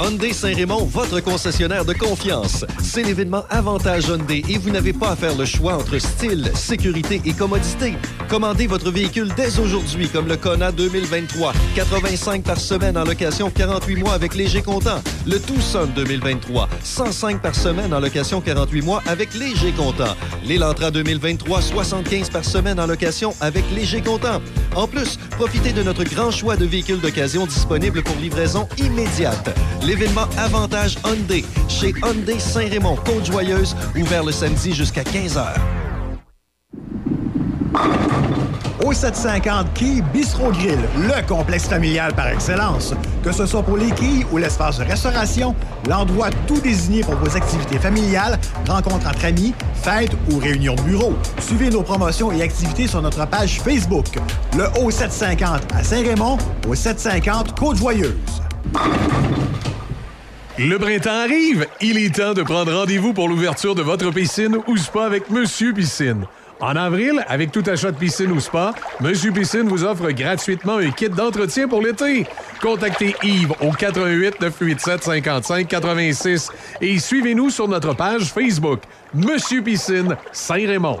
Hyundai Saint-Raymond, votre concessionnaire de confiance. C'est l'événement Avantage Hyundai et vous n'avez pas à faire le choix entre style, sécurité et commodité. Commandez votre véhicule dès aujourd'hui, comme le Kona 2023. 85 par semaine en location 48 mois avec léger comptant. Le Tucson 2023. 105 par semaine en location 48 mois avec léger comptant. L'Elantra 2023. 75 par semaine en location avec léger comptant. En plus, profitez de notre grand choix de véhicules d'occasion disponibles pour livraison immédiate. L'événement Avantage Hyundai chez Hyundai Saint-Raymond, Côte-Joyeuse, ouvert le samedi jusqu'à 15h. Au 750 Quai Bistro Grill, le complexe familial par excellence. Que ce soit pour les quilles ou l'espace de restauration, l'endroit tout désigné pour vos activités familiales, rencontres entre amis, fêtes ou réunions de bureau. Suivez nos promotions et activités sur notre page Facebook. Le O750 à Saint-Raymond, au 750 Côte-Joyeuse. Le printemps arrive. Il est temps de prendre rendez-vous pour l'ouverture de votre piscine ou spa avec Monsieur Piscine. En avril, avec tout achat de piscine ou spa, Monsieur Piscine vous offre gratuitement un kit d'entretien pour l'été. Contactez Yves au 88 987 55 86 et suivez-nous sur notre page Facebook Monsieur Piscine Saint-Raymond.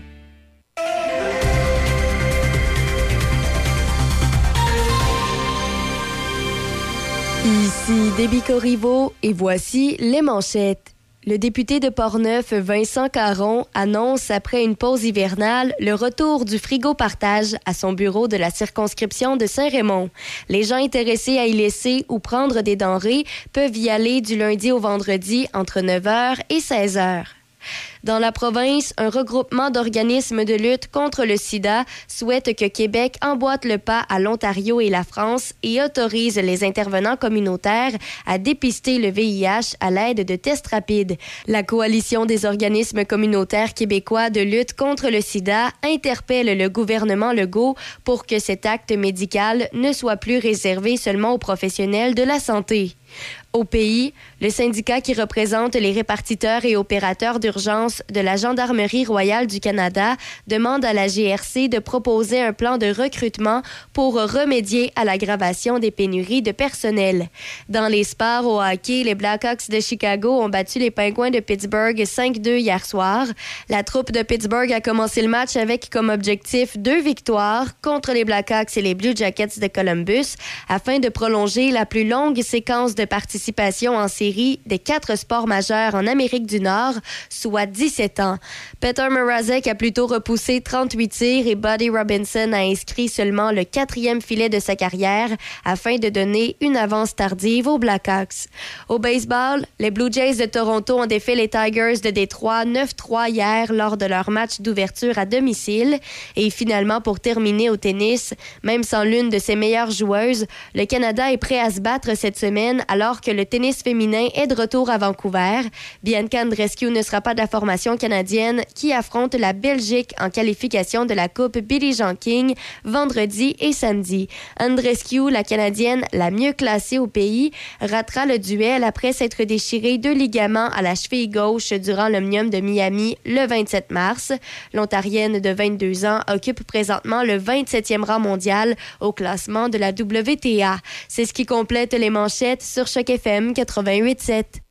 Ici Corriveau et voici les manchettes. Le député de Portneuf, Vincent Caron, annonce après une pause hivernale le retour du frigo partage à son bureau de la circonscription de Saint-Raymond. Les gens intéressés à y laisser ou prendre des denrées peuvent y aller du lundi au vendredi entre 9h et 16h. Dans la province, un regroupement d'organismes de lutte contre le sida souhaite que Québec emboîte le pas à l'Ontario et la France et autorise les intervenants communautaires à dépister le VIH à l'aide de tests rapides. La coalition des organismes communautaires québécois de lutte contre le sida interpelle le gouvernement Legault pour que cet acte médical ne soit plus réservé seulement aux professionnels de la santé. Au pays, le syndicat qui représente les répartiteurs et opérateurs d'urgence de la Gendarmerie royale du Canada demande à la GRC de proposer un plan de recrutement pour remédier à l'aggravation des pénuries de personnel. Dans les sports au hockey, les Blackhawks de Chicago ont battu les Pingouins de Pittsburgh 5-2 hier soir. La troupe de Pittsburgh a commencé le match avec comme objectif deux victoires contre les Blackhawks et les Blue Jackets de Columbus afin de prolonger la plus longue séquence de participation en série des quatre sports majeurs en Amérique du Nord, soit 17 ans. Peter Mrazek a plutôt repoussé 38 tirs et Buddy Robinson a inscrit seulement le quatrième filet de sa carrière afin de donner une avance tardive aux Blackhawks. Au baseball, les Blue Jays de Toronto ont défait les Tigers de Détroit 9-3 hier lors de leur match d'ouverture à domicile. Et finalement, pour terminer au tennis, même sans l'une de ses meilleures joueuses, le Canada est prêt à se battre cette semaine alors que le tennis féminin est de retour à Vancouver. Bianca Andreescu ne sera pas de la formation canadienne qui affronte la Belgique en qualification de la Coupe Billie Jean King vendredi et samedi. Andreescu, la Canadienne la mieux classée au pays, ratera le duel après s'être déchiré deux ligaments à la cheville gauche durant l'Omnium de Miami le 27 mars. L'Ontarienne de 22 ans occupe présentement le 27e rang mondial au classement de la WTA. C'est ce qui complète les manchettes sur Choc FM 88.7.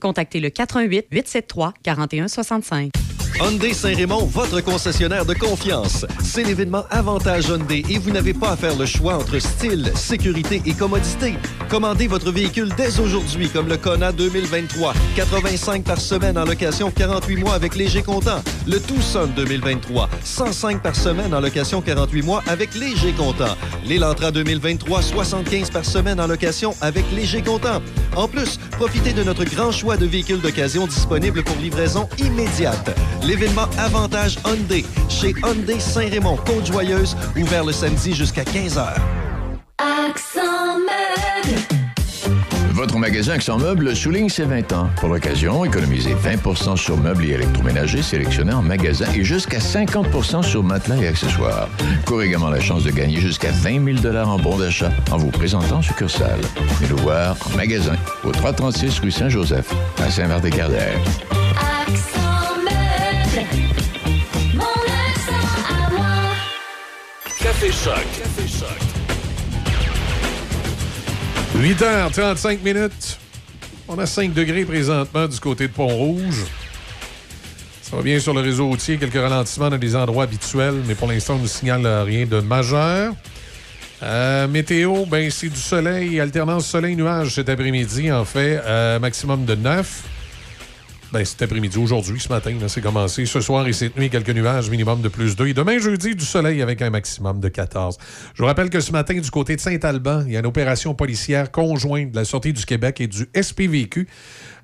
contactez le 88 873 4165. Hyundai Saint-Raymond, votre concessionnaire de confiance. C'est l'événement Avantage Hyundai et vous n'avez pas à faire le choix entre style, sécurité et commodité. Commandez votre véhicule dès aujourd'hui comme le Kona 2023. 85 par semaine en location 48 mois avec léger comptant. Le Tucson 2023. 105 par semaine en location 48 mois avec léger comptant. L'Elantra 2023. 75 par semaine en location avec léger comptant. En plus, profitez de notre grand choix de véhicules d'occasion disponibles pour livraison immédiate. L'événement Avantage Hyundai chez Hyundai Saint-Raymond, Côte-Joyeuse, ouvert le samedi jusqu'à 15h. Accent meuble. Votre magasin Accent Meubles souligne ses 20 ans. Pour l'occasion, économisez 20% sur meubles et électroménagers sélectionnés en magasin et jusqu'à 50% sur matelas et accessoires. Courez également la chance de gagner jusqu'à 20 000 en bons d'achat en vous présentant en succursale. Venez nous voir en magasin au 336 rue Saint-Joseph à Saint-Marc-des-Carrières. Café Choc. Café Choc. 8h35 minutes. On a 5 degrés présentement du côté de Pont-Rouge. Ça va bien sur le réseau routier, quelques ralentissements dans des endroits habituels, mais pour l'instant, on ne signale rien de majeur. Euh, météo, ben c'est du soleil, alternance soleil-nuage cet après-midi, en fait, euh, maximum de 9. Ben, après-midi, aujourd'hui, ce matin, c'est commencé. Ce soir et cette nuit, quelques nuages, minimum de plus 2. Et demain, jeudi, du soleil avec un maximum de 14. Je vous rappelle que ce matin, du côté de Saint-Alban, il y a une opération policière conjointe de la Sûreté du Québec et du SPVQ.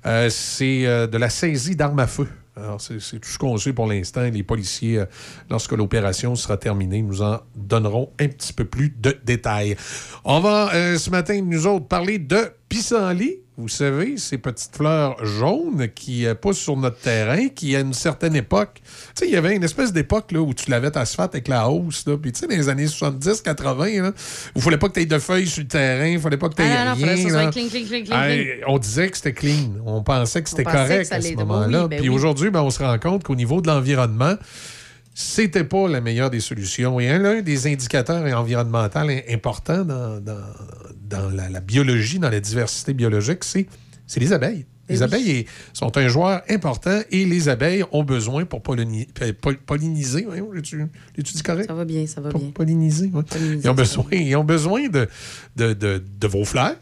Euh, c'est euh, de la saisie d'armes à feu. Alors, c'est tout ce qu'on sait pour l'instant. Les policiers, euh, lorsque l'opération sera terminée, nous en donneront un petit peu plus de détails. On va, ce matin, nous autres, parler de pissenlit. Vous savez, ces petites fleurs jaunes qui euh, poussent sur notre terrain, qui, à une certaine époque, tu sais, il y avait une espèce d'époque là, où tu lavais ta asphalte avec la hausse. Là, puis, tu sais, dans les années 70, 80, là, où il fallait pas que tu aies de feuilles sur le terrain, il fallait pas que tu aies Ah non, rien. là. clean, clean, clean, clean, Ah, clean. on disait que c'était clean. On pensait que c'était que correct à ce moment-là. oui, ben Puis oui. aujourd'hui, ben, on se rend compte qu'au niveau de l'environnement, c'était pas la meilleure des solutions. Et un, l'un des indicateurs environnementaux im- importants dans, dans- dans la, la biologie, dans la diversité biologique, c'est les abeilles. Les Eh oui. abeilles sont un joueur important et les abeilles ont besoin pour pollini- pol- polliniser. L'ai-tu l'ai-tu dit correct? Ça va bien, ça va Pour bien. Polliniser, ouais. Ils ont besoin, ils ont besoin de, de, de- de vos fleurs.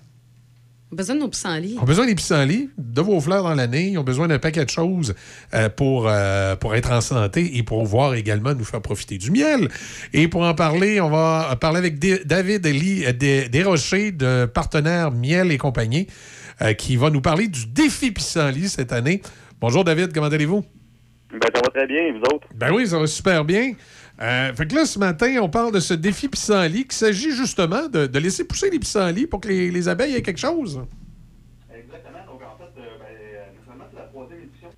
On a besoin de nos pissenlits. Ils ont besoin des pissenlits, de vos fleurs dans l'année. Ils ont besoin d'un paquet de choses euh, pour, euh, pour être en santé et pour pouvoir également nous faire profiter du miel. Et pour en parler, on va parler avec David Eli- euh, Des- Desrochers de Partenaire Miel et compagnie euh, qui va nous parler du défi pissenlit cette année. Bonjour David, comment allez-vous? Ben, ça va très bien, et vous autres? Ben oui, ça va super bien. Euh, fait que là, ce matin, on parle de ce défi pissenlit qui s'agit justement de, de laisser pousser les pissenlits pour que les, les abeilles aient quelque chose. Exactement. Donc, en fait, euh, ben, c'est la troisième édition.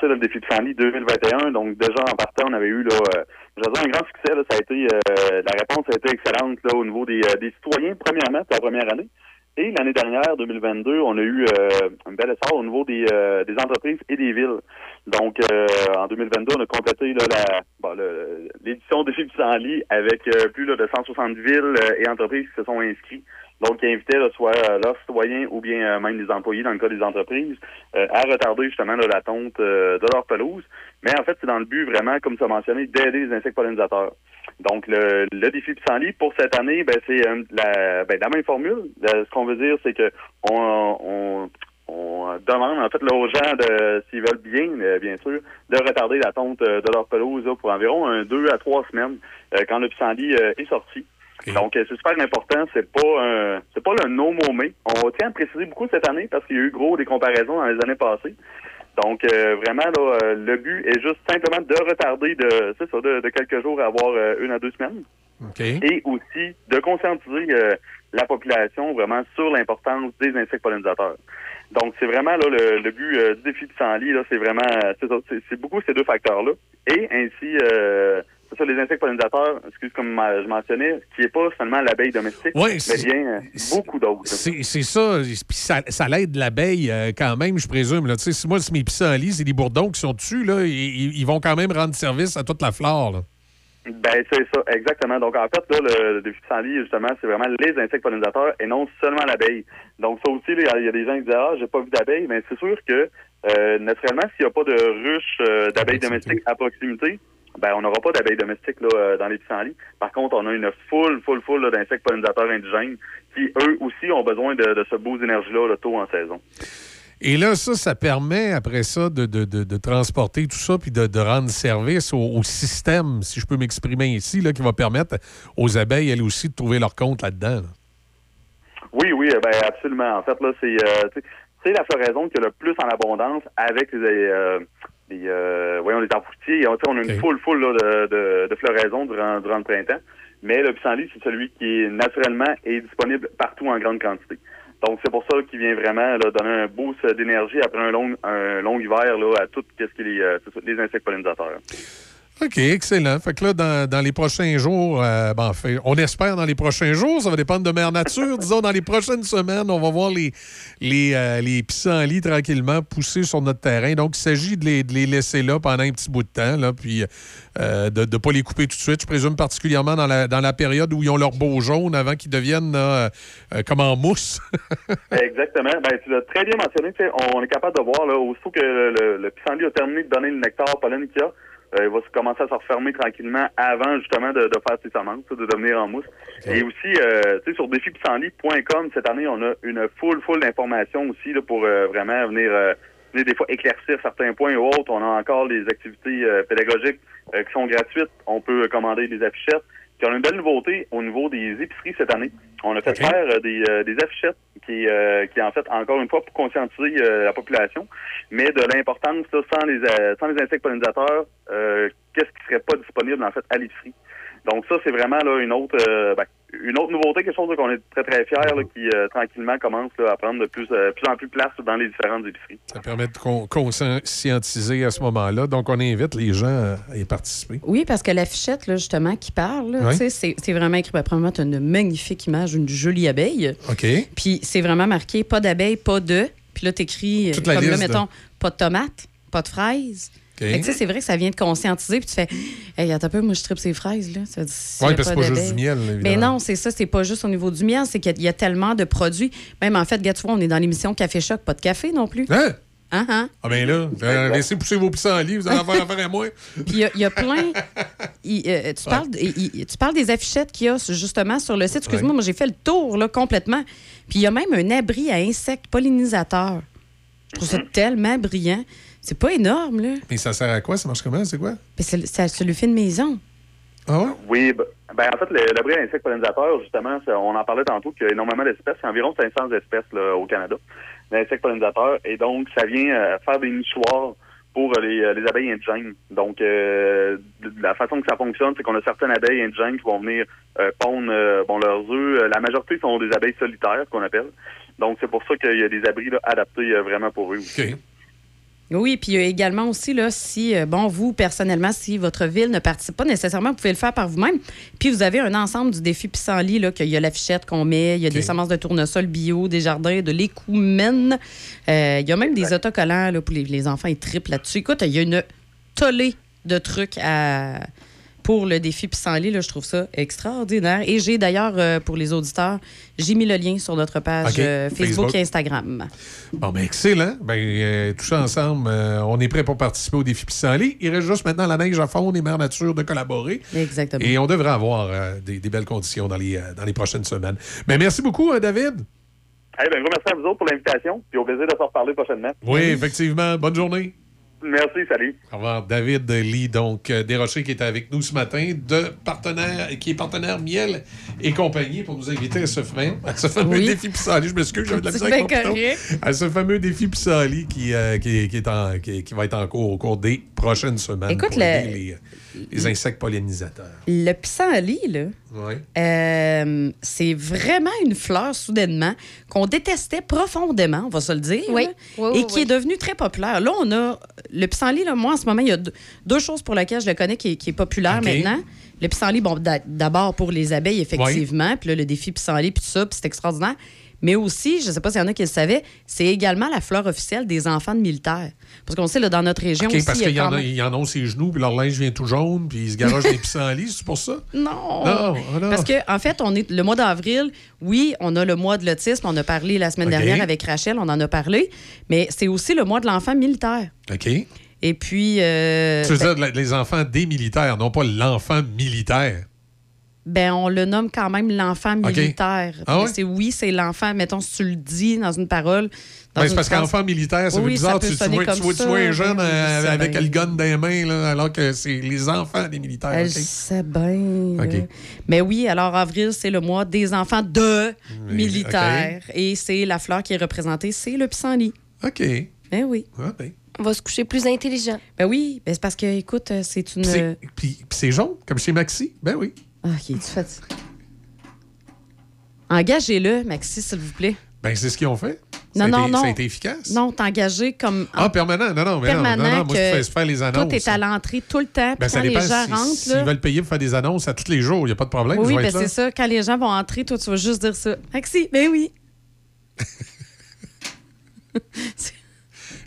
C'est le défi de Sandy 2021. Donc, déjà, en partant, on avait eu, là, euh, je veux dire, un grand succès. Là, ça a été, euh, la réponse a été excellente là, au niveau des, euh, des citoyens, premièrement, c'est la première année. Et l'année dernière, 2022, on a eu euh, un bel essor au niveau des, euh, des entreprises et des villes. Donc, euh, en 2022, on a complété la, bon, le- l'édition de Philippe <laughs> Sanly avec euh, plus là, de 160 villes euh, et entreprises qui se sont inscrits. Donc, qui invitaient là, soit leurs citoyens ou bien euh, même les employés, dans le cas des entreprises, euh, à retarder justement là, la tonte euh, de leur pelouse. Mais en fait, c'est dans le but vraiment, comme tu as mentionné, d'aider les insectes pollinisateurs. Donc, le, le défi pissenlit pour cette année, ben, c'est euh, la, ben, la même formule. Euh, ce qu'on veut dire, c'est que on, on, on demande en fait là, aux gens, de, s'ils veulent bien, bien sûr, de retarder la tonte de leur pelouse là, pour environ un, deux à trois semaines euh, quand le pissenlit euh, est sorti. Donc, euh, c'est super important. C'est pas un, c'est pas le no mais On tient à préciser beaucoup cette année parce qu'il y a eu gros des comparaisons dans les années passées. Donc, euh, vraiment, là, euh, le but est juste simplement de retarder de, c'est ça, de, de quelques jours à avoir euh, une à deux semaines. OK. Et aussi de conscientiser euh, la population vraiment sur l'importance des insectes pollinisateurs. Donc, c'est vraiment là le, le but euh, du défi de Sanli, là, c'est vraiment, euh, c'est ça, c'est- c'est beaucoup ces deux facteurs-là. Et ainsi, euh, ça, les insectes pollinisateurs, excuse comme je mentionnais, qui est pas seulement l'abeille domestique, Ouais, mais bien euh, beaucoup d'autres. C'est ça. Puis ça, ça l'aide l'abeille euh, quand même, je présume. Là. Tu sais, si moi, si mes pissenlits, c'est des bourdons qui sont dessus, là, ils, vont quand même rendre service à toute la flore. là. Ben, c'est ça, exactement. Donc, en fait, là, le, défi Sanli, justement, c'est vraiment les insectes pollinisateurs et non seulement l'abeille. Donc, ça aussi, il y a- il y, a des gens qui disent, ah, j'ai pas vu d'abeille, mais c'est sûr que, euh, naturellement, s'il n'y a pas de ruche euh, d'abeilles domestiques à proximité, ben, on n'aura pas d'abeilles domestiques, là, euh, dans les pissenlits. Par contre, on a une foule, foule, foule d'insectes pollinisateurs indigènes qui, eux aussi, ont besoin de, de ce boost d'énergie-là, là, tôt en saison. Et là, ça, ça permet, après ça, de, de- de- de transporter tout ça puis de, de rendre service au, au système, si je peux m'exprimer ici, là, qui va permettre aux abeilles, elles aussi, de trouver leur compte là-dedans. là. Oui, oui, euh, ben absolument. En fait, là, c'est euh, la floraison qui a le plus en abondance avec les, euh, les euh, voyons, les arbres fruitiers. On, tu sais, on a une foule, foule là, de, de, de floraison durant, durant le printemps. Mais le pissenlit, c'est celui qui est naturellement et disponible partout en grande quantité. Donc, c'est pour ça qu'il vient vraiment là, donner un boost d'énergie après un long, un long hiver là, à tout ce qui est les, euh, les insectes pollinisateurs. OK, excellent. Fait que là, dans, dans les prochains jours, euh, ben, fait, on espère dans les prochains jours, ça va dépendre de Mère Nature. <laughs> Disons, dans les prochaines semaines, on va voir les, les, euh, les pissenlits tranquillement pousser sur notre terrain. Donc, il s'agit de les, de les laisser là pendant un petit bout de temps, là, puis euh, de ne pas les couper tout de suite. Je présume particulièrement dans la, dans la période où ils ont leur beau jaune avant qu'ils deviennent comme en mousse. <laughs> Exactement. Ben, tu l'as très bien mentionné. On est capable de voir, là, aussitôt que le, le, le pissenlit a terminé de donner le nectar pollen qu'il y a, euh, il va commencer à se refermer tranquillement avant, justement, de, de faire ses semences, de devenir en mousse. Et aussi, euh, tu sais, sur défipissenlit.com, cette année, on a une foule, foule d'informations aussi là, pour euh, vraiment venir, euh, venir des fois éclaircir certains points ou autres. On a encore les activités euh, pédagogiques euh, qui sont gratuites. On peut commander des affichettes. Puis on a une belle nouveauté au niveau des épiceries cette année. On a fait faire euh, des, euh, des affichettes qui, euh, qui, en fait, encore une fois, pour conscientiser euh, la population, mais de l'importance, sans les euh, sans les insectes pollinisateurs, euh, qu'est-ce qui serait pas disponible, en fait, à l'épicerie? Donc ça, c'est vraiment là une autre euh, ben, une autre nouveauté, quelque chose qu'on est très très fiers, là, qui euh, tranquillement commence là, à prendre de plus, euh, plus en plus place dans les différentes épiceries. Ça permet de con- conscientiser à ce moment-là. Donc, on invite les gens à y participer. Oui, parce que l'affichette, là, justement, qui parle, Oui. c'est vraiment écrit. Ben, Premièrement, tu as une magnifique image, une jolie abeille. OK. Puis c'est vraiment marqué pas d'abeille, pas de. Puis là, tu écris, comme là, de- mettons, pas de tomates, pas de fraises. OK. Fait que, tu sais, c'est vrai que ça vient de conscientiser, puis tu fais, hey, attends un peu, moi, je tripe ces fraises, là. Ça parce que c'est pas juste du miel, là, Mais non, c'est ça, c'est pas juste au niveau du miel, c'est qu'il y a- il y a tellement de produits. Même en fait, regarde, tu vois, on est dans l'émission Café Choc, pas de café non plus. Hein? Hein, hein? Ah, ben là, euh, laissez pousser vos pissenlits, vous allez en faire affaire à moi. <laughs> Puis il y, a- il y a plein. il- euh, tu, parles, il- tu parles des affichettes qu'il y a justement sur le site. Excuse-moi, Ouais. moi j'ai fait le tour là, complètement. Puis il y a même un abri à insectes pollinisateurs. Je trouve ça tellement brillant. C'est pas énorme, là. Mais ça sert à quoi? Ça marche comment? C'est quoi? C'est ça, ça lui fait une maison. Ah ouais? Oui, ben, ben, en fait, le- l'abri à insectes pollinisateurs, justement, ça- on en parlait tantôt qu'il y a énormément d'espèces, il y a environ 500 espèces là, au Canada, d'insectes pollinisateurs, et donc ça vient euh, faire des nichoirs pour euh, les, euh, les abeilles indigènes. Donc, euh, la façon que ça fonctionne, c'est qu'on a certaines abeilles indigènes qui vont venir euh, pondre euh, bon, leurs œufs. La majorité sont des abeilles solitaires, qu'on appelle. Donc, c'est pour ça qu'il y a des abris là, adaptés euh, vraiment pour eux aussi. Oui, puis il y a également aussi, là, si, euh, bon, vous, personnellement, si votre ville ne participe pas nécessairement, vous pouvez le faire par vous-même. Puis vous avez un ensemble du défi pissenlit, là, qu'il y a l'affichette qu'on met, il y a des semences de tournesol bio, des jardins, de l'écoumène. Euh, il y a même des autocollants, là, pour les, les enfants, ils triplent là-dessus. Écoute, il y a une tollée de trucs à pour le défi pissenlit, là, je trouve ça extraordinaire. Et j'ai d'ailleurs, euh, pour les auditeurs, j'ai mis le lien sur notre page euh, Facebook, Facebook. et Instagram. Bon, ben excellent. Ben, euh, tout ça ensemble, euh, on est prêt pour participer au défi pissenlit. Il reste juste maintenant la neige à fond, et Mère Nature de collaborer. Exactement. Et on devrait avoir euh, des, des belles conditions dans les, euh, dans les prochaines semaines. Mais merci beaucoup, David. Eh ben, gros merci à vous autres pour l'invitation, puis au plaisir de se reparler prochainement. Oui, effectivement. Bonne journée. Merci, salut. Au revoir, David Lee, donc euh, Desrochers qui est avec nous ce matin, de partenaire, qui est partenaire Miel et compagnie pour nous inviter à ce fameux, à ce fameux Oui. défi Pissenlit. Je m'excuse, j'avais de la C'est misère correct. À ce fameux défi Pissenlit qui, euh, qui, qui est en- qui- qui va être en cours au cours des prochaines semaines Écoute, pour le- aider les, les insectes pollinisateurs. Le pissenlit, là, Oui. euh, c'est vraiment une fleur, soudainement, qu'on détestait profondément, on va se le dire, Oui. là, Oui, et oui, qui oui. est devenue très populaire. Là, on a le pissenlit, là, moi, en ce moment, il y a deux, deux choses pour lesquelles je le connais qui est, qui est populaire maintenant. Le pissenlit, bon, d'a- d'abord pour les abeilles, effectivement, puis là, le défi pissenlit, puis tout ça, puis c'est extraordinaire. Mais aussi, je ne sais pas s'il y en a qui le savaient, c'est également la fleur officielle des enfants de militaires. Parce qu'on sait, là, dans notre région OK, aussi, parce qu'il y, même- y en a ses genoux, puis leur linge vient tout jaune, puis ils se garochent des pissenlits, c'est pour ça? <laughs> Non. Non. Parce que en fait, on est le mois d'avril. Oui, on a le mois de l'autisme. On a parlé la semaine dernière avec Rachel. On en a parlé. Mais c'est aussi le mois de l'enfant militaire. OK. Et puis, euh, tu veux ben, dire les enfants des militaires, non pas l'enfant militaire? Ben, on le nomme quand même l'enfant militaire. Ah ouais? C'est oui, c'est l'enfant. Mettons si tu le dis dans une parole. une c'est parce qu'enfant militaire, ça Oui, veut bizarre. ça peut tu, tu vois, comme tu vois, tu ça, vois un ben jeune oui, euh, avec bien. le gun dans les mains, là, alors que c'est les enfants des militaires. Elle OK? sait bien. Mais oui, alors avril, c'est le mois des enfants de militaires. Et c'est la fleur qui est représentée, c'est le pissenlit. OK. Ben oui. Ah, ben. On va se coucher plus intelligent. Ben oui, ben c'est parce que, écoute, euh, c'est une. C'est- puis c'est jaune, comme chez Maxi. Ben oui. Ah, ok, tu fais ça. Engagez-le, Maxi, s'il vous plaît. Ben c'est ce qu'ils ont fait. Non, ça non, été, non. Ça a été efficace. Non, t'es engagé comme. Ah, permanent. Non, non, mais non, permanent non, non, moi, je fais faire les annonces. Tout est à l'entrée tout le temps. Ben, ça les gens si- rentrent, S'ils là. veulent payer pour faire des annonces à tous les jours, il n'y a pas de problème. Oui, ben c'est ça. Quand les gens vont entrer, toi, tu vas juste dire ça. Maxi, ben oui. <laughs>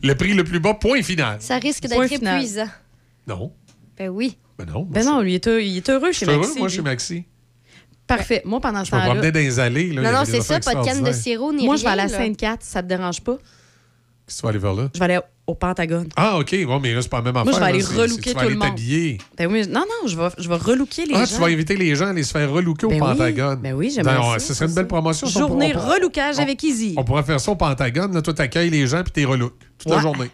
Le prix le plus bas, point final. Ça risque d'être épuisant. Non. Ben oui. Ben non. Ben non, lui, il est heureux, il est heureux Je chez suis heureux, Maxi. moi, lui. chez Maxi. Parfait. Moi, pendant ce Je me temps-là. promenais dans les allées. Là, Non, non, c'est ça, pas de canne de sirop ni Moi, je vais aller à là. Sainte-Cat, ça te dérange pas? Qu'est-ce que tu vas aller vers là? Je vais aller au Pentagone. Ah, OK. Ouais, mais là, c'est pas la même affaire. Moi, je vais aller relooker tu vas tout aller le monde. t'habiller. Ben oui, non, non, je vais, je vais relooker les Ah, gens. tu vas inviter les gens à aller se faire relooker Ben au oui. Pentagone. Ben oui, j'aimerais Non, ça, Ce serait une belle promotion. Journée relookage avec Easy. On pourrait faire ça au Pentagone. Là, toi, t'accueilles les gens puis t'es relook toute la journée.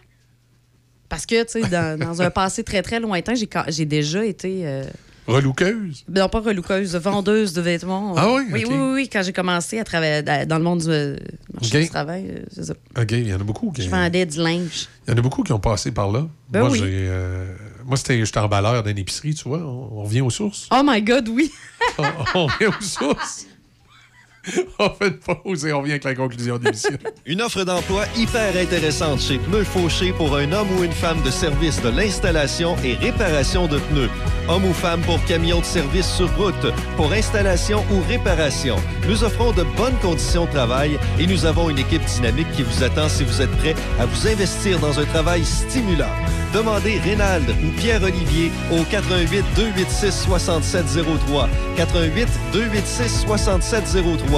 Parce que, tu sais, dans, dans un passé très, très lointain, j'ai déjà été. euh, Relookeuse. non, pas relookeuse, vendeuse de vêtements. Ah oui? Oui, oui, oui, oui, Quand j'ai commencé à travailler dans le monde du euh, marché du travail, euh, c'est ça. OK, il y en a beaucoup. Qui... Je vendais du linge. Il y en a beaucoup qui ont passé par là. Ben moi, oui. j'ai, euh, moi c'était, j'étais emballeur d'une épicerie, tu vois. On, on revient aux sources. Oh my God, oui! <laughs> on, on revient aux sources. <laughs> on fait une pause et on revient avec la conclusion de l'émission. <laughs> Une offre d'emploi hyper intéressante chez Pneus Fauché pour un homme ou une femme de service de l'installation et réparation de pneus. Homme ou femme pour camion de service sur route, pour installation ou réparation. Nous offrons de bonnes conditions de travail et nous avons une équipe dynamique qui vous attend si vous êtes prêt à vous investir dans un travail stimulant. Demandez Rénald ou Pierre-Olivier au 88 286 6703. 88 286 6703.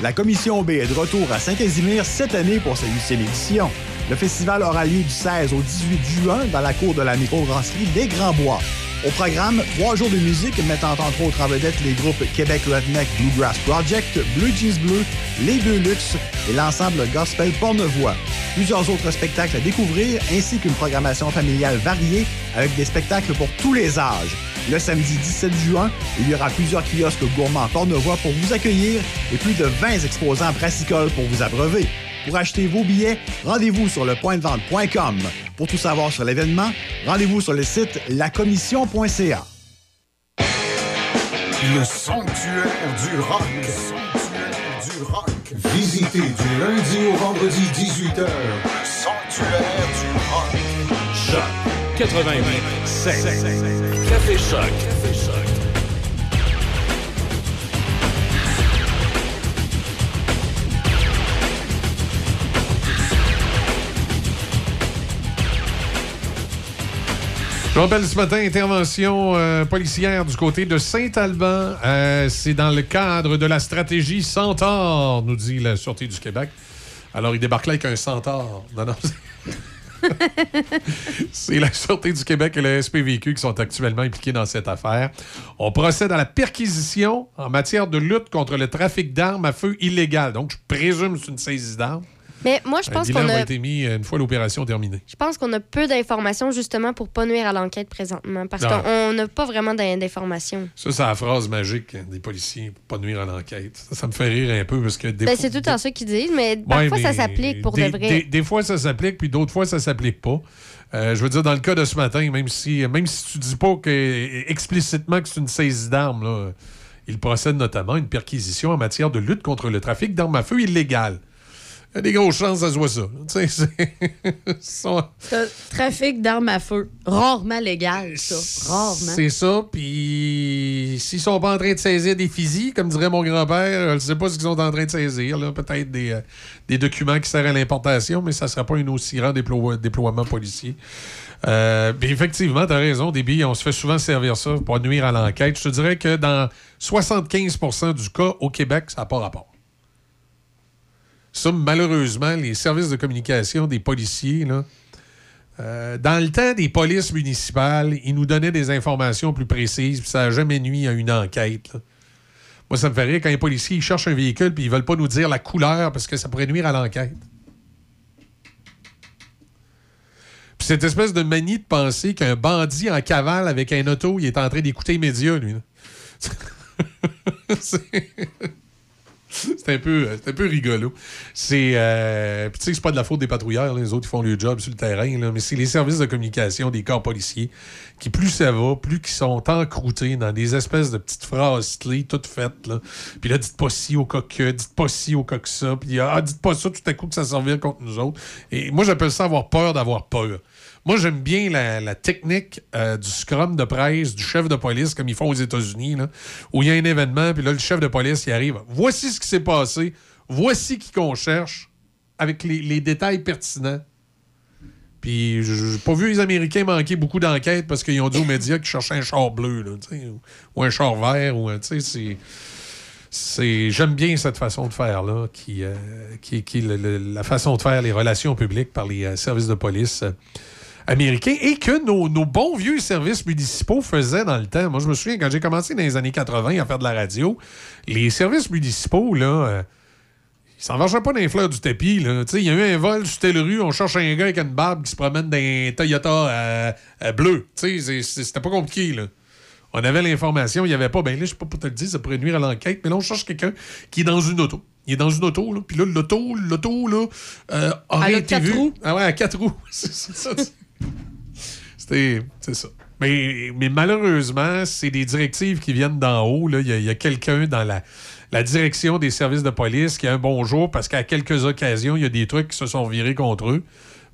La Commission B est de retour à Saint-Casimir cette année pour sa huitième édition. Le festival aura lieu du 16 au 18 juin dans la cour de la microbrasserie des Grands Bois. Au programme, trois jours de musique mettant entre autres en vedette les groupes Québec Redneck Bluegrass Project, Blue Jeans Bleu, Les Deux Luxe et l'ensemble gospel Pornevoix. Plusieurs autres spectacles à découvrir ainsi qu'une programmation familiale variée avec des spectacles pour tous les âges. Le samedi 17 juin, il y aura plusieurs kiosques gourmands Pornevoix pour vous accueillir et plus de 20 exposants brassicoles pour vous abreuver. Pour acheter vos billets, rendez-vous sur lepointdevente.com. Pour tout savoir sur l'événement, rendez-vous sur le site lacommission.ca. Le sanctuaire du rock. Le sanctuaire du rock. Visitez du lundi au vendredi 18h. Le sanctuaire du rock. Choc 88 Café Choc. Café Choc. Je rappelle ce matin, intervention euh, policière du côté de Saint-Alban. Euh, c'est dans le cadre de la stratégie Centaure, nous dit la Sûreté du Québec. Alors, il débarque là avec un centaure. Non, non. c'est- <laughs> la Sûreté du Québec et le SPVQ qui sont actuellement impliqués dans cette affaire. On procède à la perquisition en matière de lutte contre le trafic d'armes à feu illégal. Donc, je présume c'est une saisie d'armes. Mais moi, je pense qu'on va a, être émis une fois l'opération terminée. je pense qu'on a peu d'informations justement pour pas nuire à l'enquête présentement. Parce qu'on n'a pas vraiment d'in- d'informations. Ça, c'est la phrase magique des policiers pour pas nuire à l'enquête. Ça, ça me fait rire un peu parce que des Ben, fois- c'est tout temps ça qu'ils disent, mais Ouais, parfois ça mais s'applique pour des, de vrai. Des, des fois, ça s'applique, puis d'autres fois, ça s'applique pas. Euh, je veux dire, dans le cas de ce matin, même si, même si tu dis pas que, explicitement que c'est une saisie d'armes, là, il procède notamment à une perquisition en matière de lutte contre le trafic d'armes à feu illégales. Il y a des grosses chances que ça soit ça. Tu sais, c'est- <laughs> sont- Tra- Trafic d'armes à feu. Rarement légal, ça. Rarement. C'est ça, puis s'ils sont pas en train de saisir des fusils, comme dirait mon grand-père, je ne sais pas ce qu'ils sont en train de saisir. Peut-être des, euh, des documents qui servent à l'importation, mais ça ne sera pas un aussi grand déplo- déploiement policier. Euh, effectivement, tu as raison, billes, on se fait souvent servir ça pour nuire à l'enquête. Je te dirais que dans 75% du cas, au Québec, ça n'a pas rapport. Ça, malheureusement, les services de communication des policiers, là, euh, dans le temps des polices municipales, ils nous donnaient des informations plus précises, puis ça n'a jamais nuit à une enquête. Moi, ça me fait rire quand les policiers ils cherchent un véhicule puis ils veulent pas nous dire la couleur parce que ça pourrait nuire à l'enquête. Puis cette espèce de manie de penser qu'un bandit en cavale avec un auto, il est en train d'écouter les médias, lui. <laughs> C'est- <laughs> C'est un, peu, c'est un peu rigolo. C'est. euh, tu sais, c'est pas de la faute des patrouilleurs, les autres, ils font le job sur le terrain, là, mais c'est les services de communication des corps policiers qui, plus ça va, plus qu'ils sont encroutés dans des espèces de petites phrases clés toutes faites. Là. Puis là, dites pas ci au cas que, dites pas ci au que ça, puis ah, dites pas ça tout à coup que ça servira contre nous autres. Et moi, j'appelle ça avoir peur d'avoir peur. Moi, j'aime bien la, technique euh, du scrum de presse du chef de police, comme ils font aux États-Unis, où il y a un événement, puis là, le chef de police, il arrive. Voici ce qui s'est passé. Voici qui qu'on cherche, avec les, les détails pertinents. Puis, je n'ai pas vu les Américains manquer beaucoup d'enquêtes parce qu'ils ont dit aux médias qu'ils cherchaient un char bleu, là, ou, un char vert, ou tu sais, c'est j'aime bien cette façon de faire là qui euh, qui, qui le- la façon de faire les relations publiques par les euh, services de police américains et que nos, nos bons vieux services municipaux faisaient dans le temps. Moi, je me souviens quand j'ai commencé dans les années 80 à faire de la radio, les services municipaux là euh, ils s'en marchaient pas dans les fleurs du tapis. là. Tu sais, Il y a eu un vol sur telle rue, on cherche un gars avec une barbe qui se promène dans un Toyota euh, euh, bleu. C'était pas compliqué. Là. On avait l'information, il n'y avait pas. Ben là, je sais pas pour te le dire, ça pourrait nuire à l'enquête, mais là, on cherche quelqu'un qui est dans une auto. Il est dans une auto, là. Puis là, l'auto, l'auto, là, euh, aurait été quatre roues. Ah ouais, à quatre roues. <laughs> C'est ça. <laughs> C'était. Ça. Mais, mais malheureusement, c'est des directives qui viennent d'en haut. là. Il y a, quelqu'un dans la, direction des services de police qui a un bonjour parce qu'à quelques occasions, il y a des trucs qui se sont virés contre eux.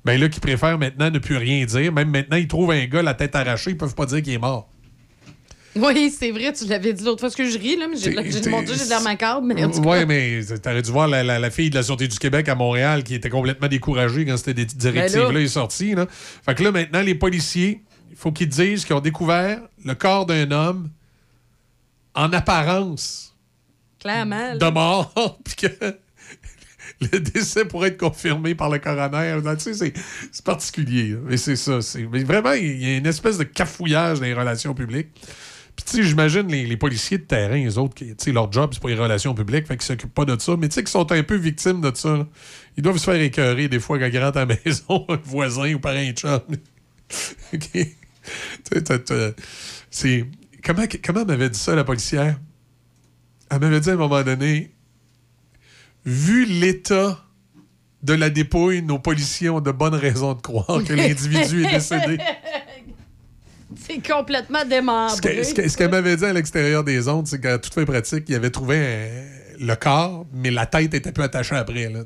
Ben là, qui préfèrent maintenant ne plus rien dire. Même maintenant, ils trouvent un gars la tête arrachée, ils peuvent pas dire qu'il est mort. Oui, c'est vrai, tu l'avais dit l'autre fois. Parce que je ris, là, mais j'ai t'es- mon Dieu, j'ai de l'air macabre. Ouais, mais t'aurais dû voir la, la- la fille de la Sûreté du Québec à Montréal qui était complètement découragée quand cette directive-là Ben là. est sortie. Là. Fait que là, maintenant, les policiers, il faut qu'ils disent qu'ils ont découvert le corps d'un homme en apparence clairement. là. de mort, <laughs> puis que le décès pourrait être confirmé par le coroner. Tu sais, c'est- particulier. Mais c'est ça. Mais vraiment, il y a une espèce de cafouillage dans les relations publiques. Puis, tu sais, j'imagine les, les policiers de terrain, les autres, qui, tu sais, leur job, c'est pas les relations publiques, fait qu'ils s'occupent pas de ça. Mais tu sais, qu'ils sont un peu victimes de ça. là. Ils doivent se faire écœurer des fois quand ils rentrent à la <laughs> maison, un voisin ou par un chum. <laughs> OK. Tu sais, t'as- t'as- c'est... Comment, comment m'avait dit ça, la policière? Elle m'avait dit à un moment donné, vu l'état de la dépouille, nos policiers ont de bonnes raisons de croire que l'individu est décédé. <laughs> C'est complètement démembré. Ce que- ce que- ce qu'elle <laughs> m'avait dit à l'extérieur des ondes, c'est qu'à toute fin pratique, il avait trouvé un- le corps, mais la tête était plus attachée après. Là.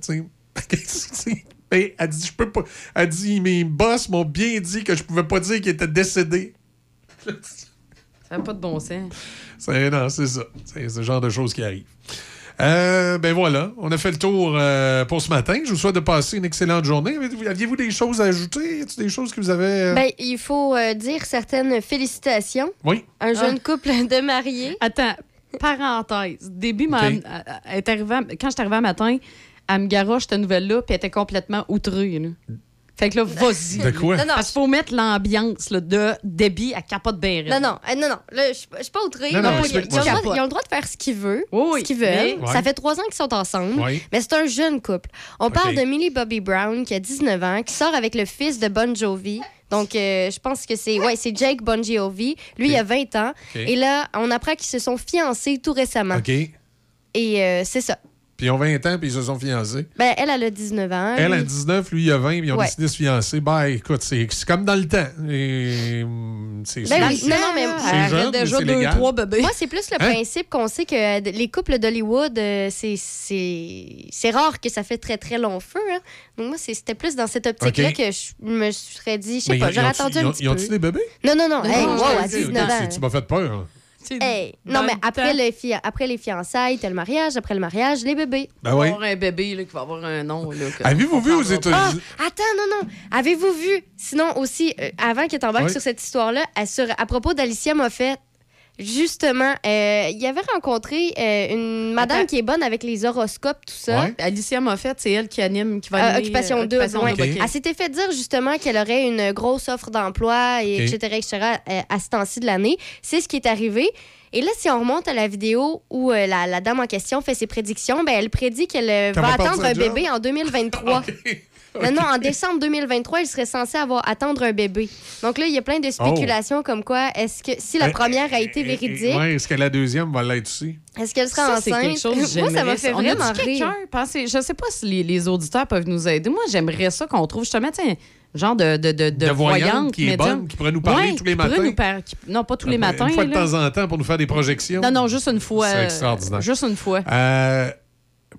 Et <laughs> elle dit, je peux pas. Elle dit, mes boss m'ont bien dit que je pouvais pas dire qu'il était décédé. Ça n'a pas de bon sens. C'est, non, c'est ça. C'est ce genre de choses qui arrivent. Euh, ben voilà, on a fait le tour euh, pour ce matin. Je vous souhaite de passer une excellente journée. Aviez-vous des choses à ajouter? Y a-t-il des choses que vous avez. euh, Ben, il faut euh, dire certaines félicitations. Oui. Un jeune couple de mariés. Attends, parenthèse. Début, m'a- Ok. elle- elle est arrivée à- quand je suis arrivée un matin, elle me garoche cette nouvelle-là, puis elle était complètement outrée. là. Fait que là, vas-y. De quoi? Non, non. Parce qu'il faut mettre l'ambiance là, de débit à capote bien Non, non, euh, non, non. Là, je suis pas- je suis pas outrée. Non, non, Ils ont- ils, le droit, ils ont le droit de faire ce qu'ils veulent. oui, ce qu'ils veulent. mais- Ça fait trois ans qu'ils sont ensemble. Oui. Mais c'est un jeune couple. On parle de Millie Bobby Brown, qui a 19 ans, qui sort avec le fils de Bon Jovi. Donc, euh, je pense que c'est ouais, c'est Jake Bon Jovi. Lui, il a 20 ans. OK. Et là, on apprend qu'ils se sont fiancés tout récemment. OK. Et euh, c'est ça. Puis ils ont 20 ans, puis ils se sont fiancés. Ben, elle, elle a 19 ans. Elle a Lui- 19, lui il a 20, puis ils ont Ouais. décidé de se fiancer. Ben écoute, c'est comme dans le temps. Et, c'est Ben oui, non, non, mais c'est jeune, mais c'est légal. Moi, c'est plus le Hein? principe qu'on sait que les couples d'Hollywood, euh, c'est- c'est c'est rare que ça fait très, très long feu. hein. Donc, moi, c'est- c'était plus dans cette optique-là que je me serais dit, je sais pas, ils- j'aurais attendu ils un ont- petit Ils ont-tu des bébés? Non, non, non. Non, Hey, non, wow, à ok, 19 ok, ans. tu- Tu m'as fait peur. Hey, non, mais le après, le fi- après les fiançailles, t'as le mariage. Après le mariage, les bébés. Ben Il va oui. y avoir un bébé là, qui va avoir un nom. là, que- Avez-vous vu aux. États-Unis? Ah, attends, non, non. Avez-vous vu, sinon aussi, euh, avant que tu Oui. sur cette histoire-là, à, sur- à propos d'Alicia Moffett, justement, euh, il avait rencontré euh, une madame qui est bonne avec les horoscopes, tout ça. Ouais. Alicia Moffett, c'est elle qui anime, qui va Euh, animer, occupation euh, 2. Occupation ouais. Double, ok. Elle s'était fait dire justement qu'elle aurait une grosse offre d'emploi, et etc., etc., euh, à ce temps-ci de l'année. C'est ce qui est arrivé. Et là, si on remonte à la vidéo où euh, la, la dame en question fait ses prédictions, ben, elle prédit qu'elle euh, va attendre un job. bébé en 2023. <laughs> <laughs> Non, non, en décembre 2023, elle serait censée avoir attendre un bébé. Donc là, il y a plein de spéculations comme quoi, est-ce que si la première a été véridique, Ouais, est-ce que la deuxième va l'être aussi? est-ce qu'elle sera Ça, c'est enceinte? quelque chose que <laughs> Moi, ça m'a j'aimerais. fait On vraiment a-tu rire. pensez, je sais pas si les, les auditeurs peuvent nous aider. Moi, j'aimerais ça qu'on trouve justement tiens, genre de, de, de, De voyante qui est médium. bonne, qui pourrait nous parler Ouais, tous les matins. nous par- qui- Non, pas tous les matins. Une fois de temps en temps pour nous faire des projections. Non, non, juste une fois. C'est extraordinaire. Juste une fois. Euh,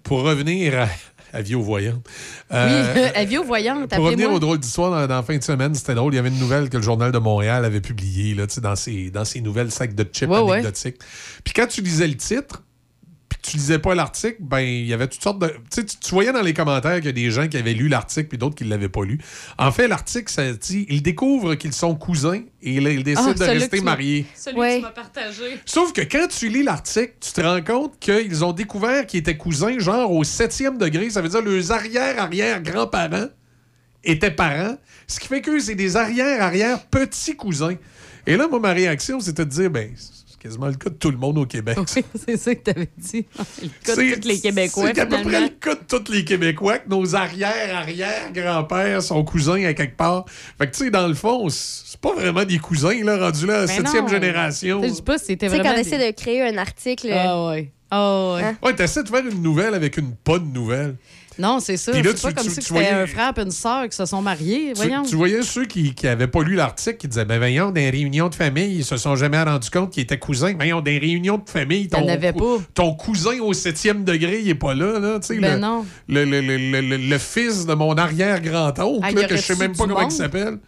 pour revenir à, oui, euh, <laughs> avis aux voyantes, Pour revenir au drôle d'histoire, dans, dans la fin de semaine, c'était drôle. Il y avait une nouvelle que le Journal de Montréal avait publiée là, dans, ses, dans ses nouvelles sacs de chips Ouais, ouais. anecdotiques. Puis quand tu lisais le titre, tu lisais pas l'article, ben il y avait toutes sortes de. Tu, sais, tu voyais dans les commentaires qu'il y a des gens qui avaient lu l'article puis d'autres qui l'avaient pas lu. En fait, l'article, ça dit ils découvrent qu'ils sont cousins et là, ils décident Ah, de rester que mariés. Celui que tu m'as partagé. Sauf que quand tu lis l'article, tu te rends compte qu'ils ont découvert qu'ils étaient cousins, genre au septième degré. Ça veut dire leurs arrière-arrière-grands-parents étaient parents. Ce qui fait qu'eux, c'est des arrière-arrière-petits-cousins. Et là, moi, ma réaction, c'était de dire, ben, c'est quasiment le cas de tout le monde au Québec. <laughs> c'est ça que tu avais dit. <laughs> Le cas C'est- de tous les Québécois, C'est à peu près le cas de tous les Québécois, que nos arrière-arrière-grands-pères sont cousins à quelque part. Fait que, tu sais, dans le fond, c'est c'est pas vraiment des cousins, là, rendus là, Ben septième génération. Je sais pas si c'était Tu sais, vraiment. quand des- essaie de créer un article. Ah ouais. Ah ouais. Hein? Ouais, t'essaies de faire une nouvelle avec une pas de nouvelle. Non, c'est ça. Puis là, C'est pas tu- comme tu- si tu c'était voyais- un frère et une sœur qui se sont mariés. Tu, Voyons. tu voyais ceux qui n'avaient pas lu l'article qui disaient Ben voyons, dans les réunions de famille, ils se sont jamais rendus compte qu'ils étaient cousins. Voyons, des réunions de famille, ton, pas. cousin au septième degré, il est pas là. là tu sais, Ben le, non. Le, le- le- le- le- le fils de mon arrière-grand-oncle, Ah, que je sais même pas comment il s'appelle.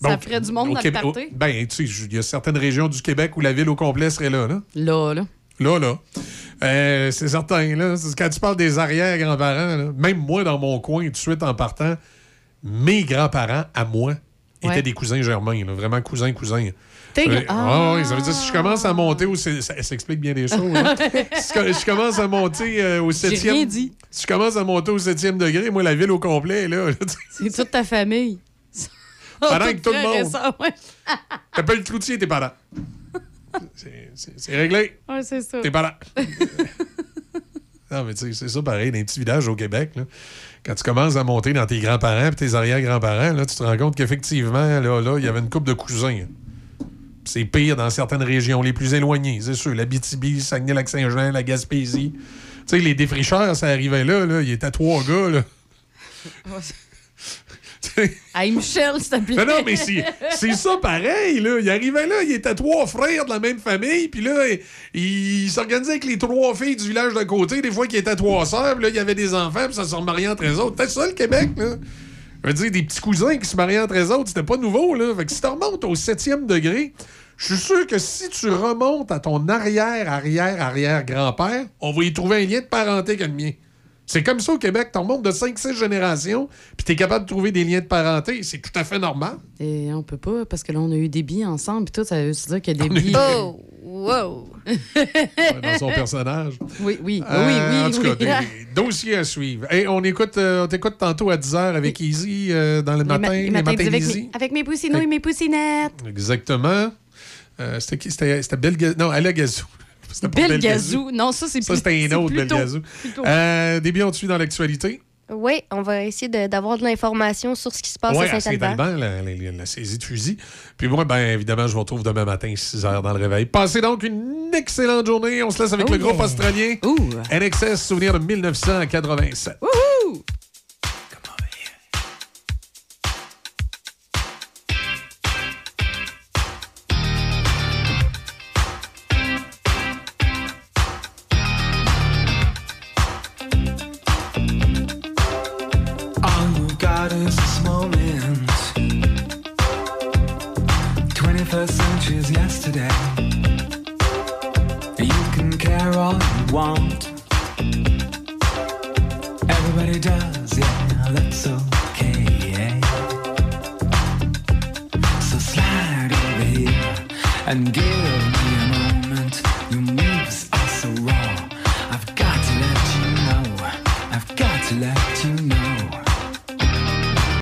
Ça ferait du monde au dans le party? Ben, tu sais, il y a certaines régions du Québec où la ville au complet serait là. Là, Là, là. Là. là. Euh, c'est certain. Là, quand tu parles des arrière-grands-parents, même moi, dans mon coin, tout de suite en partant, mes grands-parents, à moi, étaient Ouais. des cousins germains. là, vraiment cousins, cousins. Euh, Ah! ouais, ça veut dire si je commence à monter au... Ça, ça explique bien des choses. hein. <laughs> si je commence à monter euh, au septième... rien dit. Si je commence à monter au septième degré, moi, la ville au complet, là... C'est toute ta famille. Pendant que tout le monde-. T'appelles Cloutier, t'es parent. C'est- réglé. Ouais, c'est ça. T'es parent. non, mais tu sais, c'est ça pareil, dans les petits villages au Québec. là. Quand tu commences à monter dans tes grands-parents et tes arrière-grands-parents, là, tu te rends compte qu'effectivement, là, là, il y avait une couple de cousins. C'est pire dans certaines régions les plus éloignées, c'est sûr. La BTB, Saguenay-Lac-Saint-Jean, la Gaspésie. Tu sais, les défricheurs, ça arrivait là, là. Il était trois gars, là. <laughs> Hey, Michel, s'il te plaît. Mais non, mais c'est ça pareil, là. Il arrivait là, il était trois frères de la même famille, puis là, il, il s'organisait avec les trois filles du village d'à côté, des fois qu'il était trois sœurs, là, il y avait des enfants, puis ça se remariait entre eux autres. C'était ça, le Québec, là. Je veux dire, des petits cousins qui se mariaient entre eux autres, c'était pas nouveau, là. Fait que si tu remontes au septième degré, je suis sûr que si tu remontes à ton arrière, arrière, arrière grand-père, on va y trouver un lien de parenté que le mien. C'est comme ça au Québec, tu remontes de 5-6 générations, puis tu es capable de trouver des liens de parenté. C'est tout à fait normal. Et on peut pas, parce que là, on a eu des billes ensemble, puis tout, ça veut dire qu'il y a des billes. Oh, wow! <laughs> dans son personnage. Oui, oui, Euh, oui, oui. En tout oui. cas, des dossiers à suivre. Hey, on écoute, euh, on t'écoute tantôt à 10h avec Easy euh, dans le Les ma- matin. les les matins matins avec, d'Easy. mes, avec mes poussinots et mes poussinettes. Exactement. Euh, c'était qui? C'était c'était Belle Gazou. Non, Alain Gazou. C'était pas Belle Belle Gazou. Non, ça, c'est Ça, c'était un autre plus Belle tôt. Gazou. Plus tôt. Euh, Déby, on te suit dans l'actualité. Oui, on va essayer de- d'avoir de, l'information sur ce qui se passe Oui, à. Saint-Alban, la, la- la saisie de fusil. Puis moi, ben évidemment, je vous retrouve demain matin, 6 h dans le réveil. Passez donc une excellente journée. On se laisse avec Oh le groupe yeah. australien. NXS, souvenir de 1987. Wouhou!